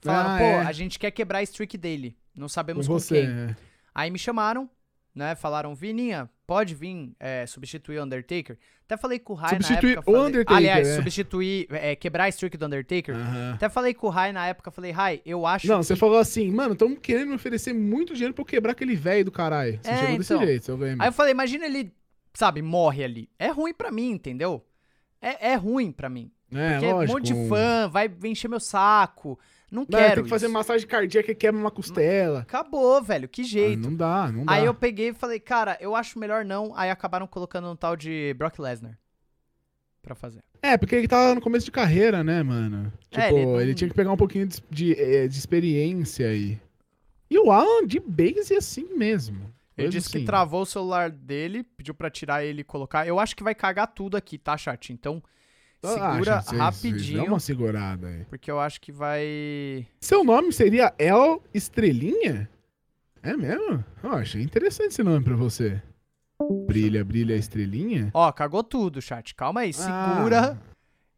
Speaker 1: Falaram,
Speaker 2: Ah,
Speaker 1: pô,
Speaker 2: é.
Speaker 1: a gente quer quebrar a streak dele. Não
Speaker 2: Com
Speaker 1: sabemos com,
Speaker 2: você.
Speaker 1: quem.
Speaker 2: é.
Speaker 1: Aí me chamaram, né? Falaram, Vininha, pode vir é, substituir o Undertaker? Até falei com o Rai
Speaker 2: Substituir
Speaker 1: na época.
Speaker 2: o
Speaker 1: falei-
Speaker 2: Undertaker,
Speaker 1: Aliás,
Speaker 2: é.
Speaker 1: substituir, é, quebrar a streak do Undertaker. Até falei com o Rai na época, falei, Rai, eu acho
Speaker 2: Não,
Speaker 1: que...
Speaker 2: você falou assim, mano, estão querendo me oferecer muito dinheiro pra eu quebrar aquele velho do caralho. Você
Speaker 1: É,
Speaker 2: chegou desse
Speaker 1: então.
Speaker 2: jeito, seu game.
Speaker 1: Aí eu falei, imagina ele, sabe, morre ali. É ruim pra mim, entendeu? É, é ruim pra mim.
Speaker 2: É,
Speaker 1: Porque um monte de fã vai encher meu saco. Não
Speaker 2: Não,
Speaker 1: quero
Speaker 2: tem que fazer massagem cardíaca e quebra uma costela.
Speaker 1: Acabou, velho, que
Speaker 2: Ah,
Speaker 1: jeito.
Speaker 2: não dá, não dá.
Speaker 1: Aí eu peguei e falei, cara, eu acho melhor não. Aí acabaram colocando um tal de Brock Lesnar pra fazer.
Speaker 2: É, porque ele tava no começo de carreira, né, mano? Tipo,
Speaker 1: É, ele
Speaker 2: ele,
Speaker 1: não-
Speaker 2: tinha que pegar um pouquinho de, de, eh, de experiência aí. E o Alan de base é assim mesmo.
Speaker 1: Ele disse que
Speaker 2: assim.
Speaker 1: travou o celular dele, pediu pra tirar ele e colocar. Eu acho que vai cagar tudo aqui, tá, chat? Então,
Speaker 2: Ah,
Speaker 1: segura
Speaker 2: gente, vocês-
Speaker 1: rapidinho,
Speaker 2: Dá uma segurada aí.
Speaker 1: porque eu acho que vai...
Speaker 2: Seu nome seria El Estrelinha? É mesmo? Eu achei interessante esse nome pra você. Brilha, brilha estrelinha?
Speaker 1: Ó, cagou tudo, chat. Calma aí, segura.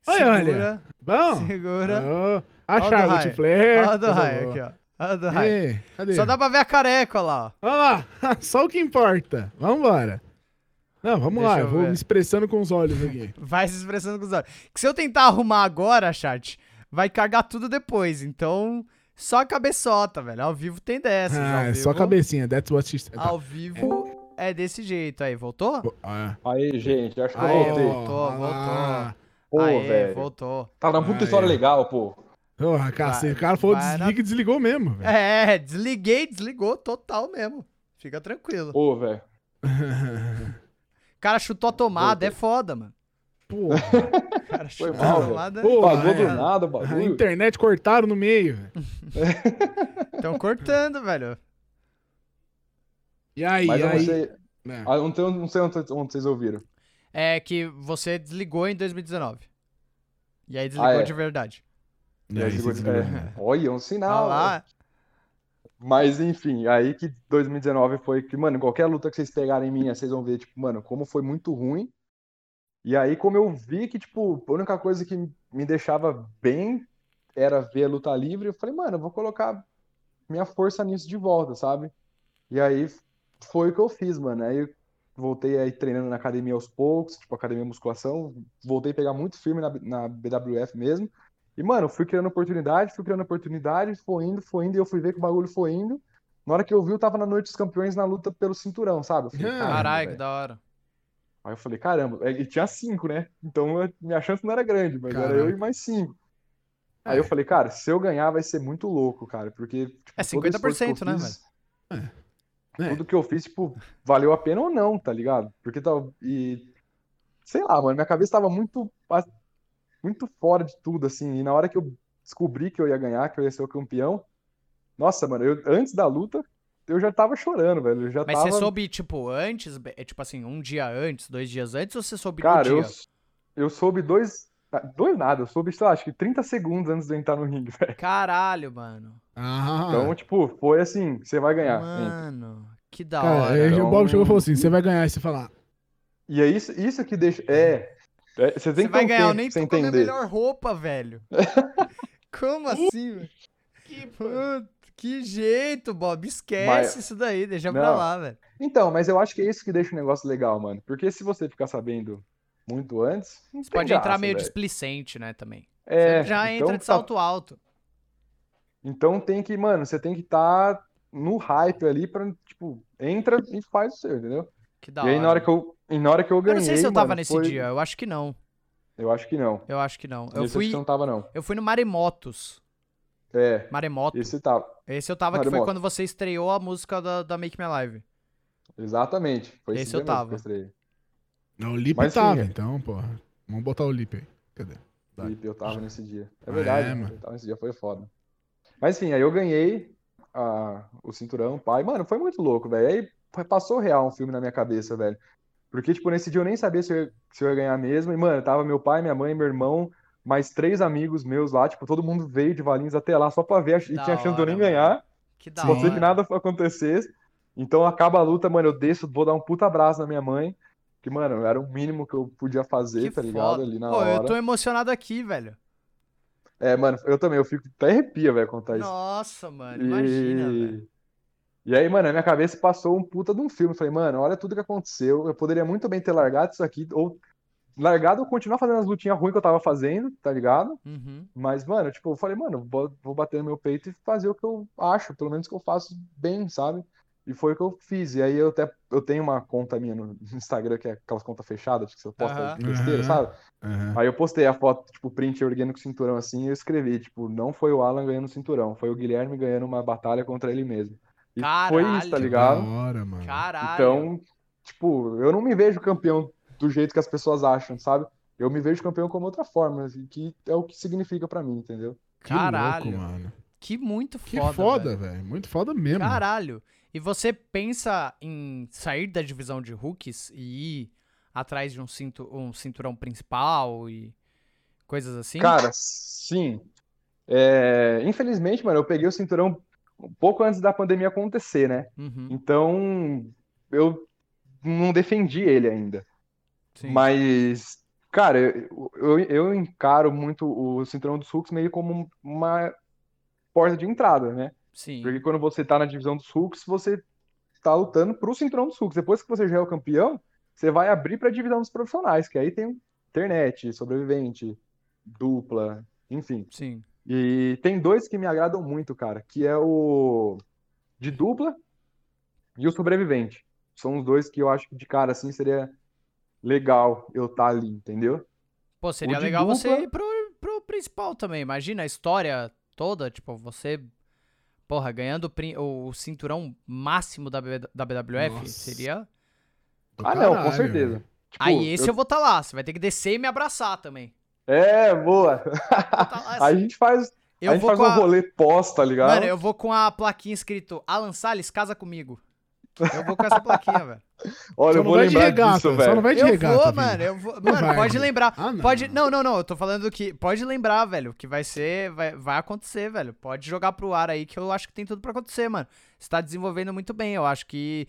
Speaker 2: Olha,
Speaker 1: segura,
Speaker 2: Bom.
Speaker 1: segura.
Speaker 2: Ó, a Charlotte. Flair.
Speaker 1: Ó a do raio aqui, ó. Ó a do raio. Só dá pra ver a careca, ó lá, ó.
Speaker 2: Olha lá, só o que importa. Vambora. Não, vamos
Speaker 1: Deixa
Speaker 2: lá,
Speaker 1: eu
Speaker 2: vou me expressando com os olhos aqui.
Speaker 1: Vai se expressando com os olhos. Que se eu tentar arrumar agora, chat, vai cagar tudo depois. Então, só a cabeçota, velho. Ao vivo tem dessas.
Speaker 2: ah,
Speaker 1: ao
Speaker 2: é
Speaker 1: vivo,
Speaker 2: só a cabecinha, that's what she said.
Speaker 1: Ao vivo é desse jeito. Aí, voltou?
Speaker 2: Ah.
Speaker 3: Aí, gente, acho que eu voltei.
Speaker 1: voltou,
Speaker 2: olha lá.
Speaker 3: Pô,
Speaker 1: Aê,
Speaker 3: velho.
Speaker 1: voltou.
Speaker 3: Tá dando puta história legal, pô.
Speaker 2: Porra, cacete, o cara falou
Speaker 1: na-
Speaker 2: desliga e desligou mesmo, velho.
Speaker 1: É, desliguei, desligou total mesmo. Fica tranquilo.
Speaker 3: Pô, velho.
Speaker 1: O cara chutou a tomada, é foda, mano. O cara chutou
Speaker 3: mal,
Speaker 1: tomada.
Speaker 2: Pô,
Speaker 3: Pagou
Speaker 2: é.
Speaker 3: do nada o
Speaker 2: a
Speaker 3: bagulho.
Speaker 2: internet cortaram no meio.
Speaker 1: Estão cortando, velho.
Speaker 2: E aí,
Speaker 3: Mas
Speaker 2: aí...
Speaker 3: sei,
Speaker 2: É.
Speaker 3: ah, não, tenho- não sei onde, onde vocês ouviram.
Speaker 1: É que você desligou em 2019. E aí desligou
Speaker 3: Ah, é.
Speaker 1: de verdade.
Speaker 2: E aí, você desligou.
Speaker 3: É, olha, um
Speaker 1: Ah
Speaker 3: sinal.
Speaker 1: lá.
Speaker 3: Mas enfim, aí que 2019 foi que, mano, qualquer luta que vocês pegarem minha, vocês vão ver, tipo, mano, como foi muito ruim. E aí, como eu vi que, tipo, a única coisa que me deixava bem era ver a luta livre, eu falei, mano, eu vou colocar minha força nisso de volta, sabe? E aí foi o que eu fiz, mano. Aí voltei aí treinando na academia aos poucos, tipo, academia musculação, voltei a pegar muito firme na, na BWF mesmo. E, mano, fui criando oportunidade, fui criando oportunidade, foi indo, foi indo, e eu fui ver que o bagulho foi indo. Na hora que eu vi, eu tava na Noite dos Campeões na luta pelo cinturão, sabe? Falei, caramba,
Speaker 1: Caralho, que
Speaker 3: velho.
Speaker 1: da hora.
Speaker 3: Aí eu falei, caramba, e tinha cinco, né? Então minha chance não era grande, mas era
Speaker 2: Caraca.
Speaker 3: eu e mais cinco. Aí eu falei, cara, se eu ganhar vai ser muito louco, cara, porque tipo,
Speaker 1: É
Speaker 3: todo esse esforço que eu
Speaker 1: 50%, né,
Speaker 3: fiz,
Speaker 2: É.
Speaker 3: tudo que eu fiz, tipo, valeu a pena ou não, tá ligado? Porque tá, e sei lá, mano, minha cabeça tava muito muito fora de tudo assim, e na hora que eu descobri que eu ia ganhar, que eu ia ser o campeão, nossa, mano, eu antes da luta eu já tava chorando, velho, eu já
Speaker 1: Mas
Speaker 3: tava
Speaker 1: você soube, tipo, antes, é tipo assim, um dia antes, dois dias antes, ou você soube
Speaker 3: Cara,
Speaker 1: no
Speaker 3: eu,
Speaker 1: dia?
Speaker 3: eu soube dois. ah, Dois nada, eu soube, sei lá, acho que 30 segundos antes de eu entrar no ringue, velho.
Speaker 1: Caralho, mano.
Speaker 2: Ah,
Speaker 3: Então, tipo, foi assim, você vai ganhar. entra.
Speaker 1: Mano, que da
Speaker 2: cara,
Speaker 1: hora.
Speaker 2: aí o
Speaker 3: Então-
Speaker 2: Bob chegou e falou assim, você vai ganhar, e você fala,
Speaker 3: E é isso, isso que deixa. É. é, você tem
Speaker 1: Você
Speaker 3: que
Speaker 1: vai
Speaker 3: um
Speaker 1: ganhar,
Speaker 3: tempo
Speaker 1: nem
Speaker 3: pra
Speaker 1: tô com a melhor roupa, velho. Como assim, velho? Puta, Que jeito, Bob. Esquece
Speaker 3: Mas-
Speaker 1: isso daí, deixa pra
Speaker 3: Não.
Speaker 1: lá, velho.
Speaker 3: Então, mas eu acho que é isso que deixa o negócio legal, mano. Porque se você ficar sabendo muito antes, não
Speaker 1: Você
Speaker 3: tem
Speaker 1: pode entrar
Speaker 3: graça,
Speaker 1: meio
Speaker 3: velho.
Speaker 1: displicente, né, também.
Speaker 3: É,
Speaker 1: Você já
Speaker 3: então
Speaker 1: entra de
Speaker 3: tá-
Speaker 1: salto alto.
Speaker 3: Então tem que, mano, você tem que estar no hype ali pra, tipo, entra e faz o seu, entendeu?
Speaker 1: Que da
Speaker 3: E aí
Speaker 1: hora.
Speaker 3: na hora que eu, e na hora que eu
Speaker 1: Eu
Speaker 3: ganhei,
Speaker 1: não sei se eu tava
Speaker 3: mano,
Speaker 1: nesse
Speaker 3: foi-
Speaker 1: dia, eu acho que não.
Speaker 3: Eu acho que não.
Speaker 1: Eu acho que não. Eu
Speaker 3: Esse
Speaker 1: fui,
Speaker 3: não tava, não.
Speaker 1: eu fui no Maremotos.
Speaker 3: É,
Speaker 1: Maremoto.
Speaker 3: esse tava.
Speaker 1: Esse eu tava, que foi
Speaker 3: Maremoto.
Speaker 1: quando você estreou a música da, da Make Me Alive.
Speaker 3: Exatamente. Foi
Speaker 1: Esse
Speaker 3: dia
Speaker 1: eu tava.
Speaker 3: estreiei.
Speaker 2: Não, o Lipe
Speaker 3: Mas,
Speaker 2: tava,
Speaker 3: sim,
Speaker 2: então, porra. Vamos botar o Lipe aí. Cadê? Vai.
Speaker 3: Felipe, eu tava nesse dia. É
Speaker 2: Ah,
Speaker 3: verdade,
Speaker 2: é,
Speaker 3: mano.
Speaker 2: mano?
Speaker 3: Eu tava nesse dia, foi foda. Mas enfim, aí eu ganhei a- o cinturão, pai. Mano, foi muito louco, velho. Aí passou real um filme na minha cabeça, velho. Porque, tipo, nesse dia eu nem sabia se eu, ia- se eu ia ganhar mesmo. E, mano, tava meu pai, minha mãe, meu irmão, mais três amigos meus lá. Tipo, todo mundo veio de Valinhos até lá só pra ver. E tinha chance de eu nem ganhar.
Speaker 1: Que da
Speaker 3: Se você
Speaker 1: hora.
Speaker 3: que nada acontecesse. Então acaba a luta, mano, eu desço, vou dar um puta abraço na minha mãe. Que, mano, era o mínimo que eu podia fazer,
Speaker 1: Que
Speaker 3: tá ligado?
Speaker 1: foda.
Speaker 3: Ali na
Speaker 1: Pô,
Speaker 3: hora.
Speaker 1: eu tô emocionado aqui, velho.
Speaker 3: É, mano, eu também, eu fico até arrepia, velho, contar isso.
Speaker 1: Nossa, mano, imagina, velho.
Speaker 3: E aí, mano, na minha cabeça passou um puta de um filme. Eu Falei, mano, olha tudo que aconteceu. Eu poderia muito bem ter largado isso aqui, ou largado ou continuar fazendo as lutinhas ruins que eu tava fazendo, tá ligado?
Speaker 1: Uhum.
Speaker 3: Mas, mano, tipo, eu falei, mano, vou, vou bater no meu peito e fazer o que eu acho, pelo menos que eu faço bem, sabe? E foi o que eu fiz. E aí eu até eu tenho uma conta minha no Instagram, que é aquelas contas fechadas, que você posta
Speaker 1: Aham.
Speaker 3: besteira, sabe?
Speaker 2: Aham.
Speaker 3: Aí eu postei a foto, tipo, print erguendo com o cinturão assim, e eu escrevi, tipo, não foi o Alan ganhando o cinturão, foi o Guilherme ganhando uma batalha contra ele mesmo. E foi isso,
Speaker 1: Caralho.
Speaker 3: tá ligado?
Speaker 2: hora, mano.
Speaker 1: Caralho.
Speaker 3: Então, tipo, eu não me vejo campeão do jeito que as pessoas acham, sabe? Eu me vejo campeão como outra forma, que é o que significa pra mim, entendeu?
Speaker 2: Que
Speaker 1: Caralho.
Speaker 2: louco, mano.
Speaker 1: Que muito
Speaker 2: Que
Speaker 1: foda,
Speaker 2: foda,
Speaker 1: velho.
Speaker 2: velho. Muito foda mesmo.
Speaker 1: Caralho. E você pensa em sair da divisão de rookies e ir atrás de um, cinto, um cinturão principal e coisas assim?
Speaker 3: Cara, sim. É, infelizmente, mano, eu peguei o cinturão um pouco antes da pandemia acontecer, né?
Speaker 1: Uhum,
Speaker 3: Então, eu não defendi ele ainda.
Speaker 1: sim.
Speaker 3: Mas, cara, eu, eu, eu encaro muito o cinturão dos Hulks meio como uma porta de entrada, né?
Speaker 1: Sim.
Speaker 3: Porque quando você tá na divisão dos Hulks, você tá lutando pro cinturão dos Hulks. Depois que você já é o campeão, você vai abrir pra divisão dos profissionais, que aí tem internet, sobrevivente, dupla, enfim.
Speaker 1: Sim.
Speaker 3: E tem dois que me agradam muito, cara, que é o de dupla e o sobrevivente. São os dois que eu acho que de cara assim seria legal eu estar ali, entendeu?
Speaker 1: Pô, seria legal você
Speaker 3: dupla-
Speaker 1: ir pro, pro principal também. Imagina a história toda, tipo, você, porra, ganhando o o, cinturão máximo da, B- da BWF.
Speaker 2: Nossa.
Speaker 1: Seria.
Speaker 3: Ah, não, com
Speaker 2: caralho,
Speaker 3: certeza. Tipo,
Speaker 1: Aí esse eu,
Speaker 3: eu-
Speaker 1: vou estar lá. Você vai ter que descer e me abraçar também.
Speaker 3: É, boa. A gente faz,
Speaker 1: eu
Speaker 3: a gente
Speaker 1: vou
Speaker 3: faz um
Speaker 1: a...
Speaker 3: rolê pós, tá ligado?
Speaker 1: Mano, eu vou com a plaquinha escrito Alan Salles, casa comigo. Eu vou com essa plaquinha, velho.
Speaker 3: Olha,
Speaker 2: Só
Speaker 3: eu vou lembrar
Speaker 2: regata,
Speaker 3: disso,
Speaker 2: só
Speaker 3: velho.
Speaker 2: não vai de
Speaker 1: Eu
Speaker 2: regata,
Speaker 1: vou, mano. Eu vou... Mano,
Speaker 2: vai,
Speaker 1: pode
Speaker 2: mano.
Speaker 1: lembrar.
Speaker 2: Ah, não.
Speaker 1: Pode... Não, não, não. Eu tô falando que. Pode lembrar, velho. Que vai ser. Vai, vai acontecer, velho. Pode jogar pro ar aí que eu acho que tem tudo pra acontecer, mano. Você tá desenvolvendo muito bem. Eu acho que.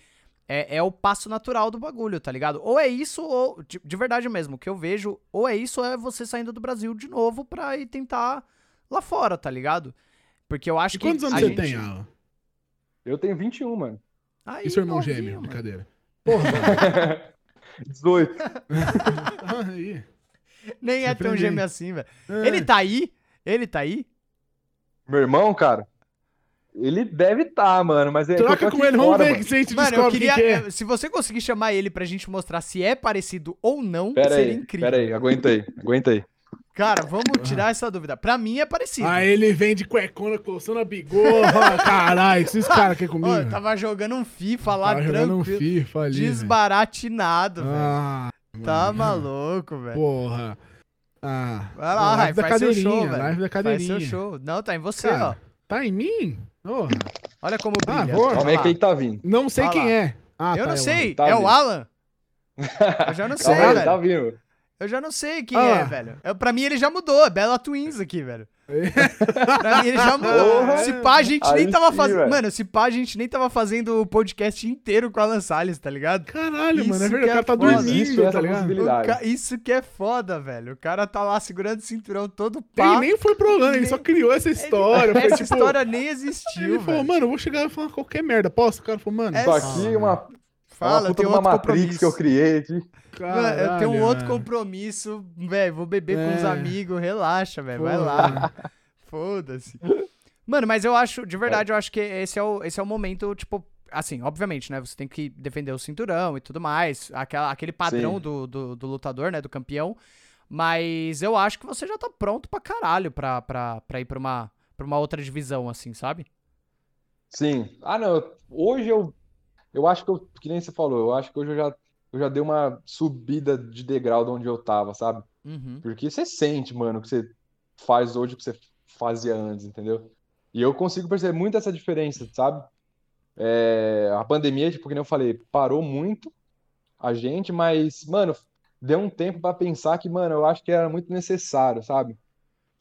Speaker 1: É, é o passo natural do bagulho, tá ligado? Ou é isso, ou. De, de verdade mesmo, o que eu vejo, ou é isso, ou é você saindo do Brasil de novo pra ir tentar lá fora, tá ligado? Porque eu acho
Speaker 2: E
Speaker 1: que.
Speaker 2: quantos anos
Speaker 1: a
Speaker 2: você
Speaker 1: gente-
Speaker 2: tem, Alan?
Speaker 3: Eu tenho 21, mano.
Speaker 1: Aí,
Speaker 2: E seu irmão
Speaker 1: novinho,
Speaker 2: gêmeo?
Speaker 1: mano.
Speaker 2: Brincadeira. Porra, mano.
Speaker 3: 18.
Speaker 2: Ah, aí.
Speaker 1: Nem é tão gêmeo assim, velho.
Speaker 2: É.
Speaker 1: Ele tá aí? Ele tá aí?
Speaker 3: Meu irmão, cara, ele deve estar, mano, mas é
Speaker 2: Troca com ele, vamos ver
Speaker 3: mano.
Speaker 2: se a gente
Speaker 1: Mano, eu
Speaker 2: descobre
Speaker 1: queria.
Speaker 2: que é.
Speaker 1: Se você conseguir chamar ele pra gente mostrar se é parecido ou não,
Speaker 3: Pera
Speaker 1: seria
Speaker 3: aí,
Speaker 1: incrível.
Speaker 3: pera aí, aguenta aí, aguenta aí.
Speaker 1: Cara, vamos tirar essa dúvida. Pra mim é parecido.
Speaker 2: Aí ele vem de cuecona, coçando a bigorra. Caralho, esses caras aqui comigo.
Speaker 1: eu tava jogando um FIFA lá,
Speaker 2: Tava jogando um
Speaker 1: tranquilo.
Speaker 2: FIFA ali.
Speaker 1: desbaratinado, velho.
Speaker 2: Ah,
Speaker 1: Tá
Speaker 2: mano.
Speaker 1: maluco, velho.
Speaker 2: Porra. Ah.
Speaker 1: Vai lá,
Speaker 2: live da
Speaker 1: faz seu
Speaker 2: cadeirinha,
Speaker 1: show, velho.
Speaker 2: live da
Speaker 1: Faz
Speaker 2: cadeirinha.
Speaker 1: seu show. Não, tá em você,
Speaker 2: Cara,
Speaker 1: ó.
Speaker 2: Tá em mim? Porra.
Speaker 1: Olha como
Speaker 2: Ah,
Speaker 1: brilha. Olha
Speaker 3: Calma aí,
Speaker 1: lá.
Speaker 3: quem tá vindo?
Speaker 2: Não sei quem
Speaker 1: lá.
Speaker 2: é. Ah,
Speaker 1: Eu
Speaker 2: tá,
Speaker 1: não
Speaker 2: é o
Speaker 1: sei.
Speaker 3: Tá
Speaker 1: é o
Speaker 3: vindo.
Speaker 1: Alan? Eu já não sei,
Speaker 3: Calma
Speaker 1: velho.
Speaker 3: tá vindo.
Speaker 1: Eu já não sei quem
Speaker 2: Ah
Speaker 1: é, velho. Eu, pra mim ele já mudou. É Bela Twins aqui, velho. Pra mim ele já morreu.
Speaker 3: Porra.
Speaker 1: Se pá, a gente
Speaker 3: Aí
Speaker 1: nem tava fazendo. Mano, se pá, a gente nem tava fazendo o podcast inteiro com o Alan Salles, tá ligado?
Speaker 2: Caralho,
Speaker 1: Isso
Speaker 2: mano. É
Speaker 1: que
Speaker 2: verdade. O
Speaker 1: é
Speaker 2: cara tá
Speaker 1: foda.
Speaker 2: dormindo, tá ligado?
Speaker 1: ca- Isso que é foda, velho. O cara tá lá segurando o cinturão todo
Speaker 2: Ele
Speaker 1: pá.
Speaker 2: nem foi pro LAN, ele só criou essa história. Foi,
Speaker 1: Essa
Speaker 2: tipo,
Speaker 1: história nem
Speaker 2: Ele
Speaker 1: existiu,
Speaker 2: falou,
Speaker 1: velho.
Speaker 2: mano, eu vou chegar e falar qualquer merda. Posso? O cara falou, mano.
Speaker 1: É
Speaker 3: Tô
Speaker 1: Ah,
Speaker 3: aqui, uma,
Speaker 1: Fala,
Speaker 3: de uma
Speaker 1: outro
Speaker 3: Matrix
Speaker 1: compromisso.
Speaker 3: que eu criei aqui.
Speaker 1: Mano, eu tenho um
Speaker 2: Caralho,
Speaker 1: outro
Speaker 2: mano.
Speaker 1: compromisso, velho. Vou beber com os
Speaker 2: É.
Speaker 1: amigos, relaxa, velho. Vai lá. Foda-se. Mano, mas eu acho, de verdade, eu acho que esse é o, esse é o momento, tipo, assim, obviamente, né? Você tem que defender o cinturão e tudo mais. Aquela, aquele padrão do, do, do lutador, né? Do campeão. Mas eu acho que você já tá pronto pra caralho pra, pra, pra ir pra uma, pra uma outra divisão, assim, sabe?
Speaker 3: Sim. Ah, não. Hoje eu, eu acho que eu, que nem você falou, eu acho que hoje eu já, eu já dei uma subida de degrau de onde eu tava, sabe?
Speaker 1: Uhum.
Speaker 3: Porque você sente, mano, o que você faz hoje, o que você fazia antes, entendeu? E eu consigo perceber muito essa diferença, sabe? É, a pandemia, tipo, que nem eu falei, parou muito a gente, mas, mano, deu um tempo pra pensar que, mano, eu acho que era muito necessário, sabe?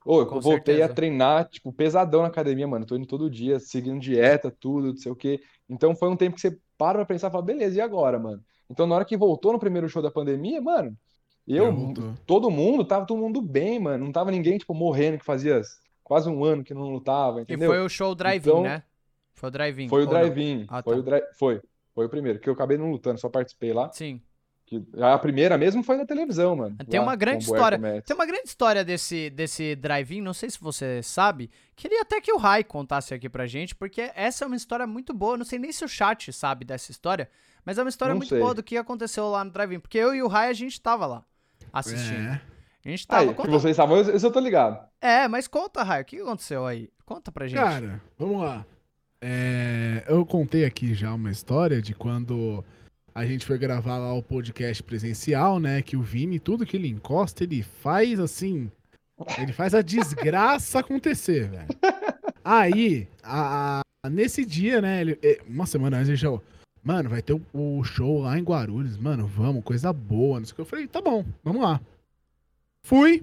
Speaker 3: Ô, eu
Speaker 1: Com
Speaker 3: voltei a
Speaker 1: certeza.
Speaker 3: treinar, tipo, pesadão na academia, mano. Tô indo todo dia, seguindo dieta, tudo, não sei o quê. Então foi um tempo que você para pra pensar e fala, beleza, e agora, mano? Então na hora que voltou no primeiro show da pandemia, mano, eu, todo mundo, tava todo mundo bem, mano. Não tava ninguém, tipo, morrendo, que fazia quase um ano que não lutava,
Speaker 1: E
Speaker 3: entendeu?
Speaker 1: foi o show drive-in,
Speaker 3: Então,
Speaker 1: né? Foi o drive-in.
Speaker 3: Foi o drive-in,
Speaker 1: Ah,
Speaker 3: foi
Speaker 1: tá.
Speaker 3: o dri- foi, foi o primeiro, que eu acabei não lutando, só participei lá.
Speaker 1: Sim.
Speaker 3: Que a primeira mesmo foi na televisão, mano.
Speaker 1: Tem
Speaker 3: lá,
Speaker 1: uma grande história. Tem uma grande história desse, desse drive-in, não sei se você sabe. Queria até que o Rai contasse aqui pra gente, porque essa é uma história muito boa. Não sei nem se o chat sabe dessa história, mas é uma história
Speaker 3: Não
Speaker 1: muito
Speaker 3: sei.
Speaker 1: boa do que aconteceu lá no drive-in. Porque eu e o Rai, a gente tava lá assistindo.
Speaker 2: É.
Speaker 1: A gente tava.
Speaker 3: Aí, que vocês estavam, eu, eu tô ligado.
Speaker 1: É, mas conta, Rai, o que aconteceu aí? Conta pra gente.
Speaker 2: Cara, vamos lá. É, eu contei aqui já uma história de quando a gente foi gravar lá o podcast presencial, né? Que o Vini, tudo que ele encosta, ele faz assim. Ele faz a desgraça acontecer, velho. Aí, a- a- nesse dia, né? ele- uma semana antes, ele já. Mano, vai ter o, o show lá em Guarulhos. Mano, vamos, coisa boa. Não sei o que. Eu falei, tá bom, vamos lá. Fui.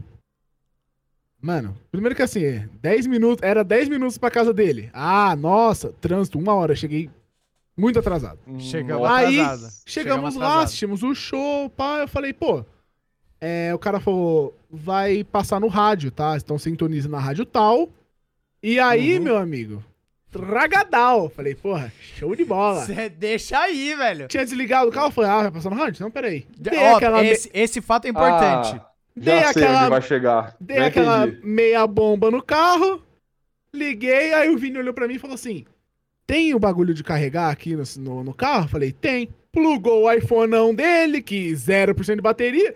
Speaker 2: Mano, primeiro que assim, 10 minutos, era 10 minutos pra casa dele. Ah, nossa, trânsito, uma hora, cheguei muito atrasado.
Speaker 1: Chegamos.
Speaker 2: Aí,
Speaker 1: atrasado.
Speaker 2: chegamos lá,
Speaker 1: atrasado.
Speaker 2: assistimos o show, pá, eu falei, pô, é, o cara falou, vai passar no rádio, tá? Então sintoniza na rádio tal. E aí,
Speaker 3: Uhum.
Speaker 2: meu amigo, tragadal. Falei, porra, show de bola.
Speaker 1: Cê deixa aí, velho.
Speaker 2: Tinha desligado o carro, falei, ah, vai passar no rádio? Não, peraí. Dei
Speaker 1: Ó,
Speaker 2: aquela, me-
Speaker 1: esse, esse fato é importante.
Speaker 3: Ah,
Speaker 2: Dei
Speaker 3: já sei
Speaker 2: aquela-
Speaker 3: onde vai chegar.
Speaker 2: Dei
Speaker 3: Já
Speaker 2: aquela
Speaker 3: entendi.
Speaker 2: meia bomba no carro, liguei, aí o Vini olhou pra mim e falou assim: Tem o bagulho de carregar aqui no, no, no carro? Falei, tem. Plugou o iPhoneão dele, que 0% de bateria.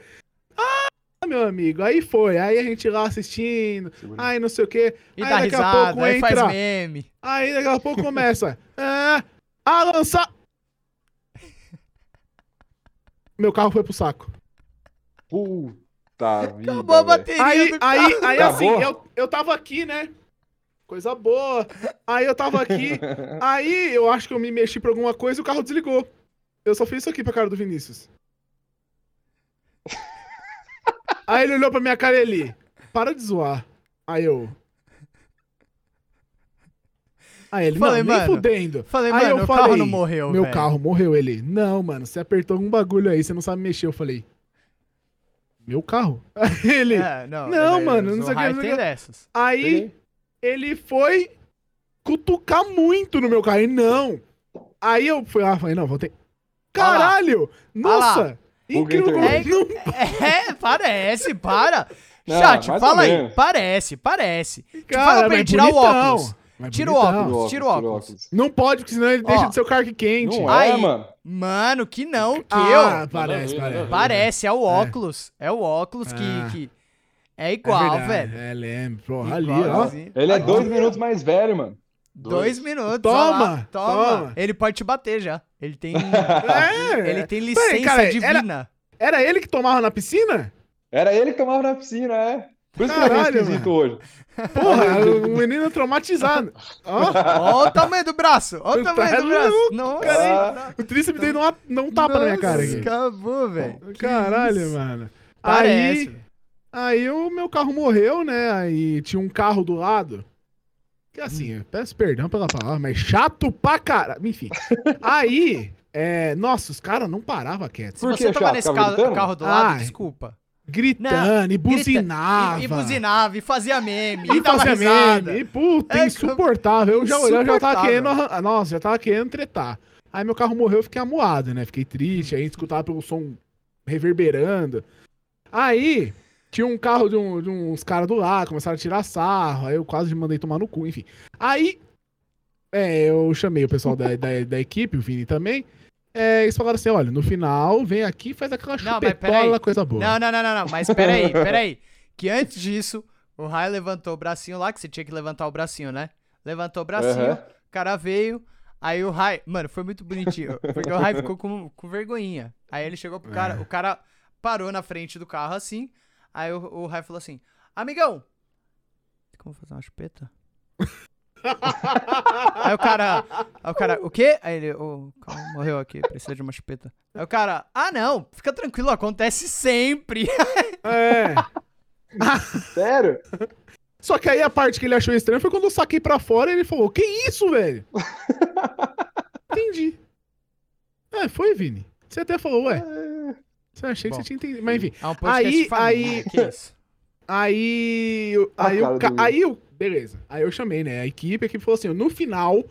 Speaker 2: Ah, meu amigo, aí foi. Aí a gente lá assistindo,
Speaker 3: Segura.
Speaker 2: aí não sei o quê.
Speaker 1: E
Speaker 2: aí
Speaker 1: dá
Speaker 2: daqui a
Speaker 1: risada,
Speaker 2: pouco
Speaker 1: aí faz
Speaker 2: entra.
Speaker 1: meme.
Speaker 2: Aí daqui a pouco começa. É, a lançar. Meu carro foi pro saco.
Speaker 3: Puta vida,
Speaker 1: Acabou a bateria
Speaker 2: Aí,
Speaker 1: do
Speaker 2: aí,
Speaker 1: carro.
Speaker 2: aí
Speaker 3: Acabou?
Speaker 2: assim, eu, eu tava aqui, né? Coisa boa. Aí eu tava aqui. aí eu acho que eu me mexi pra alguma coisa e o carro desligou. Eu só fiz isso aqui pra cara do Vinícius. Aí ele olhou pra minha cara e ele. Para de zoar. Aí eu. Aí ele,
Speaker 1: Falei,
Speaker 2: não, nem
Speaker 1: mano,
Speaker 2: fudendo.
Speaker 1: Falei,
Speaker 2: Aí
Speaker 1: mano,
Speaker 2: eu
Speaker 1: o carro
Speaker 2: falei,
Speaker 1: não morreu,
Speaker 2: Meu
Speaker 1: velho.
Speaker 2: carro morreu. Ele, não, mano, você apertou algum bagulho aí, você não sabe mexer. Eu falei, meu carro? Aí ele,
Speaker 1: É, não,
Speaker 2: Não, mano, não sei o que,
Speaker 1: tem dessas.
Speaker 2: aí. Ele foi cutucar muito no meu carro. E não. Aí eu fui lá, falei, não, vou ter. Caralho! Nossa! Incrível!
Speaker 3: internet.
Speaker 2: Não,
Speaker 1: É, parece, para.
Speaker 3: Não,
Speaker 1: Chat, fala aí. Parece, parece.
Speaker 2: cara,
Speaker 1: fala pra ele tirar o
Speaker 2: bonitão.
Speaker 1: óculos.
Speaker 2: Mas
Speaker 1: Tira o óculos. Tira o óculos.
Speaker 2: Não pode, porque senão ele
Speaker 1: Ó,
Speaker 2: deixa de ser o carro quente.
Speaker 3: Não
Speaker 1: Aí.
Speaker 3: é, mano.
Speaker 1: Mano, que não, que
Speaker 2: Ah,
Speaker 1: eu.
Speaker 2: parece, parece.
Speaker 1: Parece, é o óculos. É, o óculos
Speaker 2: Ah.
Speaker 1: que, que é
Speaker 2: É
Speaker 1: igual,
Speaker 2: verdade,
Speaker 1: velho.
Speaker 2: É, lembro. Porra, ali, ó.
Speaker 3: Ele é
Speaker 1: Aqui.
Speaker 3: dois minutos mais velho, mano.
Speaker 1: Dois minutos.
Speaker 2: Toma,
Speaker 1: ó lá, toma.
Speaker 2: toma.
Speaker 1: Ele pode te bater já. Ele tem,
Speaker 2: É.
Speaker 1: ele tem licença
Speaker 2: Peraí, cara, era-
Speaker 1: divina.
Speaker 2: Era ele que tomava na piscina?
Speaker 3: Era ele que tomava na piscina, é. Por isso que ele é
Speaker 2: Caralho,
Speaker 3: esquisito
Speaker 2: mano.
Speaker 3: hoje.
Speaker 2: Porra, o menino traumatizado. Ó,
Speaker 1: Olha o tamanho do braço. Olha o
Speaker 2: Tá
Speaker 1: tamanho do braço.
Speaker 2: louco,
Speaker 1: Nossa.
Speaker 3: cara.
Speaker 2: o tríceps dele não, não tapa na minha cara
Speaker 1: Nossa,
Speaker 2: aqui.
Speaker 1: Acabou, velho.
Speaker 2: Caralho,
Speaker 1: isso.
Speaker 2: mano.
Speaker 1: Parece.
Speaker 2: Aí, Aí o meu carro morreu, né? Aí tinha um carro do lado. Que assim, eu peço perdão pela palavra, mas chato pra caralho. Enfim. Aí, é, nossa, os caras não paravam quietos.
Speaker 1: Se você tava
Speaker 3: chato?
Speaker 1: nesse carro,
Speaker 3: gritando?
Speaker 1: carro do lado,
Speaker 2: Ai.
Speaker 1: desculpa.
Speaker 2: Gritando, e
Speaker 1: Grita-
Speaker 2: buzinava.
Speaker 1: E, e buzinava, e fazia meme,
Speaker 2: E
Speaker 1: e dava
Speaker 2: fazia
Speaker 1: risada.
Speaker 2: meme. E, puta,
Speaker 1: É,
Speaker 2: insuportável. Eu já, eu já tava querendo. Nossa, já tava querendo tretar. Aí meu carro morreu, eu fiquei amuado, né? Fiquei triste, aí escutava pelo som reverberando. Aí tinha um carro de, um- de uns caras do lado, começaram a tirar sarro, aí eu quase mandei tomar no cu, enfim. Aí é, eu chamei o pessoal da, da, da equipe, o Vini também. É, eles falaram assim: olha, no final, vem aqui e faz aquela
Speaker 1: Não,
Speaker 2: chupetola, coisa boa.
Speaker 1: Não, não, não, não, não. Mas peraí, peraí. Que antes disso, o Rai levantou o bracinho lá, que você tinha que levantar o bracinho, né? Levantou o bracinho,
Speaker 3: Aham.
Speaker 1: o cara veio. Aí o Rai. Mano, foi muito bonitinho. Porque o Rai ficou com, com vergonhinha. Aí ele chegou pro cara,
Speaker 2: É.
Speaker 1: o cara parou na frente do carro assim. Aí o, o Rai falou assim: Amigão, como fazer uma chupeta? Aí o cara, aí o cara, o quê? Aí ele, o carro morreu aqui, precisa de uma chupeta. Aí o cara, ah não, fica tranquilo, acontece sempre.
Speaker 2: É.
Speaker 3: Sério?
Speaker 2: Só que aí a parte que ele achou estranha foi quando eu saquei pra fora e ele falou: Que isso, velho? Entendi. É, foi, Vini. Você até falou, ué. Você achei que
Speaker 1: Bom.
Speaker 2: você tinha entendido. Mas enfim.
Speaker 1: É um
Speaker 2: Aí- aí-
Speaker 1: que isso?
Speaker 2: Aí. Aí, aí. Beleza. Aí eu chamei, né? A equipe, a equipe falou assim: no final,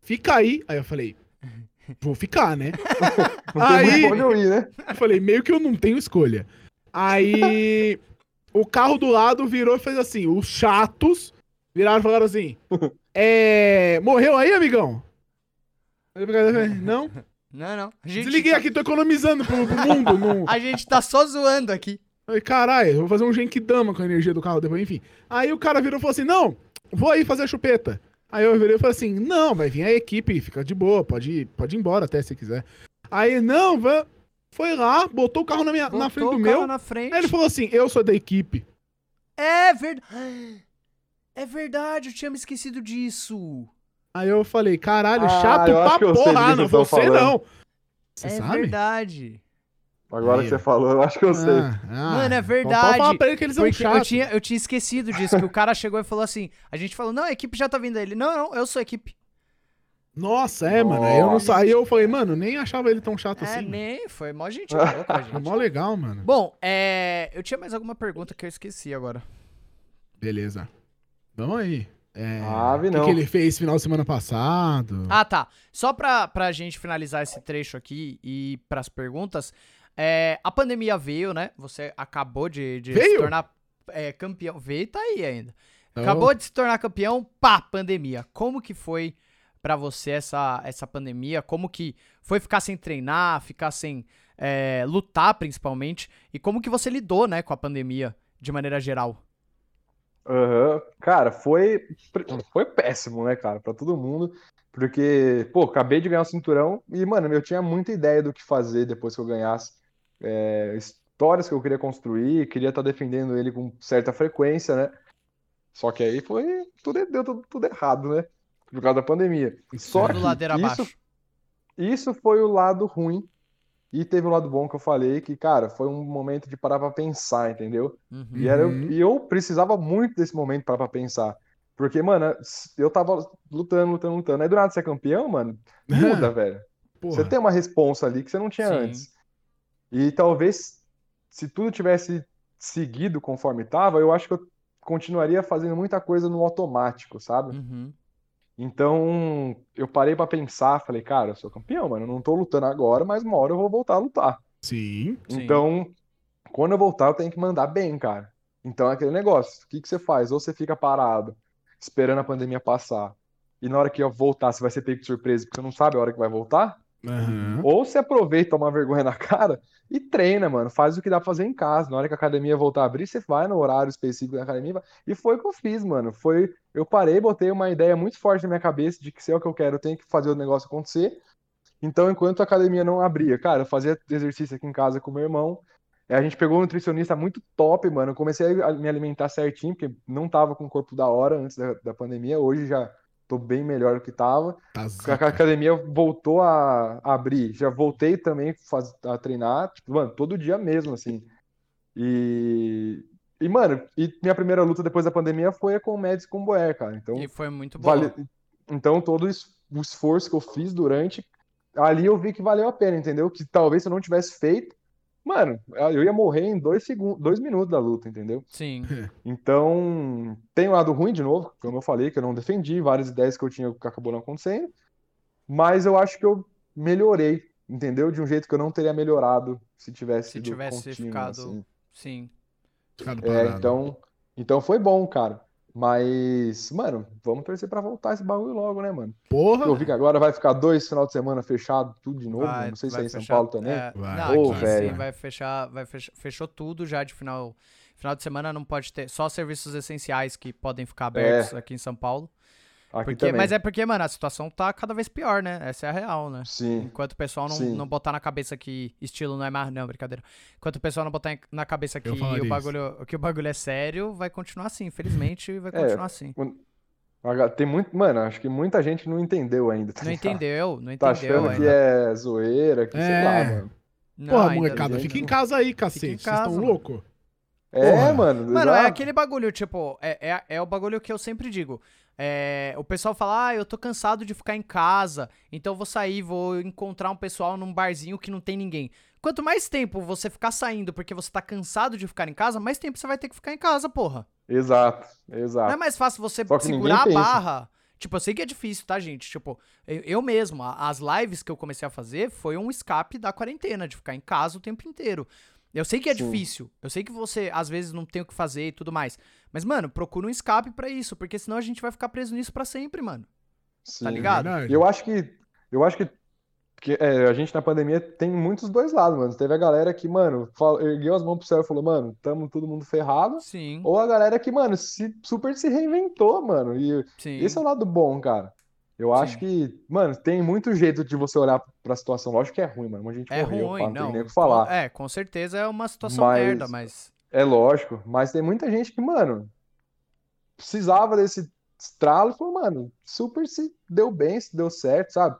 Speaker 2: fica aí. Aí eu falei. Vou ficar, né? Aí-
Speaker 3: eu ir, né?
Speaker 2: Eu falei, meio que eu não tenho escolha. Aí o carro do lado virou e fez assim: os chatos viraram e falaram assim: É. Morreu aí, amigão? Não?
Speaker 1: Não, não. A gente
Speaker 2: Desliguei
Speaker 1: tá-
Speaker 2: aqui, tô economizando pro, pro mundo. Não.
Speaker 1: A gente tá só zoando aqui.
Speaker 2: Falei, caralho, vou fazer um Genkidama com a energia do carro depois, enfim. Aí o cara virou e falou assim: não, vou aí fazer a chupeta. Aí eu virei e falei assim: não, vai vir a equipe, fica de boa, pode ir, pode ir embora até se quiser. Aí, não, vai. Foi lá, botou o carro na, minha, na
Speaker 1: Botou
Speaker 2: frente do meu.
Speaker 1: na frente.
Speaker 2: Aí ele falou assim: eu sou da equipe.
Speaker 1: É verdade. É verdade, eu tinha me esquecido disso.
Speaker 2: Aí eu falei, caralho,
Speaker 3: Ah,
Speaker 2: chato pra porra. Ah, não, você
Speaker 3: falando.
Speaker 2: não. Você
Speaker 1: é
Speaker 2: sabe?
Speaker 1: verdade.
Speaker 3: Agora que você falou, eu acho que eu sei.
Speaker 2: Ah, ah,
Speaker 1: Mano, é verdade.
Speaker 2: Pode falar pra ele que eles são
Speaker 1: Porque eu
Speaker 2: chatos.
Speaker 1: tinha, eu tinha esquecido disso, que o cara chegou e falou assim, a gente falou, não, a equipe já tá vindo aí. Ele, não, não, eu sou a equipe.
Speaker 2: Nossa, é, mano. Aí eu não sa... aí eu falei, mano, nem achava ele tão chato
Speaker 1: É,
Speaker 2: assim. mano.
Speaker 1: nem, foi mó gente boa com a
Speaker 2: É
Speaker 1: gente.
Speaker 2: mó legal, mano.
Speaker 1: Bom, é, eu tinha mais alguma pergunta que eu esqueci agora.
Speaker 2: Beleza. Vamos aí. É,
Speaker 3: Ave
Speaker 2: o que,
Speaker 3: não.
Speaker 2: que ele fez final de semana passado?
Speaker 1: Ah, tá. Só pra, pra gente finalizar esse trecho aqui e pras perguntas, é, a pandemia veio, né? Você acabou de, de se tornar é, campeão. Veio e tá aí ainda.
Speaker 2: Então,
Speaker 1: Acabou de se tornar campeão, pá, pandemia. Como que foi pra você essa, essa pandemia? Como que foi ficar sem treinar, ficar sem é, lutar, principalmente? E como que você lidou, né, com a pandemia, de maneira geral?
Speaker 3: Aham. Cara, foi, foi péssimo, né, cara, pra todo mundo. Porque, pô, acabei de ganhar um cinturão e, mano, eu tinha muita ideia do que fazer depois que eu ganhasse. É, histórias que eu queria construir, queria estar defendendo ele com certa frequência, né? Só que aí foi. Tudo, deu tudo, tudo errado, né? Por causa da pandemia. Só que isso, isso foi o lado ruim. E teve o lado bom que eu falei, que, cara, foi um momento de parar pra pensar, entendeu?
Speaker 1: Uhum.
Speaker 3: E, era,
Speaker 2: Uhum.
Speaker 3: e eu precisava muito desse momento para pra pensar. Porque, mano, eu tava lutando, lutando, lutando. Aí do nada você é campeão, mano, muda, velho.
Speaker 2: Porra.
Speaker 3: Você tem uma responsa ali que você não tinha
Speaker 1: Sim.
Speaker 3: antes. E talvez, se tudo tivesse seguido conforme tava, eu acho que eu continuaria fazendo muita coisa no automático, sabe?
Speaker 1: Uhum.
Speaker 3: Então, eu parei pra pensar, falei, cara, eu sou campeão, mano, eu não tô lutando agora, mas uma hora eu vou voltar a lutar.
Speaker 2: Sim.
Speaker 1: Sim.
Speaker 3: Então, quando eu voltar, eu tenho que mandar bem, cara. Então é aquele negócio. O que que você faz? Ou você fica parado, esperando a pandemia passar, e na hora que eu voltar, você vai ser pego de surpresa, porque você não sabe a hora que vai voltar.
Speaker 2: Aham.
Speaker 3: Ou você aproveita, toma vergonha na cara e treina, mano. Faz o que dá pra fazer em casa. Na hora que a academia voltar a abrir, você vai no horário específico da academia. E foi o que eu fiz, mano. Foi, eu parei, botei uma ideia muito forte na minha cabeça de que se é o que eu quero, eu tenho que fazer o negócio acontecer. Então, enquanto a academia não abria, cara, eu fazia exercício aqui em casa com meu irmão. É, A gente pegou um nutricionista muito top, mano. Eu comecei a me alimentar certinho, porque não tava com o corpo da hora antes da, da pandemia. Hoje já tô bem melhor do que tava.
Speaker 2: Tá
Speaker 3: A
Speaker 2: zaca.
Speaker 3: academia voltou a abrir. Já voltei também faz- a treinar, tipo, mano, todo dia mesmo, assim. E, E, mano, e minha primeira luta depois da pandemia foi a com o Mads e com o Boer, cara. Então,
Speaker 1: E foi muito boa.
Speaker 3: vale... então todo o esforço que eu fiz durante, ali eu vi que valeu a pena, entendeu? Que talvez se eu não tivesse feito, mano, eu ia morrer em dois segundos, dois minutos da luta, entendeu?
Speaker 1: Sim.
Speaker 3: Então, tem o lado ruim, de novo, como eu falei, que eu não defendi, várias ideias que eu tinha que acabou não acontecendo, mas eu acho que eu melhorei, entendeu? De um jeito que eu não teria melhorado se tivesse
Speaker 1: Se tivesse
Speaker 3: contínuo,
Speaker 1: ficado-
Speaker 3: assim.
Speaker 1: Sim.
Speaker 2: Ficado
Speaker 3: É, então, então foi bom, cara. Mas, mano, vamos torcer pra voltar esse bagulho logo, né, mano?
Speaker 2: Porra!
Speaker 3: Eu vi que agora vai ficar dois final de semana fechado, tudo de novo.
Speaker 1: Vai-
Speaker 3: não sei se é em São Paulo também.
Speaker 1: é,
Speaker 2: Vai.
Speaker 1: não,
Speaker 3: Ô,
Speaker 1: aqui
Speaker 3: velho.
Speaker 1: sim, vai fechar, vai fechar, fechou tudo já de final, final de semana não pode ter, só serviços essenciais que podem ficar abertos aqui em São Paulo. Porque, mas é porque, mano, a situação tá cada vez pior, né? Essa é a real, né?
Speaker 3: Sim,
Speaker 1: Enquanto o pessoal não,
Speaker 3: Sim.
Speaker 1: não botar na cabeça que estilo não é mais. Não, brincadeira. Enquanto o pessoal não botar na cabeça que o bagulho, que o bagulho é sério, vai continuar assim. Infelizmente, vai
Speaker 3: É,
Speaker 1: continuar assim.
Speaker 3: Aga- tem muito. Mano, acho que muita gente não entendeu ainda. tá
Speaker 1: Não entendeu, não
Speaker 3: Tá
Speaker 1: entendeu
Speaker 3: achando que
Speaker 1: ainda.
Speaker 3: é zoeira, que sei
Speaker 2: É.
Speaker 3: lá, mano.
Speaker 1: Não,
Speaker 2: Porra, molecada,
Speaker 3: não.
Speaker 2: fica em casa aí, cacete. Vocês estão loucos?
Speaker 3: É,
Speaker 2: Porra.
Speaker 3: mano.
Speaker 1: Mano, é
Speaker 3: exato.
Speaker 1: aquele bagulho, tipo, é, é, é o bagulho que eu sempre digo. É, o pessoal fala, ah, eu tô cansado de ficar em casa, então eu vou sair, vou encontrar um pessoal num barzinho que não tem ninguém. Quanto mais tempo você ficar saindo porque você tá cansado de ficar em casa, mais tempo você vai ter que ficar em casa, porra.
Speaker 3: Exato,
Speaker 1: Não é
Speaker 3: exato.
Speaker 1: mais fácil você segurar a
Speaker 3: pensa.
Speaker 1: barra. Tipo, eu sei que é difícil, tá, gente? Tipo, eu, eu mesmo, as lives que eu comecei a fazer foi um escape da quarentena, de ficar em casa o tempo inteiro. Eu sei que é
Speaker 3: Sim.
Speaker 1: difícil. Eu sei que você, às vezes, não tem o que fazer e tudo mais. Mas, mano, procura um escape pra isso, porque senão a gente vai ficar preso nisso pra sempre, mano.
Speaker 3: Sim.
Speaker 1: Tá ligado?
Speaker 3: E eu acho que. Eu acho que. que, é, a gente na pandemia tem muitos dois lados, mano. Teve a galera que, mano, fala- ergueu as mãos pro céu e falou, mano, tamo todo mundo ferrado.
Speaker 1: Sim,
Speaker 3: Ou a galera que, mano, se, super se reinventou, mano. E
Speaker 1: sim.
Speaker 3: esse é o lado bom, cara. Eu acho
Speaker 1: Sim.
Speaker 3: que, mano, tem muito jeito de você olhar pra situação. Lógico que é ruim, mano. Gente
Speaker 1: É
Speaker 3: morreu,
Speaker 1: ruim,
Speaker 3: pá, não tem
Speaker 1: não.
Speaker 3: nem o que falar.
Speaker 1: É, com certeza é uma situação
Speaker 3: Mas-
Speaker 1: merda, mas.
Speaker 3: É lógico, mas tem muita gente que, mano, precisava desse estralo e falou, mano, super se deu bem, se deu certo, sabe?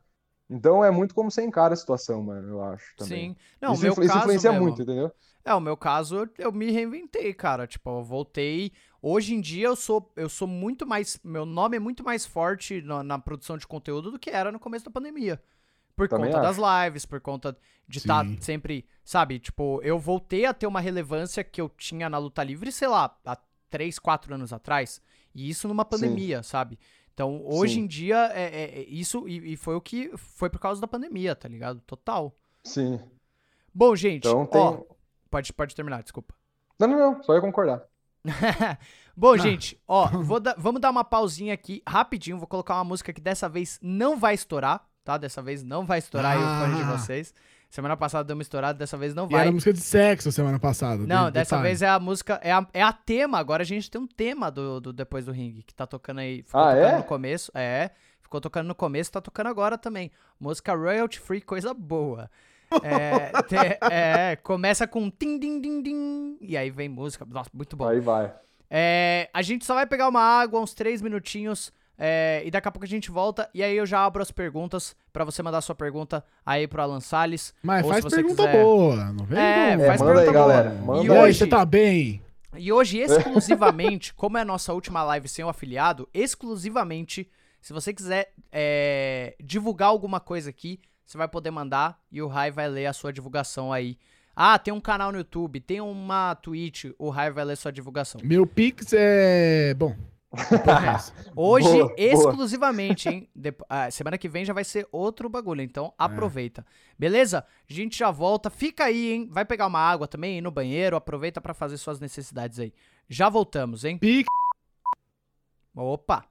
Speaker 3: Então é muito como você encara a situação, mano, eu acho também.
Speaker 1: Sim. Não,
Speaker 3: Isso,
Speaker 1: meu
Speaker 3: influ- isso
Speaker 1: caso
Speaker 3: influencia
Speaker 1: mesmo.
Speaker 3: muito, entendeu?
Speaker 1: É, o meu caso, eu- eu me reinventei, cara. Tipo, eu voltei. Hoje em dia eu sou, eu sou muito mais. Meu nome é muito mais forte na, na produção de conteúdo do que era no começo da pandemia. Por
Speaker 3: Também
Speaker 1: conta
Speaker 3: acho.
Speaker 1: das lives, por conta de estar
Speaker 2: Sim.
Speaker 1: sempre. Sabe, tipo, eu voltei a ter uma relevância que eu tinha na luta livre, sei lá, há 3, 4 anos atrás. E isso numa pandemia, sabe? Então, hoje
Speaker 3: Sim.
Speaker 1: em dia, é, é- é isso. E, e foi o que. Foi por causa da pandemia, tá ligado? Total.
Speaker 3: Sim.
Speaker 1: Bom, gente,
Speaker 3: Então tem.
Speaker 1: ó. Pode, pode terminar, desculpa.
Speaker 3: Não, não, não, só ia concordar.
Speaker 1: Bom,
Speaker 2: Ah.
Speaker 1: gente, ó, vou dar- vamos dar uma pausinha aqui rapidinho. Vou colocar uma música que dessa vez não vai estourar, tá? Dessa vez não vai estourar aí o fone de
Speaker 2: Ah.
Speaker 1: vocês. Semana passada deu uma estourada, dessa vez não
Speaker 2: E era
Speaker 1: vai.
Speaker 2: música de sexo semana passada.
Speaker 1: Não,
Speaker 2: de-
Speaker 1: dessa
Speaker 2: detalhe.
Speaker 1: vez é a música, é a, é a tema. Agora a gente tem um tema do, do Depois do Ring, que tá tocando aí. Ficou
Speaker 3: Ah,
Speaker 1: tocando
Speaker 3: é?
Speaker 1: no começo. É, ficou tocando no começo, tá tocando agora também. Música royalty free, coisa boa. É, te- é, começa com tim, din, din, din, e aí vem música. Nossa, muito bom.
Speaker 3: Aí vai.
Speaker 1: É, a gente só vai pegar uma água, uns três minutinhos, é, e daqui a pouco a gente volta. E aí eu já abro as perguntas pra você mandar sua pergunta aí pro Alan Salles.
Speaker 2: Mas
Speaker 1: Ou
Speaker 2: faz pergunta
Speaker 1: quiser-
Speaker 2: boa, não vem?
Speaker 1: É,
Speaker 3: É,
Speaker 1: faz
Speaker 3: manda aí,
Speaker 1: pergunta boa.
Speaker 3: galera.
Speaker 1: E
Speaker 3: Manda
Speaker 2: E aí,
Speaker 1: hoje-
Speaker 2: você tá bem?
Speaker 1: E hoje, exclusivamente, como é a nossa última live sem o afiliado, exclusivamente, se você quiser é, divulgar alguma coisa aqui, você vai poder mandar e o Rai vai ler a sua divulgação aí. Ah, tem um canal no YouTube, tem uma Twitch, o Rai vai ler sua divulgação.
Speaker 2: Meu Pix é. Bom. é?
Speaker 1: Hoje,
Speaker 3: Boa, boa.
Speaker 1: exclusivamente, hein? Depo- ah, semana que vem já vai ser outro bagulho, então aproveita. Beleza? A gente já volta. Fica aí, hein? Vai pegar uma água também, ir no banheiro, aproveita pra fazer suas necessidades aí. Já voltamos, hein?
Speaker 2: Pix.
Speaker 1: Opa!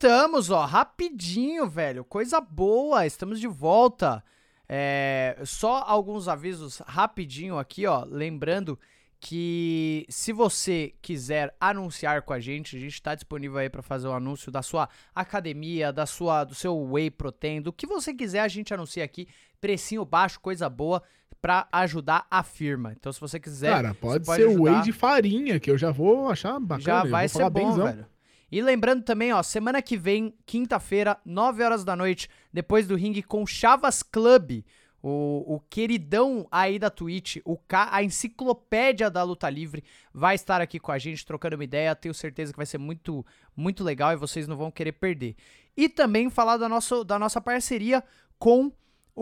Speaker 1: Voltamos, ó, rapidinho, velho. Coisa boa, estamos de volta. É, só alguns avisos rapidinho aqui, ó. Lembrando que se você quiser anunciar com a gente, a gente está disponível aí para fazer o um anúncio da sua academia, da sua, do seu whey protein, do que você quiser a gente anuncia aqui, precinho baixo, coisa boa para ajudar a firma. Então se você quiser,
Speaker 2: Cara, pode,
Speaker 1: pode
Speaker 2: ser
Speaker 1: ajudar.
Speaker 2: whey de farinha, que eu já vou achar bacana.
Speaker 1: já vai ser bom,
Speaker 2: benzão.
Speaker 1: velho. E lembrando também, ó, semana que vem, quinta-feira, 9 horas da noite, depois do ringue com Chavas Club, o, o queridão aí da Twitch, o K, a enciclopédia da luta livre, vai estar aqui com a gente trocando uma ideia. Tenho certeza que vai ser muito, muito legal e vocês não vão querer perder. E também falar da nossa, da nossa parceria com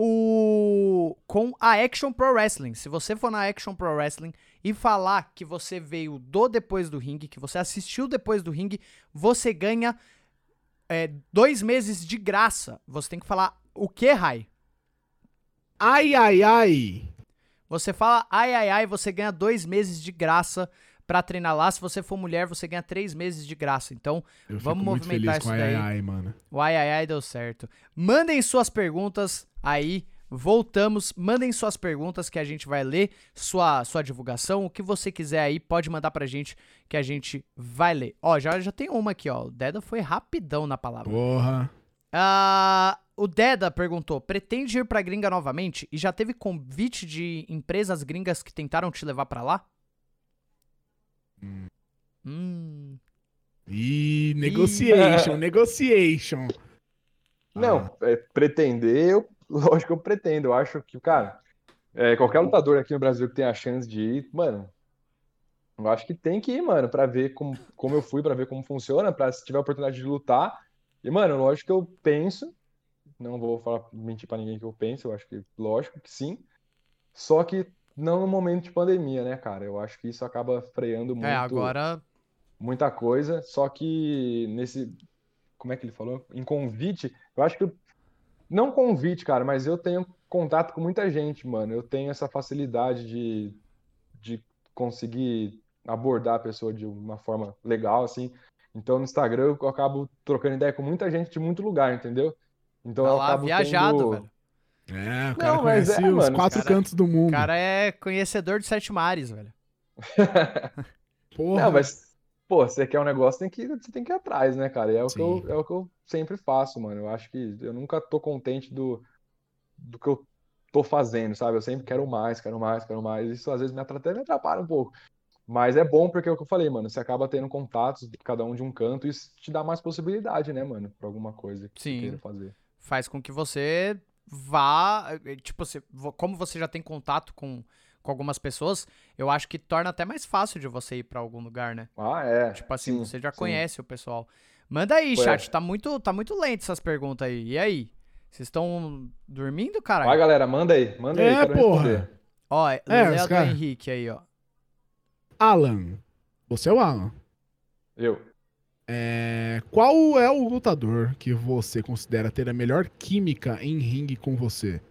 Speaker 1: o com a Action Pro Wrestling. Se você for na Action Pro Wrestling e falar que você veio do depois do ringue, que você assistiu depois do ringue, você ganha é, dois meses de graça. Você tem que falar o que, Rai?
Speaker 2: Ai, ai, ai.
Speaker 1: Você fala ai ai ai, você ganha dois meses de graça pra treinar lá. Se você for mulher, você ganha três meses de graça. Então,
Speaker 2: Eu
Speaker 1: Vamos movimentar isso daí.
Speaker 2: ai, ai, mano.
Speaker 1: o ai ai ai deu certo. Mandem suas perguntas aí. Voltamos, mandem suas perguntas que a gente vai ler, sua, sua divulgação, o que você quiser aí, pode mandar pra gente que a gente vai ler. Ó, já, já tem uma aqui, ó. O Deda foi rapidão na palavra.
Speaker 2: Porra.
Speaker 1: Ah, o Deda perguntou: pretende ir pra gringa novamente? E já teve convite de empresas gringas que tentaram te levar pra lá? Hum.
Speaker 2: Ih, negotiation, negotiation.
Speaker 3: Não, é, pretender, eu, lógico que eu pretendo. Eu acho que, cara, é, qualquer lutador aqui no Brasil que tenha a chance de ir, mano, eu acho que tem que ir, mano, pra ver como, como eu fui, pra ver como funciona, pra se tiver a oportunidade de lutar. E, mano, lógico que eu penso, não vou falar, mentir pra ninguém que eu penso, eu acho que, lógico que sim. Só que não no momento de pandemia, né, cara? Eu acho que isso acaba freando muito
Speaker 1: É, agora.
Speaker 3: muita coisa, só que nesse, como é que ele falou? Em convite, eu acho que, eu- não convite, cara, mas eu tenho contato com muita gente, mano. Eu tenho essa facilidade de, de conseguir abordar a pessoa de uma forma legal, assim. Então no Instagram eu acabo trocando ideia com muita gente de muito lugar, entendeu? Então
Speaker 1: Tá
Speaker 3: eu
Speaker 1: lá,
Speaker 3: acabo
Speaker 1: viajado,
Speaker 3: tendo-
Speaker 1: velho.
Speaker 2: É, o cara
Speaker 3: Não, mas
Speaker 2: conhece
Speaker 3: é,
Speaker 2: os
Speaker 3: mano,
Speaker 2: quatro
Speaker 1: cara-
Speaker 2: cantos do mundo.
Speaker 1: O cara é conhecedor de sete mares, velho.
Speaker 2: Porra.
Speaker 3: Não, mas, pô, você quer um negócio, tem que, você tem que ir atrás, né, cara? E é o que eu, é o que eu sempre faço, mano. Eu acho que eu nunca tô contente do, do que eu tô fazendo, sabe? Eu sempre quero mais, quero mais, quero mais. Isso às vezes me atrapalha, até me atrapalha um pouco. Mas é bom porque é o que eu falei, mano. Você acaba tendo contatos, cada um de um canto, e isso te dá mais possibilidade, né, mano? Pra alguma coisa que você
Speaker 1: Sim.
Speaker 3: queira fazer.
Speaker 1: Faz com que você vá. eh, Tipo, você, vo- como você já tem contato com, com algumas pessoas, eu acho que torna até mais fácil de você ir pra algum lugar, né?
Speaker 3: Ah, é.
Speaker 1: Tipo assim,
Speaker 3: Sim,
Speaker 1: você já
Speaker 3: sim.
Speaker 1: conhece o pessoal. Manda aí,
Speaker 3: é.
Speaker 1: chat. Tá muito, tá muito lento essas perguntas aí. E aí? Vocês estão dormindo,
Speaker 3: Vai,
Speaker 1: caralho?
Speaker 3: galera, manda aí, manda aí,
Speaker 2: É, porra.
Speaker 3: responder.
Speaker 1: Ó,
Speaker 2: É,
Speaker 1: Léo
Speaker 2: cara-
Speaker 1: Henrique aí, ó.
Speaker 2: Alan. Você é o Alan.
Speaker 3: Eu.
Speaker 2: É, qual é o lutador que você considera ter a melhor química em ringue com você?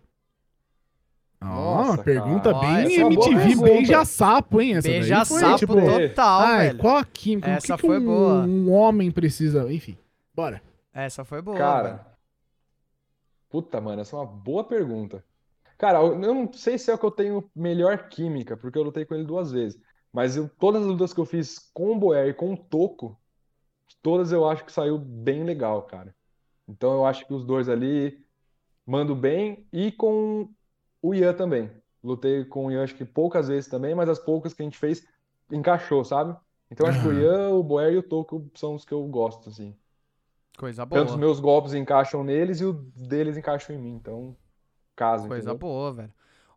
Speaker 3: Nossa,
Speaker 2: pergunta
Speaker 1: cara.
Speaker 2: bem
Speaker 1: Ó, essa
Speaker 3: é
Speaker 2: MTV
Speaker 3: pergunta.
Speaker 2: beija-sapo, hein? Essa
Speaker 1: Beija
Speaker 2: foi,
Speaker 1: sapo
Speaker 2: tipo,
Speaker 1: total,
Speaker 2: ai,
Speaker 1: velho.
Speaker 2: qual a química?
Speaker 1: Essa
Speaker 2: o que, que
Speaker 1: foi
Speaker 2: um,
Speaker 1: boa.
Speaker 2: um homem precisa? Enfim, bora.
Speaker 1: Essa foi boa, velho.
Speaker 3: Cara, puta, mano, essa é uma boa pergunta. Cara, eu eu não sei se é o que eu tenho melhor química, porque eu lutei com ele duas vezes. Mas eu- todas as lutas que eu fiz com o Boer e com o Toco, todas eu acho que saiu bem legal, cara. Então eu acho que os dois ali mando bem e com o Ian também. Lutei com o Ian acho que poucas vezes também, mas as poucas que a gente fez encaixou, sabe? Então eu acho que o. Ian, o Boer e o Toco são os que eu gosto, assim.
Speaker 1: Coisa
Speaker 3: Tanto os
Speaker 1: boa.
Speaker 3: meus golpes encaixam neles e os deles encaixam em mim. Então, casa,
Speaker 1: Coisa
Speaker 3: entendeu?
Speaker 1: boa, velho.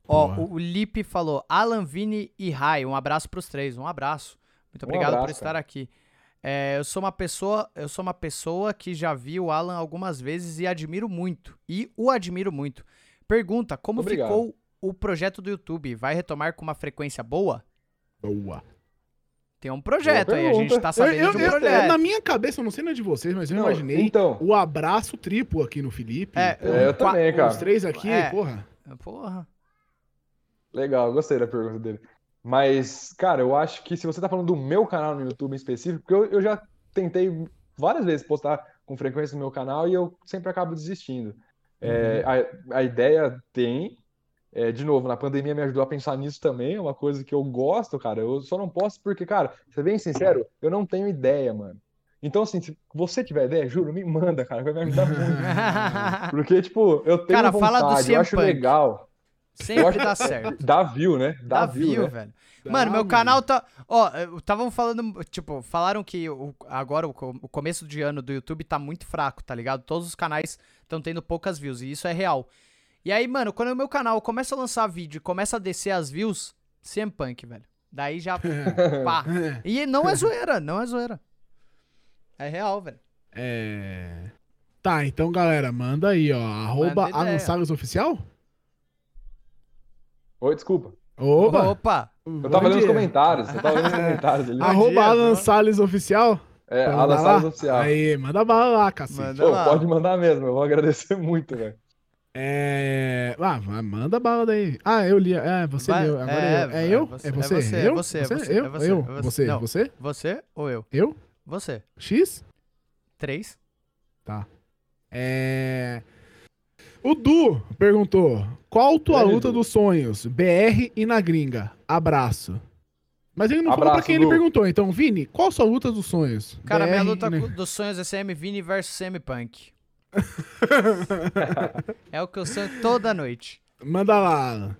Speaker 1: Ó,
Speaker 2: Boa.
Speaker 1: o, o Lipe falou, Alan, Vini e Rai, um abraço pros três, um abraço. Muito
Speaker 3: Um
Speaker 1: obrigado por
Speaker 3: abraço,
Speaker 1: estar
Speaker 3: cara.
Speaker 1: aqui. É, eu sou uma pessoa, eu sou uma pessoa que já vi o Alan algumas vezes e admiro muito. E o admiro muito. Pergunta, como
Speaker 3: Obrigado.
Speaker 1: ficou o projeto do YouTube? Vai retomar com uma frequência boa?
Speaker 2: Boa.
Speaker 1: Tem um projeto aí, a gente tá
Speaker 2: Eu-
Speaker 1: sabendo
Speaker 2: eu-
Speaker 1: de um
Speaker 2: eu-
Speaker 1: projeto.
Speaker 2: na minha cabeça, eu não sei na de vocês, mas eu
Speaker 3: Não,
Speaker 2: imaginei
Speaker 3: então,
Speaker 2: o abraço triplo aqui no Felipe.
Speaker 1: É,
Speaker 2: Porra,
Speaker 3: é, eu também, cara.
Speaker 2: Os três aqui,
Speaker 1: É.
Speaker 2: porra.
Speaker 1: Porra.
Speaker 3: Legal, gostei da pergunta dele. Mas, cara, eu acho que se você tá falando do meu canal no YouTube em específico, porque eu, eu já tentei várias vezes postar com frequência no meu canal e eu sempre acabo desistindo. É, a, a ideia tem. é, de novo, na pandemia me ajudou a pensar nisso também, é uma coisa que eu gosto, cara. Eu só não posso porque, cara, ser bem sincero, eu não tenho ideia, mano. Então, assim, se você tiver ideia, juro, me manda, cara, vai me ajudar muito. Porque, tipo, eu tenho
Speaker 1: Cara, fala do
Speaker 3: vontade,
Speaker 1: CM
Speaker 3: eu acho
Speaker 1: Punk.
Speaker 3: legal. Eu
Speaker 1: Sempre
Speaker 3: acho
Speaker 1: dá certo.
Speaker 3: Dá view, né? Dá,
Speaker 1: Dá
Speaker 3: view,
Speaker 1: view,
Speaker 3: né?
Speaker 1: velho.
Speaker 2: Dá,
Speaker 1: Mano, meu
Speaker 2: mano.
Speaker 1: canal tá. Ó, estavam falando. Tipo, falaram que o- agora o, o começo de ano do YouTube tá muito fraco, tá ligado? Todos os canais estão tendo poucas views, e isso é real. E aí, mano, quando o meu canal começa a lançar vídeo e começa a descer as views, CM Punk, velho. Daí já. pá. E não é zoeira, não é zoeira. É real, velho.
Speaker 2: É. Tá, então, galera, manda aí, ó. Arroba Salles Oficial?
Speaker 3: Oi, desculpa.
Speaker 2: Opa!
Speaker 1: Opa!
Speaker 3: Eu tava lendo os comentários, eu tava lendo os comentários ali.
Speaker 2: Arroba
Speaker 1: dia,
Speaker 2: Alan. Salles Oficial?
Speaker 3: É,
Speaker 2: Pra
Speaker 3: Alan Salles? Oficial.
Speaker 2: Aí, manda bala lá, cacete.
Speaker 1: Manda
Speaker 3: Pô,
Speaker 1: lá.
Speaker 3: pode mandar mesmo, eu vou agradecer muito, velho.
Speaker 2: É. Ah, manda bala daí. Ah, eu li. É, você
Speaker 1: Vai-
Speaker 2: leu. Agora
Speaker 1: é,
Speaker 2: é, eu. É eu?
Speaker 1: você-
Speaker 2: É
Speaker 1: é
Speaker 2: você?
Speaker 1: você, é
Speaker 2: Eu?
Speaker 1: você, é você,
Speaker 2: Eu?
Speaker 1: é você,
Speaker 2: Eu?
Speaker 1: é você.
Speaker 2: Você?
Speaker 1: Não.
Speaker 2: Você?
Speaker 1: Você ou eu?
Speaker 2: Eu?
Speaker 1: Você.
Speaker 2: X?
Speaker 1: Três?
Speaker 2: É. O Du perguntou: Qual tua
Speaker 3: Grande
Speaker 2: luta
Speaker 3: Du.
Speaker 2: dos sonhos? BR e na gringa. Abraço. Mas ele não falou pra
Speaker 3: Abraço,
Speaker 2: quem ele
Speaker 3: Du.
Speaker 2: perguntou. Então, Vini, qual sua luta dos sonhos?
Speaker 1: Cara, minha
Speaker 2: BR
Speaker 1: luta
Speaker 2: e na-
Speaker 1: cu- dos sonhos é CM Vini versus CM Punk. é o que eu sonho toda noite.
Speaker 2: Manda lá,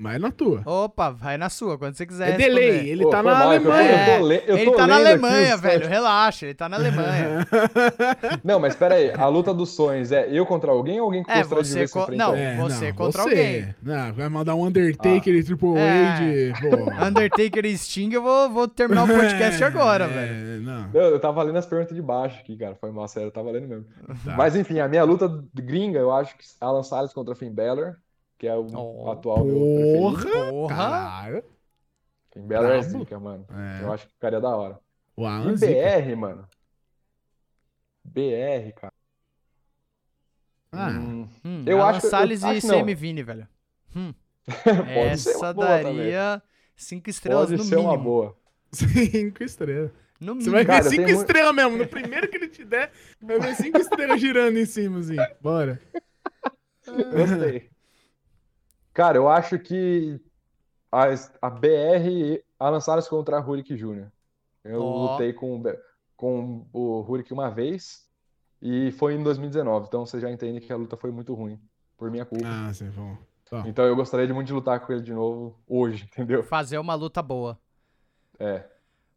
Speaker 2: Mas na tua.
Speaker 1: Opa, vai na sua, quando você quiser
Speaker 2: É delay,
Speaker 1: responder.
Speaker 2: ele
Speaker 3: Pô,
Speaker 2: tá na
Speaker 3: mal, é eu
Speaker 2: Alemanha.
Speaker 3: eu tô le- eu
Speaker 1: Ele
Speaker 3: tô
Speaker 1: tá na Alemanha, velho, relaxa, ele tá na Alemanha.
Speaker 3: Não, mas pera aí, a luta dos sonhos é eu contra alguém ou alguém que
Speaker 1: É,
Speaker 3: gostaria de ver
Speaker 1: co- não.
Speaker 2: É,
Speaker 1: você contra
Speaker 2: você.
Speaker 1: alguém.
Speaker 2: Não, vai mandar um Undertaker e Triple
Speaker 1: É.
Speaker 2: H de. Pô.
Speaker 1: Undertaker e Sting, eu vou, vou terminar o podcast agora,
Speaker 2: É,
Speaker 1: velho.
Speaker 2: Não.
Speaker 3: Não, eu tava lendo as perguntas de baixo aqui, cara. Foi mal, sério, eu tava lendo mesmo.
Speaker 2: Tá.
Speaker 3: Mas enfim, a minha luta gringa, eu acho que Alan Salles contra Finn Balor, que é o
Speaker 1: Oh,
Speaker 3: atual meu preferido.
Speaker 2: Porra! Caralho.
Speaker 3: Finn Balor é zica, mano.
Speaker 2: É.
Speaker 3: Eu acho que ficaria da hora.
Speaker 2: O
Speaker 3: E
Speaker 2: Alan Zica.
Speaker 3: BR, mano. BR, cara.
Speaker 2: Ah,
Speaker 3: Hum,
Speaker 1: Hum,
Speaker 3: Eu
Speaker 1: Alan
Speaker 3: acho que- eu
Speaker 1: Salles
Speaker 3: acho
Speaker 1: e. CM Vini, velho. Hum,
Speaker 3: pode ser
Speaker 1: essa daria cinco estrelas
Speaker 3: Pode
Speaker 1: no
Speaker 3: ser
Speaker 1: mínimo.
Speaker 3: uma boa.
Speaker 2: cinco estrelas.
Speaker 1: No
Speaker 2: Você
Speaker 1: mínimo.
Speaker 2: vai
Speaker 3: Cara,
Speaker 2: ver cinco
Speaker 3: tem mu-
Speaker 2: estrelas mesmo. No primeiro que ele te der, vai ver cinco estrelas girando em cima, assim. Bora.
Speaker 3: Gostei. Cara, eu acho que a, a BR Salles contra a Rurik Jr. Eu
Speaker 1: Ó.
Speaker 3: lutei com, com o Rurik uma vez e foi em 2019. Então você já entende que a luta foi muito ruim, por minha culpa.
Speaker 2: Ah, você bom.
Speaker 3: Então eu gostaria de muito de lutar com ele de novo hoje, entendeu?
Speaker 1: Fazer uma luta boa.
Speaker 3: É.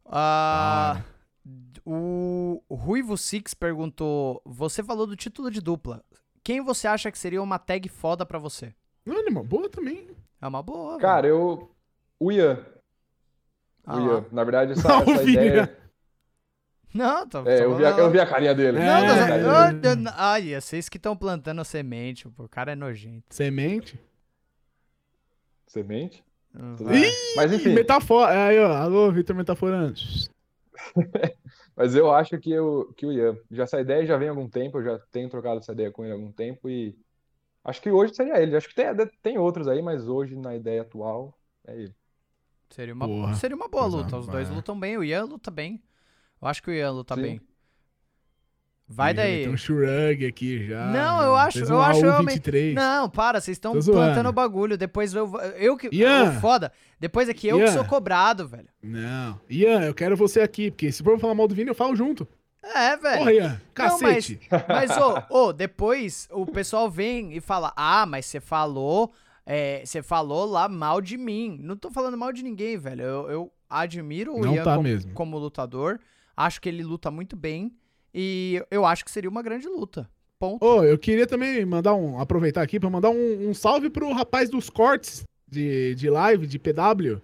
Speaker 1: Ah, o Ruivo Six perguntou: Você falou do título de dupla. Quem você acha que seria uma tag foda pra você?
Speaker 2: Não, animal, boa também.
Speaker 1: É uma boa.
Speaker 3: Cara, eu. O Ian.
Speaker 1: Ah
Speaker 3: o. Ian. Na verdade, essa,
Speaker 2: Não,
Speaker 3: essa ideia.
Speaker 1: Não, tô,
Speaker 3: É, eu vi, a,
Speaker 1: falando-
Speaker 3: eu vi a carinha dele.
Speaker 2: É,
Speaker 1: Não,
Speaker 3: Eu
Speaker 1: eu- Ai, vocês que estão plantando semente, pô, o cara é nojento.
Speaker 2: Semente.
Speaker 3: Semente?
Speaker 1: Hum,
Speaker 3: bem. Mas enfim.
Speaker 2: Metafora. É, aí, ó. Alô, Vitor Metaforando.
Speaker 3: Mas eu acho que, eu, que o Ian, já essa ideia já vem há algum tempo, eu já tenho trocado essa ideia com ele há algum tempo e acho que hoje seria ele. Acho que tem, tem outros aí, mas hoje na ideia atual é ele.
Speaker 1: Seria uma,
Speaker 2: Porra.
Speaker 1: seria uma boa
Speaker 2: Coisa
Speaker 1: luta. Os dois lutam bem. O Ian luta bem. Eu acho que o Ian luta
Speaker 3: Sim.
Speaker 1: bem. Vai daí.
Speaker 2: Tem um Shurug aqui já.
Speaker 1: Não, eu acho-
Speaker 2: Fez
Speaker 1: eu
Speaker 2: um
Speaker 1: acho realmente-
Speaker 2: 23.
Speaker 1: Não, para, vocês estão plantando o bagulho. Depois eu. Eu que.
Speaker 2: Ian.
Speaker 1: o foda. Depois é que eu que sou cobrado, velho.
Speaker 2: Não. Ian, eu quero você aqui, porque se for falar mal do Vini, eu falo junto.
Speaker 1: É, velho.
Speaker 2: Porra, Ian.
Speaker 1: Não,
Speaker 2: Cacete.
Speaker 1: Mas, ô, ô, depois o pessoal vem e fala: Ah, mas você falou. é, Você falou lá mal de mim. Não tô falando mal de ninguém, velho. Eu, eu admiro o
Speaker 2: Não
Speaker 1: Ian
Speaker 2: tá
Speaker 1: como,
Speaker 2: mesmo.
Speaker 1: como lutador. Acho que ele luta muito bem. E eu acho que seria uma grande luta. Ponto.
Speaker 2: Ô, eu queria também mandar um. Aproveitar aqui pra mandar um, um salve pro rapaz dos cortes de, de live, de PW.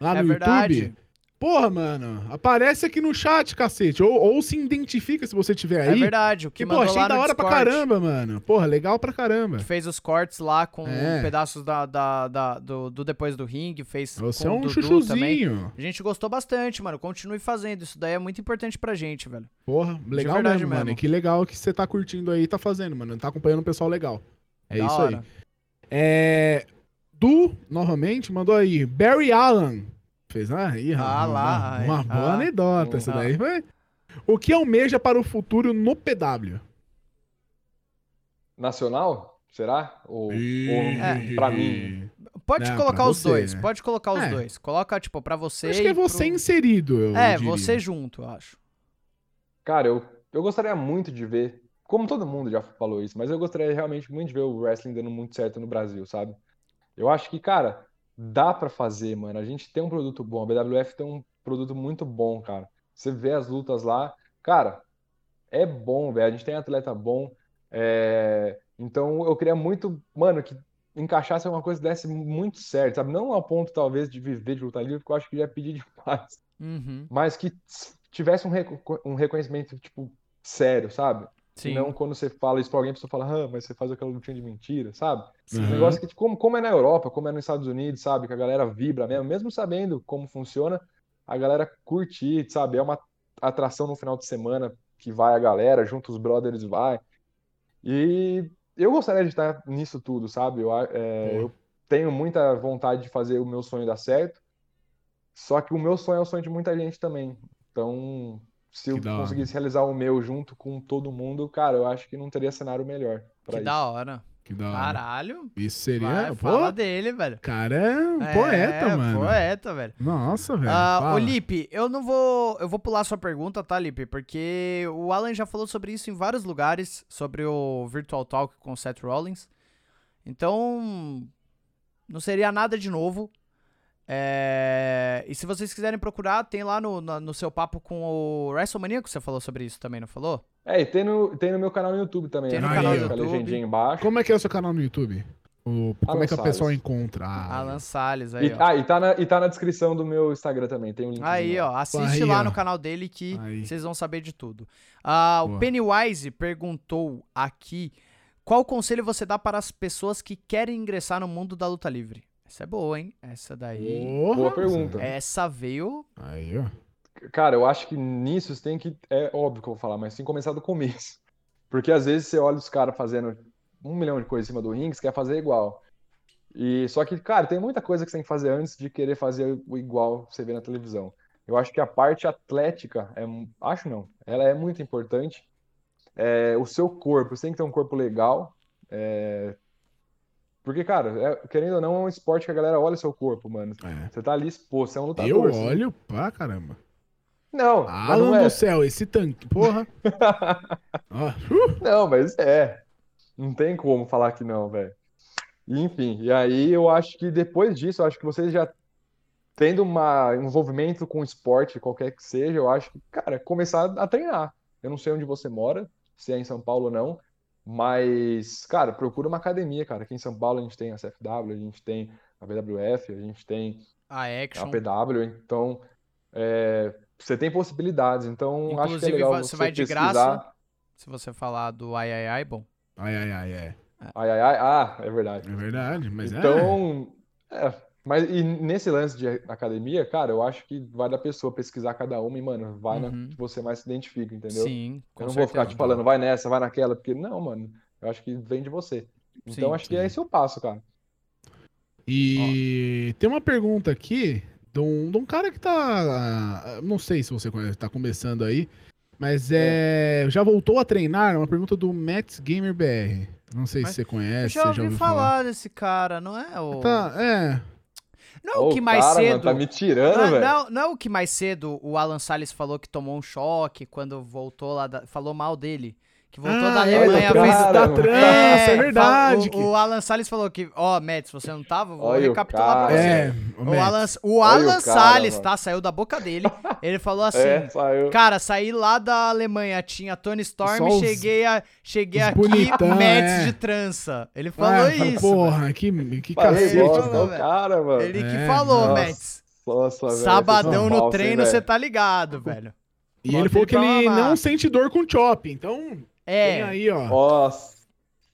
Speaker 2: Lá
Speaker 1: é
Speaker 2: no
Speaker 1: verdade.
Speaker 2: YouTube. Porra, mano. Aparece aqui no chat, cacete. Ou, ou se identifica se você tiver
Speaker 1: É
Speaker 2: aí.
Speaker 1: verdade. O que
Speaker 2: Que, pô,
Speaker 1: mandou
Speaker 2: achei da hora pra
Speaker 1: Discord,
Speaker 2: caramba, mano. Porra, legal pra caramba.
Speaker 1: que Fez os cortes lá com
Speaker 2: É.
Speaker 1: pedaços da, da- da- do, do Depois do Ringue. Fez
Speaker 2: Você é um
Speaker 1: Dudu também.
Speaker 2: chuchuzinho.
Speaker 1: A gente gostou bastante, mano. Continue fazendo. Isso daí é muito importante pra gente, velho.
Speaker 2: Porra, legal
Speaker 1: verdade
Speaker 2: mesmo, mano.
Speaker 1: mesmo.
Speaker 2: Que legal que você tá curtindo aí e tá fazendo, mano. Tá acompanhando o pessoal legal. É
Speaker 1: Da
Speaker 2: isso aí.
Speaker 1: hora.
Speaker 2: É. Du, novamente, mandou aí. Barry Allen. Fez uma, ih,
Speaker 1: Ah,
Speaker 2: uma,
Speaker 1: lá,
Speaker 2: uma
Speaker 1: ai,
Speaker 2: boa
Speaker 1: ah.
Speaker 2: anedota. Essa
Speaker 1: Ah.
Speaker 2: daí foi. O que almeja para o futuro no PW?
Speaker 3: Nacional? Será? Ou, ou
Speaker 1: É.
Speaker 3: pra mim?
Speaker 1: Pode
Speaker 2: Não,
Speaker 1: colocar os
Speaker 2: você,
Speaker 1: dois,
Speaker 2: né?
Speaker 1: pode colocar os
Speaker 2: É.
Speaker 1: dois. Coloca, tipo, pra você
Speaker 2: Acho que é
Speaker 1: e pro-
Speaker 2: você inserido. Eu
Speaker 1: É,
Speaker 2: diria.
Speaker 1: você junto, eu acho.
Speaker 3: Cara, eu, eu gostaria muito de ver, como todo mundo já falou isso, mas eu gostaria realmente muito de ver o wrestling dando muito certo no Brasil, sabe? Eu acho que, cara, dá pra fazer, mano. A gente tem um produto bom, a BWF tem um produto muito bom, cara. Você vê as lutas lá, cara, é bom, velho. A gente tem atleta bom. é, Então eu queria muito, mano, que encaixasse alguma coisa desse muito certo, sabe? Não ao ponto, talvez, de viver de luta livre, porque eu acho que já pedir demais
Speaker 1: Uhum.
Speaker 3: mas que tivesse um, um reconhecimento, tipo, sério, sabe?
Speaker 1: Sim.
Speaker 3: Não quando você fala isso pra alguém, a pessoa fala, ah, mas você faz aquela lutinha de mentira, sabe? Um
Speaker 2: Uhum.
Speaker 3: negócio que, tipo, como, como é na Europa, como é nos Estados Unidos, sabe? Que a galera vibra mesmo, mesmo sabendo como funciona, a galera curte, sabe? É uma atração no final de semana que vai a galera, junto os brothers vai. E eu gostaria de estar nisso tudo, sabe? Eu, é,
Speaker 2: Pô.
Speaker 3: eu tenho muita vontade de fazer o meu sonho dar certo, só que o meu sonho é o sonho de muita gente também. Então, se eu conseguisse realizar o meu junto com todo mundo, cara, eu acho que não teria cenário melhor pra
Speaker 1: Que
Speaker 3: isso.
Speaker 1: da hora.
Speaker 2: Que da hora.
Speaker 1: Caralho.
Speaker 2: Isso seria.
Speaker 1: Vai,
Speaker 2: pô,
Speaker 1: fala dele, velho.
Speaker 2: cara é um
Speaker 1: É,
Speaker 2: poeta, mano.
Speaker 1: Poeta, velho.
Speaker 2: Nossa, velho.
Speaker 1: Ah, ô
Speaker 2: fala.
Speaker 1: Lipe, eu não vou. Eu vou pular sua pergunta, tá, Lipe? Porque o Alan já falou sobre isso em vários lugares, sobre o Virtual Talk com o Seth Rollins. Então, não seria nada de novo. É, E se vocês quiserem procurar, tem lá no, no, no seu papo com o WrestleMania que você falou sobre isso também, não falou?
Speaker 3: É, e tem no, tem no meu canal no YouTube também.
Speaker 1: Tem
Speaker 2: no
Speaker 3: né?
Speaker 2: canal do
Speaker 3: a
Speaker 1: YouTube.
Speaker 3: legendinha embaixo.
Speaker 2: Como é que é o seu canal no YouTube? O- como
Speaker 3: Alan
Speaker 2: é que a
Speaker 3: Salles.
Speaker 2: pessoa encontra? Ah,
Speaker 1: Alan Salles aí,
Speaker 3: E,
Speaker 1: ó.
Speaker 3: ah, e tá, na, e tá na descrição do meu Instagram também, tem um link.
Speaker 1: Aí, ó, assiste
Speaker 2: Aí,
Speaker 1: lá
Speaker 2: ó.
Speaker 1: no canal dele que
Speaker 2: Aí.
Speaker 1: vocês vão saber de tudo. Ah, o. Pennywise perguntou aqui: qual conselho você dá para as pessoas que querem ingressar no mundo da luta livre? Essa é boa, hein? Essa daí.
Speaker 2: Porra,
Speaker 3: Boa pergunta.
Speaker 1: Essa veio.
Speaker 2: Aí, ó.
Speaker 3: Cara, eu acho que nisso você tem que. É óbvio que eu vou falar, mas tem que começar do começo. Porque às vezes você olha os caras fazendo um milhão de coisas em cima do ringue, você quer fazer igual. E só que, cara, tem muita coisa que você tem que fazer antes de querer fazer o igual que você vê na televisão. Eu acho que a parte atlética é, acho não, ela é muito importante. É, o seu corpo, você tem que ter um corpo legal. é, porque, cara, é- querendo ou não, é um esporte que a galera olha seu corpo, mano.
Speaker 2: É.
Speaker 3: Você tá ali exposto, você é um lutador.
Speaker 2: Eu
Speaker 3: você-
Speaker 2: olho pra caramba.
Speaker 3: Não,
Speaker 2: Alan
Speaker 3: não é.
Speaker 2: do céu, esse tanque. Porra. Ó, uh,
Speaker 3: Não, mas é. Não tem como falar que não, velho. Enfim, e aí eu acho que depois disso, eu acho que vocês já tendo uma, um envolvimento com esporte, qualquer que seja, eu acho que, cara, começar a treinar. Eu não sei onde você mora, se é em São Paulo ou não, mas, cara, procura uma academia, cara. Aqui em São Paulo a gente tem a CFW, a gente tem a BWF, a gente tem
Speaker 1: A
Speaker 3: a
Speaker 1: Action.
Speaker 3: PW, então é, você tem possibilidades. Então acho que é
Speaker 1: Inclusive,
Speaker 3: legal
Speaker 1: você vai de
Speaker 3: pesquisar.
Speaker 1: graça. Se você falar do ai ai ai, bom.
Speaker 2: Ai, ai, ai, é.
Speaker 3: Ai, ai, ai. Ah, é verdade.
Speaker 2: É verdade, mas é.
Speaker 3: Então, é, mas e nesse lance de academia, cara, eu acho que vai da pessoa pesquisar cada uma e, mano, vai na
Speaker 1: Uhum.
Speaker 3: que você mais se identifica, entendeu?
Speaker 1: Sim, com
Speaker 3: Eu não vou ficar
Speaker 1: certeza.
Speaker 3: te falando, vai nessa, vai naquela, porque não, mano, eu acho que vem de você. Então,
Speaker 1: Sim,
Speaker 3: acho que
Speaker 2: sim.
Speaker 3: é esse o passo, cara.
Speaker 2: E tem uma pergunta aqui de um, de um cara que tá. Não sei se você conhece, tá começando aí. Mas é. Já voltou a treinar? É uma pergunta do Mets Gamer BR. Não sei
Speaker 1: Mas
Speaker 2: se você
Speaker 1: Eu
Speaker 2: conhece,
Speaker 1: já
Speaker 2: você
Speaker 1: ouvi
Speaker 2: ouviu
Speaker 1: falar desse cara, não é? O...
Speaker 2: Tá, é.
Speaker 1: Não é o que mais
Speaker 3: cara, mano,
Speaker 1: cedo.
Speaker 3: tá me tirando,
Speaker 1: Não,
Speaker 3: velho.
Speaker 1: não, não é o que mais cedo o Alan Salles falou que tomou um choque quando voltou lá, da- falou mal dele. Que voltou
Speaker 2: Ah,
Speaker 1: da
Speaker 2: é,
Speaker 1: Alemanha,
Speaker 2: da
Speaker 1: fez.
Speaker 2: da
Speaker 3: mano.
Speaker 2: trança, é,
Speaker 1: fa-
Speaker 2: verdade.
Speaker 1: O, o Alan Salles falou que, ó, Mets, você não tava? Vou
Speaker 3: Olha
Speaker 1: recapitular pra você.
Speaker 2: É, o
Speaker 1: O. Alan, o Alan
Speaker 3: o cara,
Speaker 1: Salles,
Speaker 3: mano.
Speaker 1: tá? Saiu da boca dele. Ele falou assim:
Speaker 3: É, saiu.
Speaker 1: Cara, saí lá da Alemanha, tinha Tony Storm,
Speaker 2: os-
Speaker 1: cheguei, a, cheguei aqui,
Speaker 2: bonitão,
Speaker 1: Mets
Speaker 2: é.
Speaker 1: de trança. Ele falou
Speaker 2: Ah, falei,
Speaker 1: isso.
Speaker 2: Porra, que, que
Speaker 3: Falei
Speaker 2: cacete.
Speaker 1: falou,
Speaker 3: é cara, mano.
Speaker 1: Ele que
Speaker 2: É,
Speaker 1: falou,
Speaker 3: nossa.
Speaker 1: Mets.
Speaker 3: Nossa,
Speaker 1: Sabadão no treino, você tá ligado, velho.
Speaker 2: E ele falou que ele não sente dor com chop. Então,
Speaker 1: É.
Speaker 2: aí, ó.
Speaker 3: Nossa,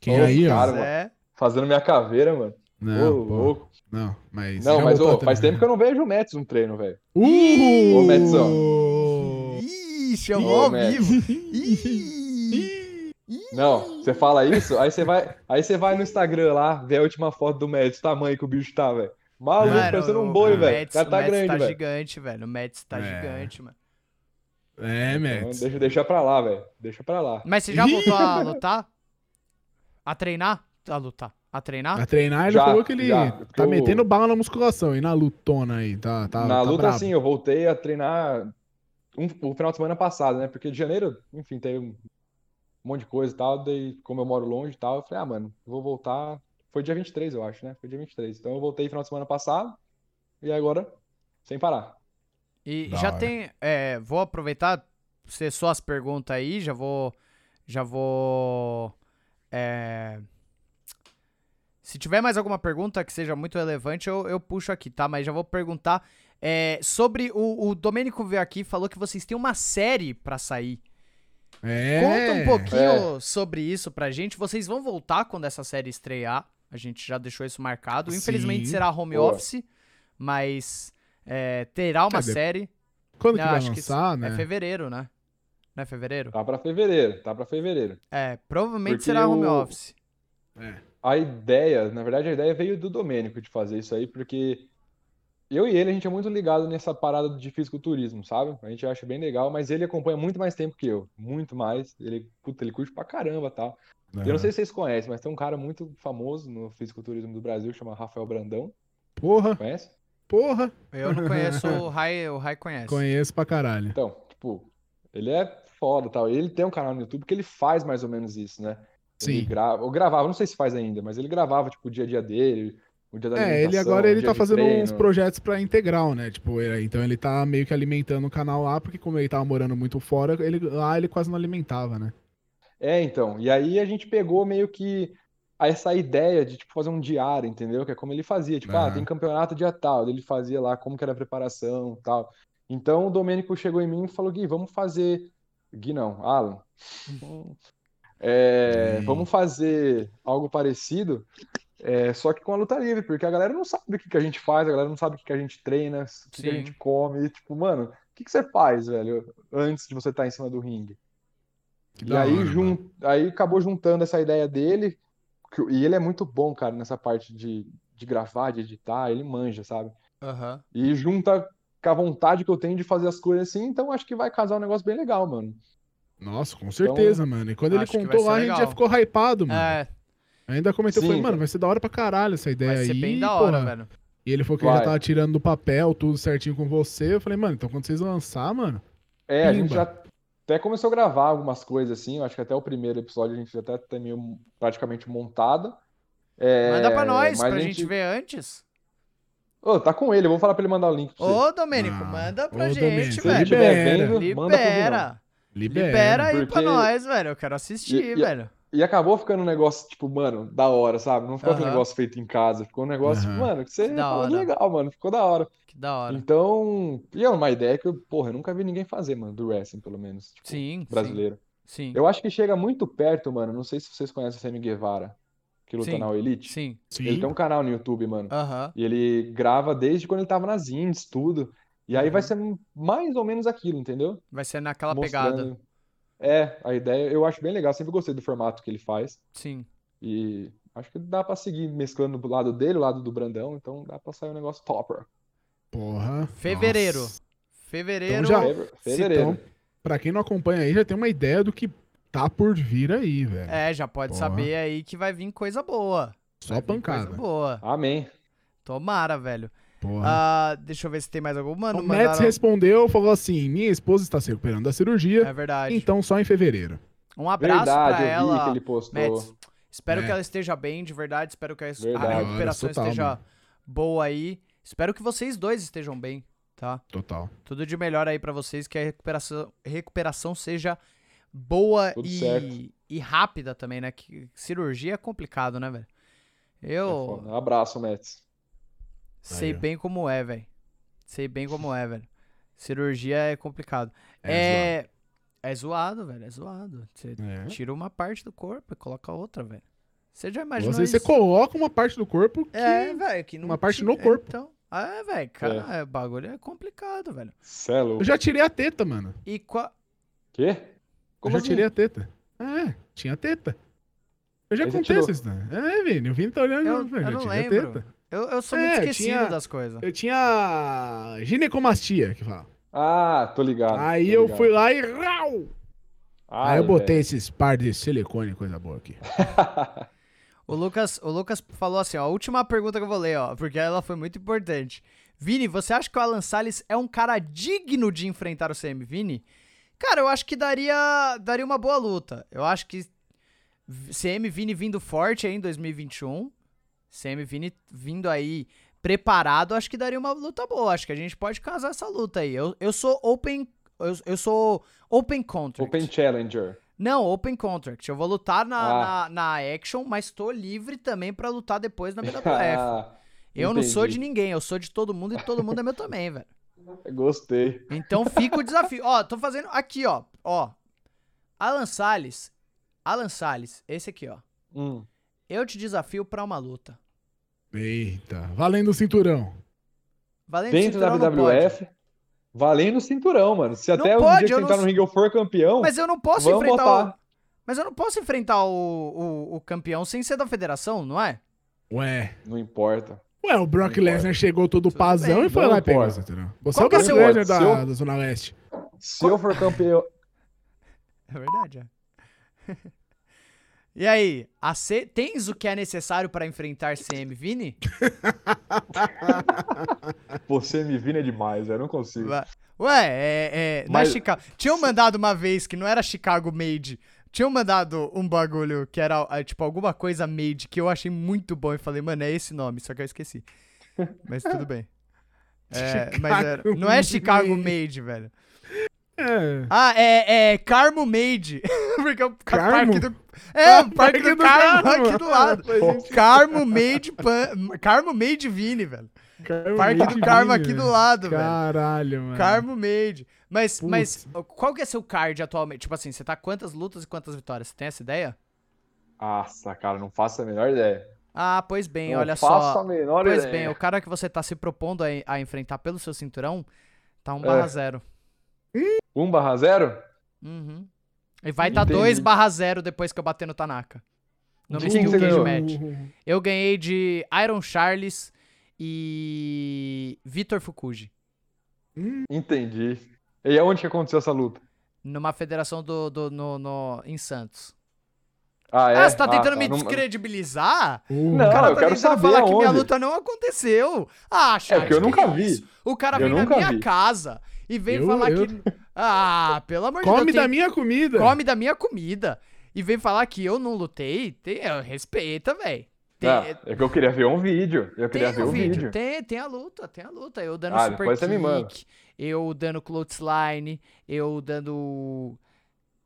Speaker 2: Quem aí, ó.
Speaker 3: cara,
Speaker 1: é.
Speaker 3: fazendo minha caveira, mano.
Speaker 2: Não,
Speaker 3: Ô, louco.
Speaker 2: não, mas.
Speaker 3: Não, mas ô, faz tempo que eu não vejo o Mets no treino, velho.
Speaker 2: Uh!
Speaker 3: Ô, Metzão.
Speaker 1: Ih, chamou
Speaker 3: Ô,
Speaker 1: ao
Speaker 3: Mets.
Speaker 1: vivo. Ih.
Speaker 3: Não, você fala isso, aí você vai, aí você vai no Instagram lá, vê a última foto do Mets, o tamanho que o bicho tá, velho. Maluco, parecendo um
Speaker 1: o-
Speaker 3: boi,
Speaker 1: o
Speaker 3: velho. O
Speaker 1: Mets-
Speaker 3: cara tá
Speaker 1: o Mets
Speaker 3: grande,
Speaker 1: tá
Speaker 3: velho.
Speaker 1: gigante, velho. O Mets tá
Speaker 2: É.
Speaker 1: gigante, mano.
Speaker 2: É,
Speaker 3: Então, deixa, deixa pra lá, velho. Deixa pra lá.
Speaker 1: Mas você já voltou a lutar? A treinar? A lutar. A treinar?
Speaker 2: A treinar, ele
Speaker 3: Já,
Speaker 2: falou que ele
Speaker 3: já,
Speaker 2: tá
Speaker 3: eu-
Speaker 2: metendo bala na musculação. E na lutona aí, tá, tá,
Speaker 3: Na
Speaker 2: tá
Speaker 3: luta,
Speaker 2: brabo.
Speaker 3: assim, eu voltei a treinar um, o final de semana passado, né? Porque de janeiro, enfim, teve um monte de coisa e tal. Daí, como eu moro longe e tal, eu falei, ah, mano, vou voltar. Foi dia 23, eu acho, né? Foi dia 23. Então eu voltei final de semana passado e agora, sem parar.
Speaker 1: E
Speaker 2: Da
Speaker 1: já
Speaker 2: hora.
Speaker 1: tem. é, vou aproveitar ser só as perguntas aí, já vou. Já vou. é, se tiver mais alguma pergunta que seja muito relevante, eu, eu puxo aqui, tá? Mas já vou perguntar é, sobre o, o Domênico veio aqui e falou que vocês têm uma série pra sair.
Speaker 2: É.
Speaker 1: Conta um pouquinho
Speaker 3: É.
Speaker 1: sobre isso pra gente. Vocês vão voltar quando essa série estrear. A gente já deixou isso marcado. Infelizmente
Speaker 2: Sim.
Speaker 1: será home
Speaker 3: Boa.
Speaker 1: office, mas é, terá uma
Speaker 2: É, de-
Speaker 1: série.
Speaker 2: Quando que
Speaker 1: Não,
Speaker 2: vai
Speaker 1: acho que
Speaker 2: lançar, né?
Speaker 1: É fevereiro, né? Não é fevereiro?
Speaker 3: Tá pra fevereiro, tá pra fevereiro.
Speaker 1: É, provavelmente
Speaker 3: Porque
Speaker 1: será home
Speaker 3: o-
Speaker 1: office.
Speaker 3: A ideia, na verdade, a ideia veio do Domênico de fazer isso aí, porque eu e ele, a gente é muito ligado nessa parada de fisiculturismo, sabe? A gente acha bem legal, mas ele acompanha muito mais tempo que eu, muito mais. Ele, puta, ele curte pra caramba, tal. Eu não sei se vocês conhecem, mas tem um cara muito famoso no fisiculturismo do Brasil, chama Rafael Brandão.
Speaker 2: Porra,
Speaker 3: Conhece?
Speaker 2: Porra.
Speaker 1: Eu não conheço o Rai, o Rai conhece.
Speaker 2: Conheço pra caralho.
Speaker 3: Então, tipo, ele é foda, tal. Ele tem um canal no YouTube que ele faz mais ou menos isso, né? Ele
Speaker 2: Sim.
Speaker 3: grava, ou gravava, não sei se faz ainda, mas ele gravava, tipo, o dia a dia dele, o dia da
Speaker 2: É, ele agora ele
Speaker 3: dia
Speaker 2: tá
Speaker 3: de
Speaker 2: fazendo uns
Speaker 3: treino.
Speaker 2: projetos pra integral, né? Tipo, ele- então ele tá meio que alimentando o canal lá, porque como ele tava morando muito fora, ele, lá ele quase não alimentava, né?
Speaker 3: É, então. E aí a gente pegou meio que essa ideia de tipo fazer um diário, entendeu? Que é como ele fazia, tipo, ah,
Speaker 2: Aham.
Speaker 3: tem campeonato dia tal, ele fazia lá como que era a preparação, tal. Então o Domênico chegou em mim e falou: "Gui, vamos fazer Gui não, Alan. É,
Speaker 2: Ih.
Speaker 3: vamos fazer algo parecido, é, só que com a luta livre, porque a galera não sabe o que que a gente faz, a galera não sabe o que que a gente treina, o que que a gente come, e, tipo, mano, o que que você faz, velho, antes de você estar em cima do ringue?
Speaker 2: Que
Speaker 3: E aí,
Speaker 2: hora,
Speaker 3: jun... aí acabou juntando essa ideia dele, e ele é muito bom, cara, nessa parte de, de gravar, de editar, ele manja, sabe?
Speaker 1: Aham.
Speaker 3: E junta com a vontade que eu tenho de fazer as coisas assim, então acho que vai casar um negócio bem legal, mano.
Speaker 2: Nossa, com certeza, mano. E quando ele contou lá, a gente já
Speaker 1: legal.
Speaker 2: ficou hypado, mano.
Speaker 1: É,
Speaker 2: Ainda comentou, eu falei,
Speaker 3: Sim.
Speaker 2: mano, vai ser da hora pra caralho essa ideia
Speaker 1: vai ser
Speaker 2: aí.
Speaker 1: bem da hora,
Speaker 2: porra.
Speaker 1: velho.
Speaker 2: E ele falou que ele já tava tirando do papel tudo certinho com você. Eu falei, mano, então quando vocês lançar, mano.
Speaker 3: É, a gente já até começou a gravar algumas coisas assim, eu acho que até o primeiro episódio a gente já até tem meio praticamente montado. É,
Speaker 1: Manda pra nós, pra
Speaker 3: a
Speaker 1: gente ver antes.
Speaker 3: Ô, tá com ele, vou falar pra ele mandar o link pra.
Speaker 1: Ô, Domênico,
Speaker 2: Ah,
Speaker 1: manda
Speaker 2: ô,
Speaker 1: pra gente,
Speaker 2: Domênico,
Speaker 1: velho.
Speaker 2: libera.
Speaker 3: vendo.
Speaker 1: Libera.
Speaker 2: Libera.
Speaker 1: Libera aí pra
Speaker 3: porque-
Speaker 1: nós, velho. Eu quero assistir,
Speaker 3: E- e-
Speaker 1: velho.
Speaker 3: E acabou ficando um negócio, tipo, mano, da hora, sabe? Não ficou aquele
Speaker 1: Aham.
Speaker 3: negócio feito em casa, ficou um negócio,
Speaker 2: Aham.
Speaker 3: mano, que você
Speaker 1: da
Speaker 3: legal, mano, ficou da hora.
Speaker 1: Que da hora.
Speaker 3: Então, e é uma ideia que eu, porra, eu nunca vi ninguém fazer, mano, do wrestling, pelo menos, tipo,
Speaker 1: Sim, sim,
Speaker 3: brasileiro.
Speaker 1: sim.
Speaker 3: Eu acho que chega muito perto, mano, não sei se vocês conhecem o Sammy Guevara, que luta
Speaker 1: Sim.
Speaker 3: na Elite.
Speaker 1: Sim.
Speaker 2: Sim.
Speaker 3: Ele tem um canal no YouTube, mano,
Speaker 1: Aham.
Speaker 3: e ele grava desde quando ele tava nas indies, tudo. E aí vai ser mais ou menos aquilo, entendeu?
Speaker 1: Vai ser naquela pegada.
Speaker 3: É, a ideia, eu acho bem legal, sempre gostei do formato que ele faz.
Speaker 1: Sim.
Speaker 3: E acho que dá pra seguir mesclando do lado dele, o lado do Brandão, então dá pra sair um negócio topper.
Speaker 2: Porra.
Speaker 1: Fevereiro.
Speaker 2: Nossa.
Speaker 1: Fevereiro.
Speaker 2: Então já-
Speaker 3: Feve- Fevereiro.
Speaker 2: Então, pra quem não acompanha aí, já tem uma ideia do que tá por vir aí, velho.
Speaker 1: É, já pode
Speaker 2: Porra.
Speaker 1: saber aí que vai vir coisa boa.
Speaker 2: Só
Speaker 1: Vai
Speaker 2: pancada.
Speaker 1: Coisa boa.
Speaker 3: Amém.
Speaker 1: Tomara, velho.
Speaker 2: Porra.
Speaker 1: Ah, deixa eu ver se tem mais algum. Mano,
Speaker 2: o Mets
Speaker 1: mandaram...
Speaker 2: respondeu, falou assim: minha esposa está se recuperando da cirurgia,
Speaker 1: É verdade.
Speaker 2: então só em fevereiro.
Speaker 1: Um abraço
Speaker 3: Verdade,
Speaker 1: pra ela.
Speaker 3: que ele postou.
Speaker 1: Mets, espero
Speaker 2: É.
Speaker 1: que ela esteja bem, de verdade. Espero que a, a
Speaker 3: Verdade.
Speaker 1: recuperação
Speaker 2: Total,
Speaker 1: esteja
Speaker 2: mano.
Speaker 1: boa aí. Espero que vocês dois estejam bem, tá?
Speaker 2: Total.
Speaker 1: Tudo de melhor aí pra vocês, que a recuperação, recuperação seja boa e, e rápida também, né? Que cirurgia é complicado, né, velho?
Speaker 3: É
Speaker 1: Eu
Speaker 3: foda. Abraço, Mets.
Speaker 1: Sei
Speaker 2: Aí,
Speaker 1: bem como é, velho. Sei bem como é, velho. Cirurgia é complicado.
Speaker 2: É
Speaker 1: É, é zoado, velho. É zoado. Você
Speaker 2: É.
Speaker 1: tira uma parte do corpo e coloca outra, velho. Você já
Speaker 2: Às
Speaker 1: imaginou
Speaker 2: vezes você
Speaker 1: isso?
Speaker 2: coloca uma parte do corpo que.
Speaker 1: É, velho, que não
Speaker 2: uma parte no corpo.
Speaker 1: Então, é, velho, cara, o bagulho é complicado, velho.
Speaker 3: Cê é louco.
Speaker 2: Eu já tirei a teta, mano.
Speaker 1: E qua...
Speaker 3: Quê?
Speaker 2: Eu
Speaker 3: Como
Speaker 2: já
Speaker 3: assim?
Speaker 2: tirei a teta. É, tinha teta. Eu já
Speaker 3: Aí você
Speaker 2: contei isso, né? É, Vini, o Vini tá olhando.
Speaker 1: Eu-
Speaker 2: velho,
Speaker 1: eu
Speaker 2: já
Speaker 1: não
Speaker 2: tirei a
Speaker 1: lembro.
Speaker 2: teta.
Speaker 1: Eu, eu sou
Speaker 2: É,
Speaker 1: muito esquecido
Speaker 2: tinha-
Speaker 1: das coisas.
Speaker 2: Eu tinha ginecomastia, que fala.
Speaker 3: Ah, tô ligado.
Speaker 2: Aí
Speaker 3: tô
Speaker 2: eu
Speaker 3: ligado.
Speaker 2: fui lá e... rau!
Speaker 3: Ai,
Speaker 2: Aí eu botei
Speaker 3: velho.
Speaker 2: esses par de silicone, coisa boa aqui.
Speaker 1: O Lucas, o Lucas falou assim, ó, a última pergunta que eu vou ler, ó, porque ela foi muito importante. Vini, você acha que o Alan Salles é um cara digno de enfrentar o CM Vini? Cara, eu acho que daria, daria uma boa luta. Eu acho que CM Vini vindo forte aí em 2021, Vini vindo aí preparado, acho que daria uma luta boa. Acho que a gente pode casar essa luta aí. Eu, eu sou open, eu, eu sou open contract.
Speaker 3: Open Challenger.
Speaker 1: Não, open contract. Eu vou lutar na,
Speaker 3: Ah.
Speaker 1: na, na Action, mas tô livre também pra lutar depois na BWF.
Speaker 3: Ah,
Speaker 1: eu não sou de
Speaker 3: entendi.
Speaker 1: ninguém, eu sou de todo mundo e todo mundo é meu também, velho.
Speaker 3: Gostei.
Speaker 1: Então fica o desafio. Ó, tô fazendo aqui, ó. Ó. Alan Salles. Alan Salles, esse aqui, ó.
Speaker 3: Hum.
Speaker 1: Eu te desafio pra uma luta.
Speaker 2: Eita, valendo o cinturão.
Speaker 1: Valendo
Speaker 3: Dentro da
Speaker 1: cinturão, pode.
Speaker 3: WWF, valendo o cinturão, mano. Se
Speaker 1: Não
Speaker 3: até o
Speaker 1: pode,
Speaker 3: dia que
Speaker 1: eu
Speaker 3: você
Speaker 1: não
Speaker 3: entrar no ringue eu for campeão,
Speaker 1: Mas eu não posso
Speaker 3: Vamos
Speaker 1: enfrentar
Speaker 3: botar.
Speaker 1: o. Mas eu não posso enfrentar o, o, o campeão sem ser da federação, não é?
Speaker 2: Ué.
Speaker 3: não importa.
Speaker 2: Ué, o Brock. Lesnar chegou todo
Speaker 1: Tudo
Speaker 2: pazão
Speaker 1: bem,
Speaker 2: e foi
Speaker 3: não
Speaker 2: lá e cinturão. Você
Speaker 1: Qual
Speaker 2: é o
Speaker 1: que
Speaker 2: Brock Lesnar
Speaker 3: Se
Speaker 2: da,
Speaker 3: eu-
Speaker 2: da Zona Leste.
Speaker 3: Se eu for campeão.
Speaker 1: É verdade, é. E aí, tens o que é necessário pra enfrentar CM Vini?
Speaker 3: Você me vina demais, eu não consigo.
Speaker 1: Ué, é, é, não é
Speaker 3: Mas-
Speaker 1: Chicago. Tinham mandado uma vez que não era Chicago Made. Tinham mandado um bagulho que era, é, tipo, alguma coisa made que eu achei muito bom e falei, mano, é esse nome, só que eu esqueci. Mas tudo bem. É, mas era- não é Chicago Made, velho.
Speaker 2: É.
Speaker 1: Ah, é, é Carmo Made. Porque é o ca-
Speaker 2: Carmo?
Speaker 1: parque do. É, o parque
Speaker 2: Parque
Speaker 1: do
Speaker 2: do
Speaker 1: Carmo
Speaker 2: Carmo.
Speaker 1: aqui do lado. Carmo Made Pan... Carmo Made Vini, velho.
Speaker 2: Carmo
Speaker 1: Parque
Speaker 2: Made
Speaker 1: do Carmo
Speaker 2: Vini,
Speaker 1: aqui do
Speaker 2: velho.
Speaker 1: lado, velho.
Speaker 2: Caralho, mano.
Speaker 1: Carmo Made. Mas, mas qual que é seu card atualmente? Tipo assim, você tá quantas lutas e quantas vitórias? Você tem essa ideia?
Speaker 3: Nossa, cara, não faço a menor ideia.
Speaker 1: Ah, pois bem,
Speaker 3: não
Speaker 1: olha
Speaker 3: faço
Speaker 1: só.
Speaker 3: a menor
Speaker 1: Pois
Speaker 3: ideia.
Speaker 1: bem, o cara que você tá se propondo a, a enfrentar pelo seu cinturão tá 1
Speaker 3: É.
Speaker 1: barra 0.
Speaker 3: 1 barra 0?
Speaker 1: Uhum. E vai tá
Speaker 3: Entendi.
Speaker 1: 2 barra 0 depois que eu bater no Tanaka. No
Speaker 3: De
Speaker 1: Steel Cage? Match. Eu ganhei de Iron Charles e Vitor Fukuji.
Speaker 3: Entendi. E aonde que aconteceu essa luta?
Speaker 1: Numa federação do, do, no, no- em Santos.
Speaker 3: Ah, é?
Speaker 1: Ah, você tá tentando me
Speaker 3: Não-
Speaker 1: descredibilizar?
Speaker 2: Uh,
Speaker 3: Não,
Speaker 1: O cara
Speaker 3: eu
Speaker 1: tá
Speaker 3: quero
Speaker 1: tentando
Speaker 3: saber
Speaker 1: falar que minha
Speaker 3: aonde.
Speaker 1: luta não aconteceu. Ah, chat,
Speaker 3: É, porque eu
Speaker 1: que
Speaker 3: nunca vi.
Speaker 1: isso? O cara
Speaker 3: Eu
Speaker 1: vem na minha
Speaker 3: vi.
Speaker 1: casa e vem
Speaker 2: Eu-
Speaker 1: falar
Speaker 2: eu-
Speaker 1: que... Ah, pelo amor de
Speaker 2: Come
Speaker 1: Deus.
Speaker 2: da
Speaker 1: tem-
Speaker 2: minha comida.
Speaker 1: Come da minha comida. E vem falar que eu não lutei. Tem... é, Respeita, velho. Tem...
Speaker 3: Ah, é que eu queria ver um vídeo. Eu
Speaker 1: Tem
Speaker 3: queria ver
Speaker 1: o
Speaker 3: o
Speaker 1: vídeo,
Speaker 3: vídeo.
Speaker 1: Tem, tem a luta, tem a luta. Eu dando
Speaker 3: Ah,
Speaker 1: super
Speaker 3: depois você me manda.
Speaker 1: kick, eu dando clothesline, eu dando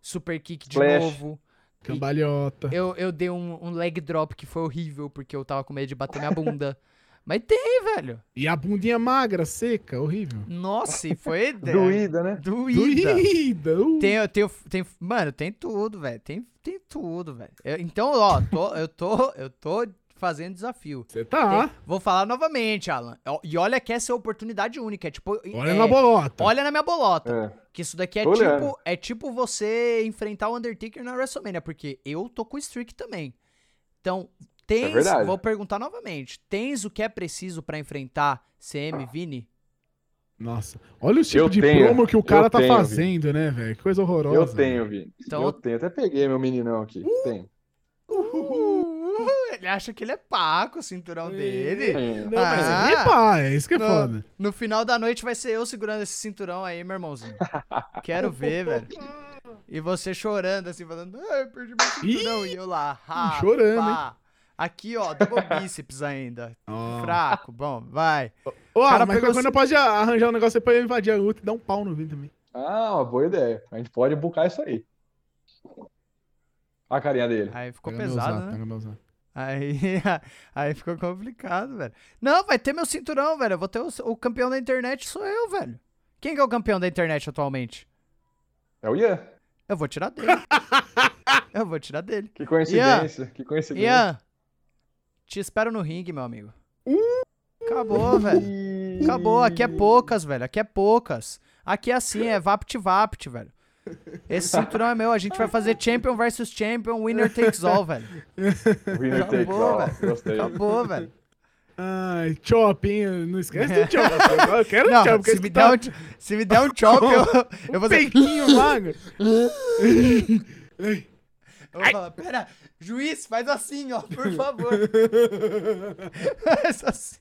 Speaker 1: super kick de
Speaker 3: Flash.
Speaker 1: novo.
Speaker 2: Cambalhota.
Speaker 1: Eu, eu dei um, um leg drop que foi horrível, porque eu tava com medo de bater minha bunda. Mas tem, velho.
Speaker 2: E a bundinha magra, seca, horrível.
Speaker 1: Nossa, e foi...
Speaker 3: Doída, né?
Speaker 1: Doída.
Speaker 2: Doída. uh.
Speaker 1: Tem, tem, tem, mano, tem tudo, velho. Tem, tem tudo, velho. Eu- Então, ó, tô, eu tô, eu tô fazendo desafio.
Speaker 2: Você tá.
Speaker 1: Tem- vou falar novamente, Alan. E olha que essa é oportunidade única. É tipo.
Speaker 2: Olha
Speaker 1: é,
Speaker 2: na bolota.
Speaker 1: Olha na minha bolota.
Speaker 3: É.
Speaker 1: Que isso daqui é
Speaker 3: Tô
Speaker 1: tipo,
Speaker 3: olhando.
Speaker 1: é tipo você enfrentar o Undertaker na WrestleMania, porque eu tô com o streak também. Então, tens,
Speaker 3: verdade.
Speaker 1: vou perguntar novamente, tens o que é preciso pra enfrentar CM Vini?
Speaker 2: Nossa. Olha o tipo
Speaker 3: Eu
Speaker 2: de
Speaker 3: tenho,
Speaker 2: promo que o cara
Speaker 3: eu
Speaker 2: tá
Speaker 3: tenho,
Speaker 2: fazendo, né, velho? Que coisa horrorosa.
Speaker 3: Eu tenho, Vini.
Speaker 1: Então-
Speaker 3: Eu tenho. Até peguei meu meninão aqui. Tenho.
Speaker 1: Uhul, ele acha que ele é paco, o cinturão dele.
Speaker 3: Tenho.
Speaker 2: Não, mas
Speaker 1: Ah.
Speaker 2: é pá, é isso que é
Speaker 1: No,
Speaker 2: foda.
Speaker 1: no final da noite vai ser eu segurando esse cinturão aí, meu irmãozinho. Quero ver, velho. E você chorando assim, falando, ah, eu perdi meu cinturão. e eu lá,
Speaker 2: chorando,
Speaker 1: pá. Aqui, ó, double bíceps ainda.
Speaker 2: Ó.
Speaker 1: Fraco, bom, vai.
Speaker 2: Ó,
Speaker 1: cara
Speaker 2: mas
Speaker 1: pegou
Speaker 2: coisa pode arranjar um negócio aí pra eu invadir a luta e dar um pau no vídeo também.
Speaker 3: Ah, uma boa ideia. A gente pode bucar isso aí. Olha a carinha dele.
Speaker 1: Aí ficou
Speaker 2: Pega meu
Speaker 1: pesado,
Speaker 2: zap,
Speaker 1: né? Aí, aí ficou complicado, velho. Não, vai ter meu cinturão, velho. Eu vou ter o, o campeão da internet, sou eu, velho. Quem que é o campeão da internet atualmente?
Speaker 3: É o Ian.
Speaker 1: Eu vou tirar dele. eu vou tirar dele.
Speaker 3: Que coincidência. Que coincidência.
Speaker 1: Ian, te espero no ringue, meu amigo. Acabou, velho. Acabou. Aqui é poucas, velho. Aqui é poucas. Aqui é assim, é vapt-vapt, velho. Esse cinturão é meu. A gente vai fazer Champion versus Champion, winner takes all, velho.
Speaker 3: Winner takes
Speaker 1: Acabou,
Speaker 3: all.
Speaker 1: velho.
Speaker 3: Gostei.
Speaker 1: Acabou, velho.
Speaker 2: Ai, chop, hein? Não esquece do chop. Eu quero
Speaker 1: Não,
Speaker 2: chop.
Speaker 1: se me,
Speaker 2: esse
Speaker 1: der
Speaker 2: tá-
Speaker 1: um, se me der um chop, eu, eu vou fazer...
Speaker 2: peitinho magro.
Speaker 1: Eu vou falar, pera, juiz, faz assim, ó, por favor. Faz assim.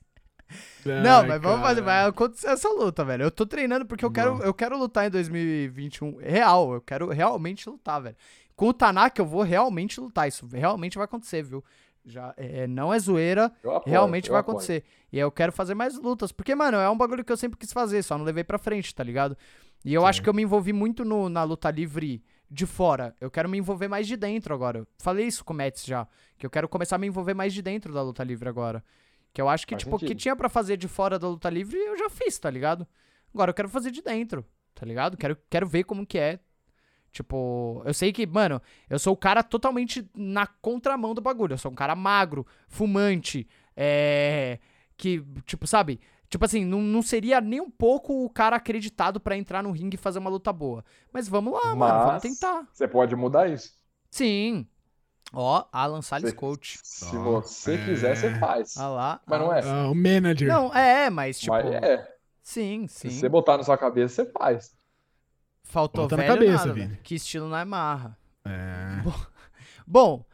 Speaker 1: Não,
Speaker 2: Ai,
Speaker 1: mas vamos fazer, vai acontecer essa luta, velho. Eu tô treinando porque eu quero, eu quero lutar em 2021. Real, eu quero realmente lutar, velho. Com o Tanaka eu vou realmente lutar. Isso realmente vai acontecer, viu? Já, é, não é zoeira,
Speaker 3: apoio,
Speaker 1: realmente vai
Speaker 3: apoio.
Speaker 1: acontecer. E eu quero fazer mais lutas. Porque, mano, é um bagulho que eu sempre quis fazer, só não levei pra frente, tá ligado? E eu acho que eu me envolvi muito no- na luta livre de fora. Eu quero me envolver mais de dentro agora. Falei isso com o Mets já. Que eu quero começar a me envolver mais de dentro da luta livre agora. Que eu acho que,
Speaker 3: Faz
Speaker 1: tipo, o que tinha pra fazer de fora da luta livre, eu já fiz, tá ligado? Agora eu quero fazer de dentro, tá ligado? Quero, quero ver como que é. Tipo, eu sei que, mano, eu sou o cara totalmente na contramão do bagulho. Eu sou um cara magro, fumante, é. Que, tipo, sabe? Tipo assim, não, não seria nem um pouco o cara acreditado pra entrar no ringue e fazer uma luta boa. Mas vamos lá, mano, vamos
Speaker 3: Mas
Speaker 1: tentar.
Speaker 3: Você pode mudar isso.
Speaker 1: Sim. Ó, Alan Salles
Speaker 3: Você-
Speaker 1: Coach.
Speaker 3: Se você
Speaker 2: é.
Speaker 3: quiser, você faz.
Speaker 1: Ah lá.
Speaker 3: Mas não
Speaker 1: ah.
Speaker 3: é.
Speaker 2: Ah, o manager.
Speaker 1: Não, é, mas tipo.
Speaker 3: Mas é.
Speaker 1: Sim,
Speaker 3: Se
Speaker 1: sim.
Speaker 3: você botar na sua cabeça, você faz.
Speaker 1: Faltou
Speaker 2: Bota na
Speaker 1: velho
Speaker 2: cabeça,
Speaker 1: nada,
Speaker 2: Vini.
Speaker 1: velho. Que estilo não é marra.
Speaker 2: É.
Speaker 1: Bom,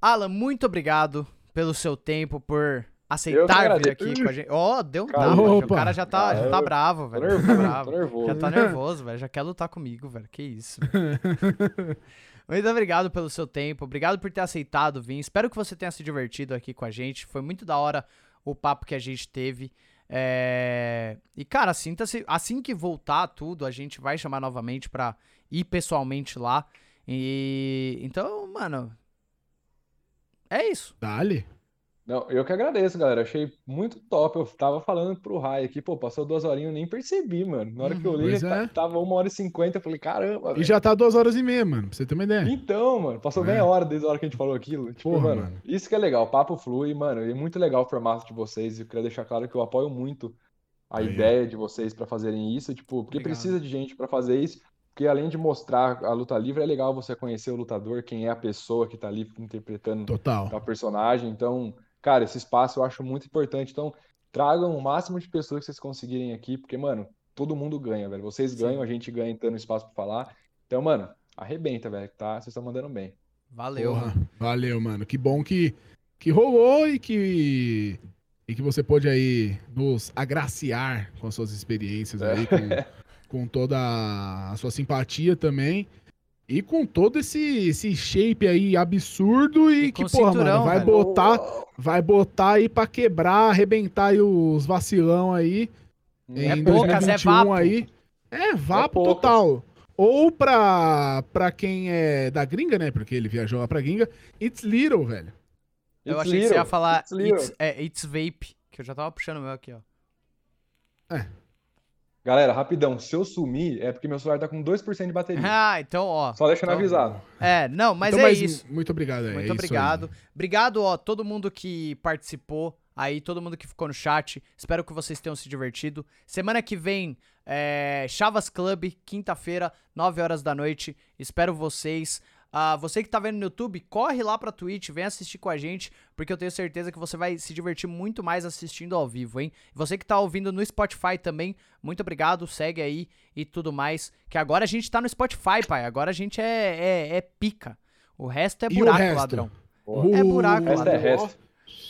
Speaker 1: Alan, muito obrigado pelo seu tempo, por aceitar vir aqui com a gente. Ó, deu um tapa, O cara já tá, já tá bravo,
Speaker 3: Tô
Speaker 1: velho. Já tá
Speaker 3: nervoso,
Speaker 1: bravo.
Speaker 3: tô nervoso.
Speaker 1: Já tá nervoso, velho. Já quer lutar comigo, velho. Que isso. velho. Muito obrigado pelo seu tempo. Obrigado por ter aceitado vir. Espero que você tenha se divertido aqui com a gente. Foi muito da hora o papo que a gente teve. É, E, cara, sinta-se. Assim que voltar tudo, a gente vai chamar novamente pra ir pessoalmente lá. E. Então, mano. É isso.
Speaker 2: Dale.
Speaker 3: Não, eu que agradeço, galera. Achei muito top. Eu tava falando pro Rai aqui, pô, passou duas horinhas, eu nem percebi, mano. Na hora que eu
Speaker 1: Uhum.
Speaker 3: olhei,
Speaker 2: Pois
Speaker 3: já
Speaker 2: é.
Speaker 3: ta- tava uma hora e cinquenta. Eu falei, caramba,
Speaker 2: E
Speaker 3: velho.
Speaker 2: já tá duas horas e meia, mano. Pra você ter uma ideia.
Speaker 3: Então, mano, passou
Speaker 2: É.
Speaker 3: meia hora desde a hora que a gente falou aquilo. Tipo,
Speaker 2: Porra,
Speaker 3: mano,
Speaker 2: mano.
Speaker 3: isso que é legal, o papo flui, mano, e é muito legal o formato de vocês. Eu queria deixar claro que eu apoio muito a
Speaker 2: Aí.
Speaker 3: ideia de vocês pra fazerem isso, tipo, porque precisa de gente pra fazer isso. Porque além de mostrar a luta livre, é legal você conhecer o lutador, quem é a pessoa que tá ali interpretando
Speaker 2: Total.
Speaker 3: da personagem. Então, cara, esse espaço eu acho muito importante. Então, tragam o máximo de pessoas que vocês conseguirem aqui, porque, mano, todo mundo ganha, velho. Vocês ganham, a gente ganha tendo espaço pra falar. Então, mano, arrebenta, velho, tá? Vocês estão mandando bem.
Speaker 1: Valeu.
Speaker 2: Porra,
Speaker 1: mano.
Speaker 2: valeu, mano. Que bom que, que rolou e que, e que você pôde aí nos agraciar com as suas experiências aí, com, com toda a sua simpatia também. E com todo esse, esse shape aí absurdo e,
Speaker 1: E
Speaker 2: que, porra,
Speaker 1: cinturão,
Speaker 2: mano, vai
Speaker 1: velho.
Speaker 2: botar, vai botar aí pra quebrar, arrebentar aí os vacilão aí
Speaker 3: É
Speaker 2: em
Speaker 1: poucas, é
Speaker 2: 2021
Speaker 1: vapo.
Speaker 2: aí. É, vapo
Speaker 3: poucas.
Speaker 2: total. Ou pra, pra quem é da gringa, né? Porque ele viajou lá pra gringa. It's little, velho.
Speaker 1: Eu
Speaker 3: It's
Speaker 1: achei que você ia
Speaker 3: little,
Speaker 1: falar
Speaker 3: it's little.
Speaker 1: it's, é, it's Vape, que eu já tava puxando o meu aqui, ó.
Speaker 3: Galera, rapidão, se eu sumir, é porque meu celular tá com 2% de bateria.
Speaker 1: Ah, então, ó.
Speaker 3: Só deixando
Speaker 1: então-
Speaker 3: avisado.
Speaker 1: É, não, mas
Speaker 2: Então,
Speaker 1: é isso.
Speaker 2: Muito obrigado. é
Speaker 1: Muito
Speaker 2: isso
Speaker 1: obrigado.
Speaker 2: aí.
Speaker 1: Obrigado, ó, todo mundo que participou aí, todo mundo que ficou no chat. Espero que vocês tenham se divertido. Semana que vem, é, Chavas Club, quinta-feira, 9 horas da noite. Espero vocês. Ah, você que tá vendo no YouTube, corre lá pra Twitch, vem assistir com a gente, porque eu tenho certeza que você vai se divertir muito mais assistindo ao vivo, hein? Você que tá ouvindo no Spotify também, muito obrigado, segue aí e tudo mais. Que agora a gente tá no Spotify, pai. Agora a gente é, é, é pica. O resto é
Speaker 2: o
Speaker 1: buraco,
Speaker 2: resto?
Speaker 1: ladrão.
Speaker 3: Boa.
Speaker 1: É buraco,
Speaker 3: Resto é resto.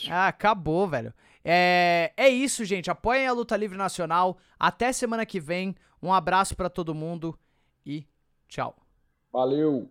Speaker 1: Ah, acabou, velho. É, é isso, gente. Apoiem a Luta Livre Nacional. Até semana que vem. Um abraço pra todo mundo e tchau.
Speaker 3: Valeu!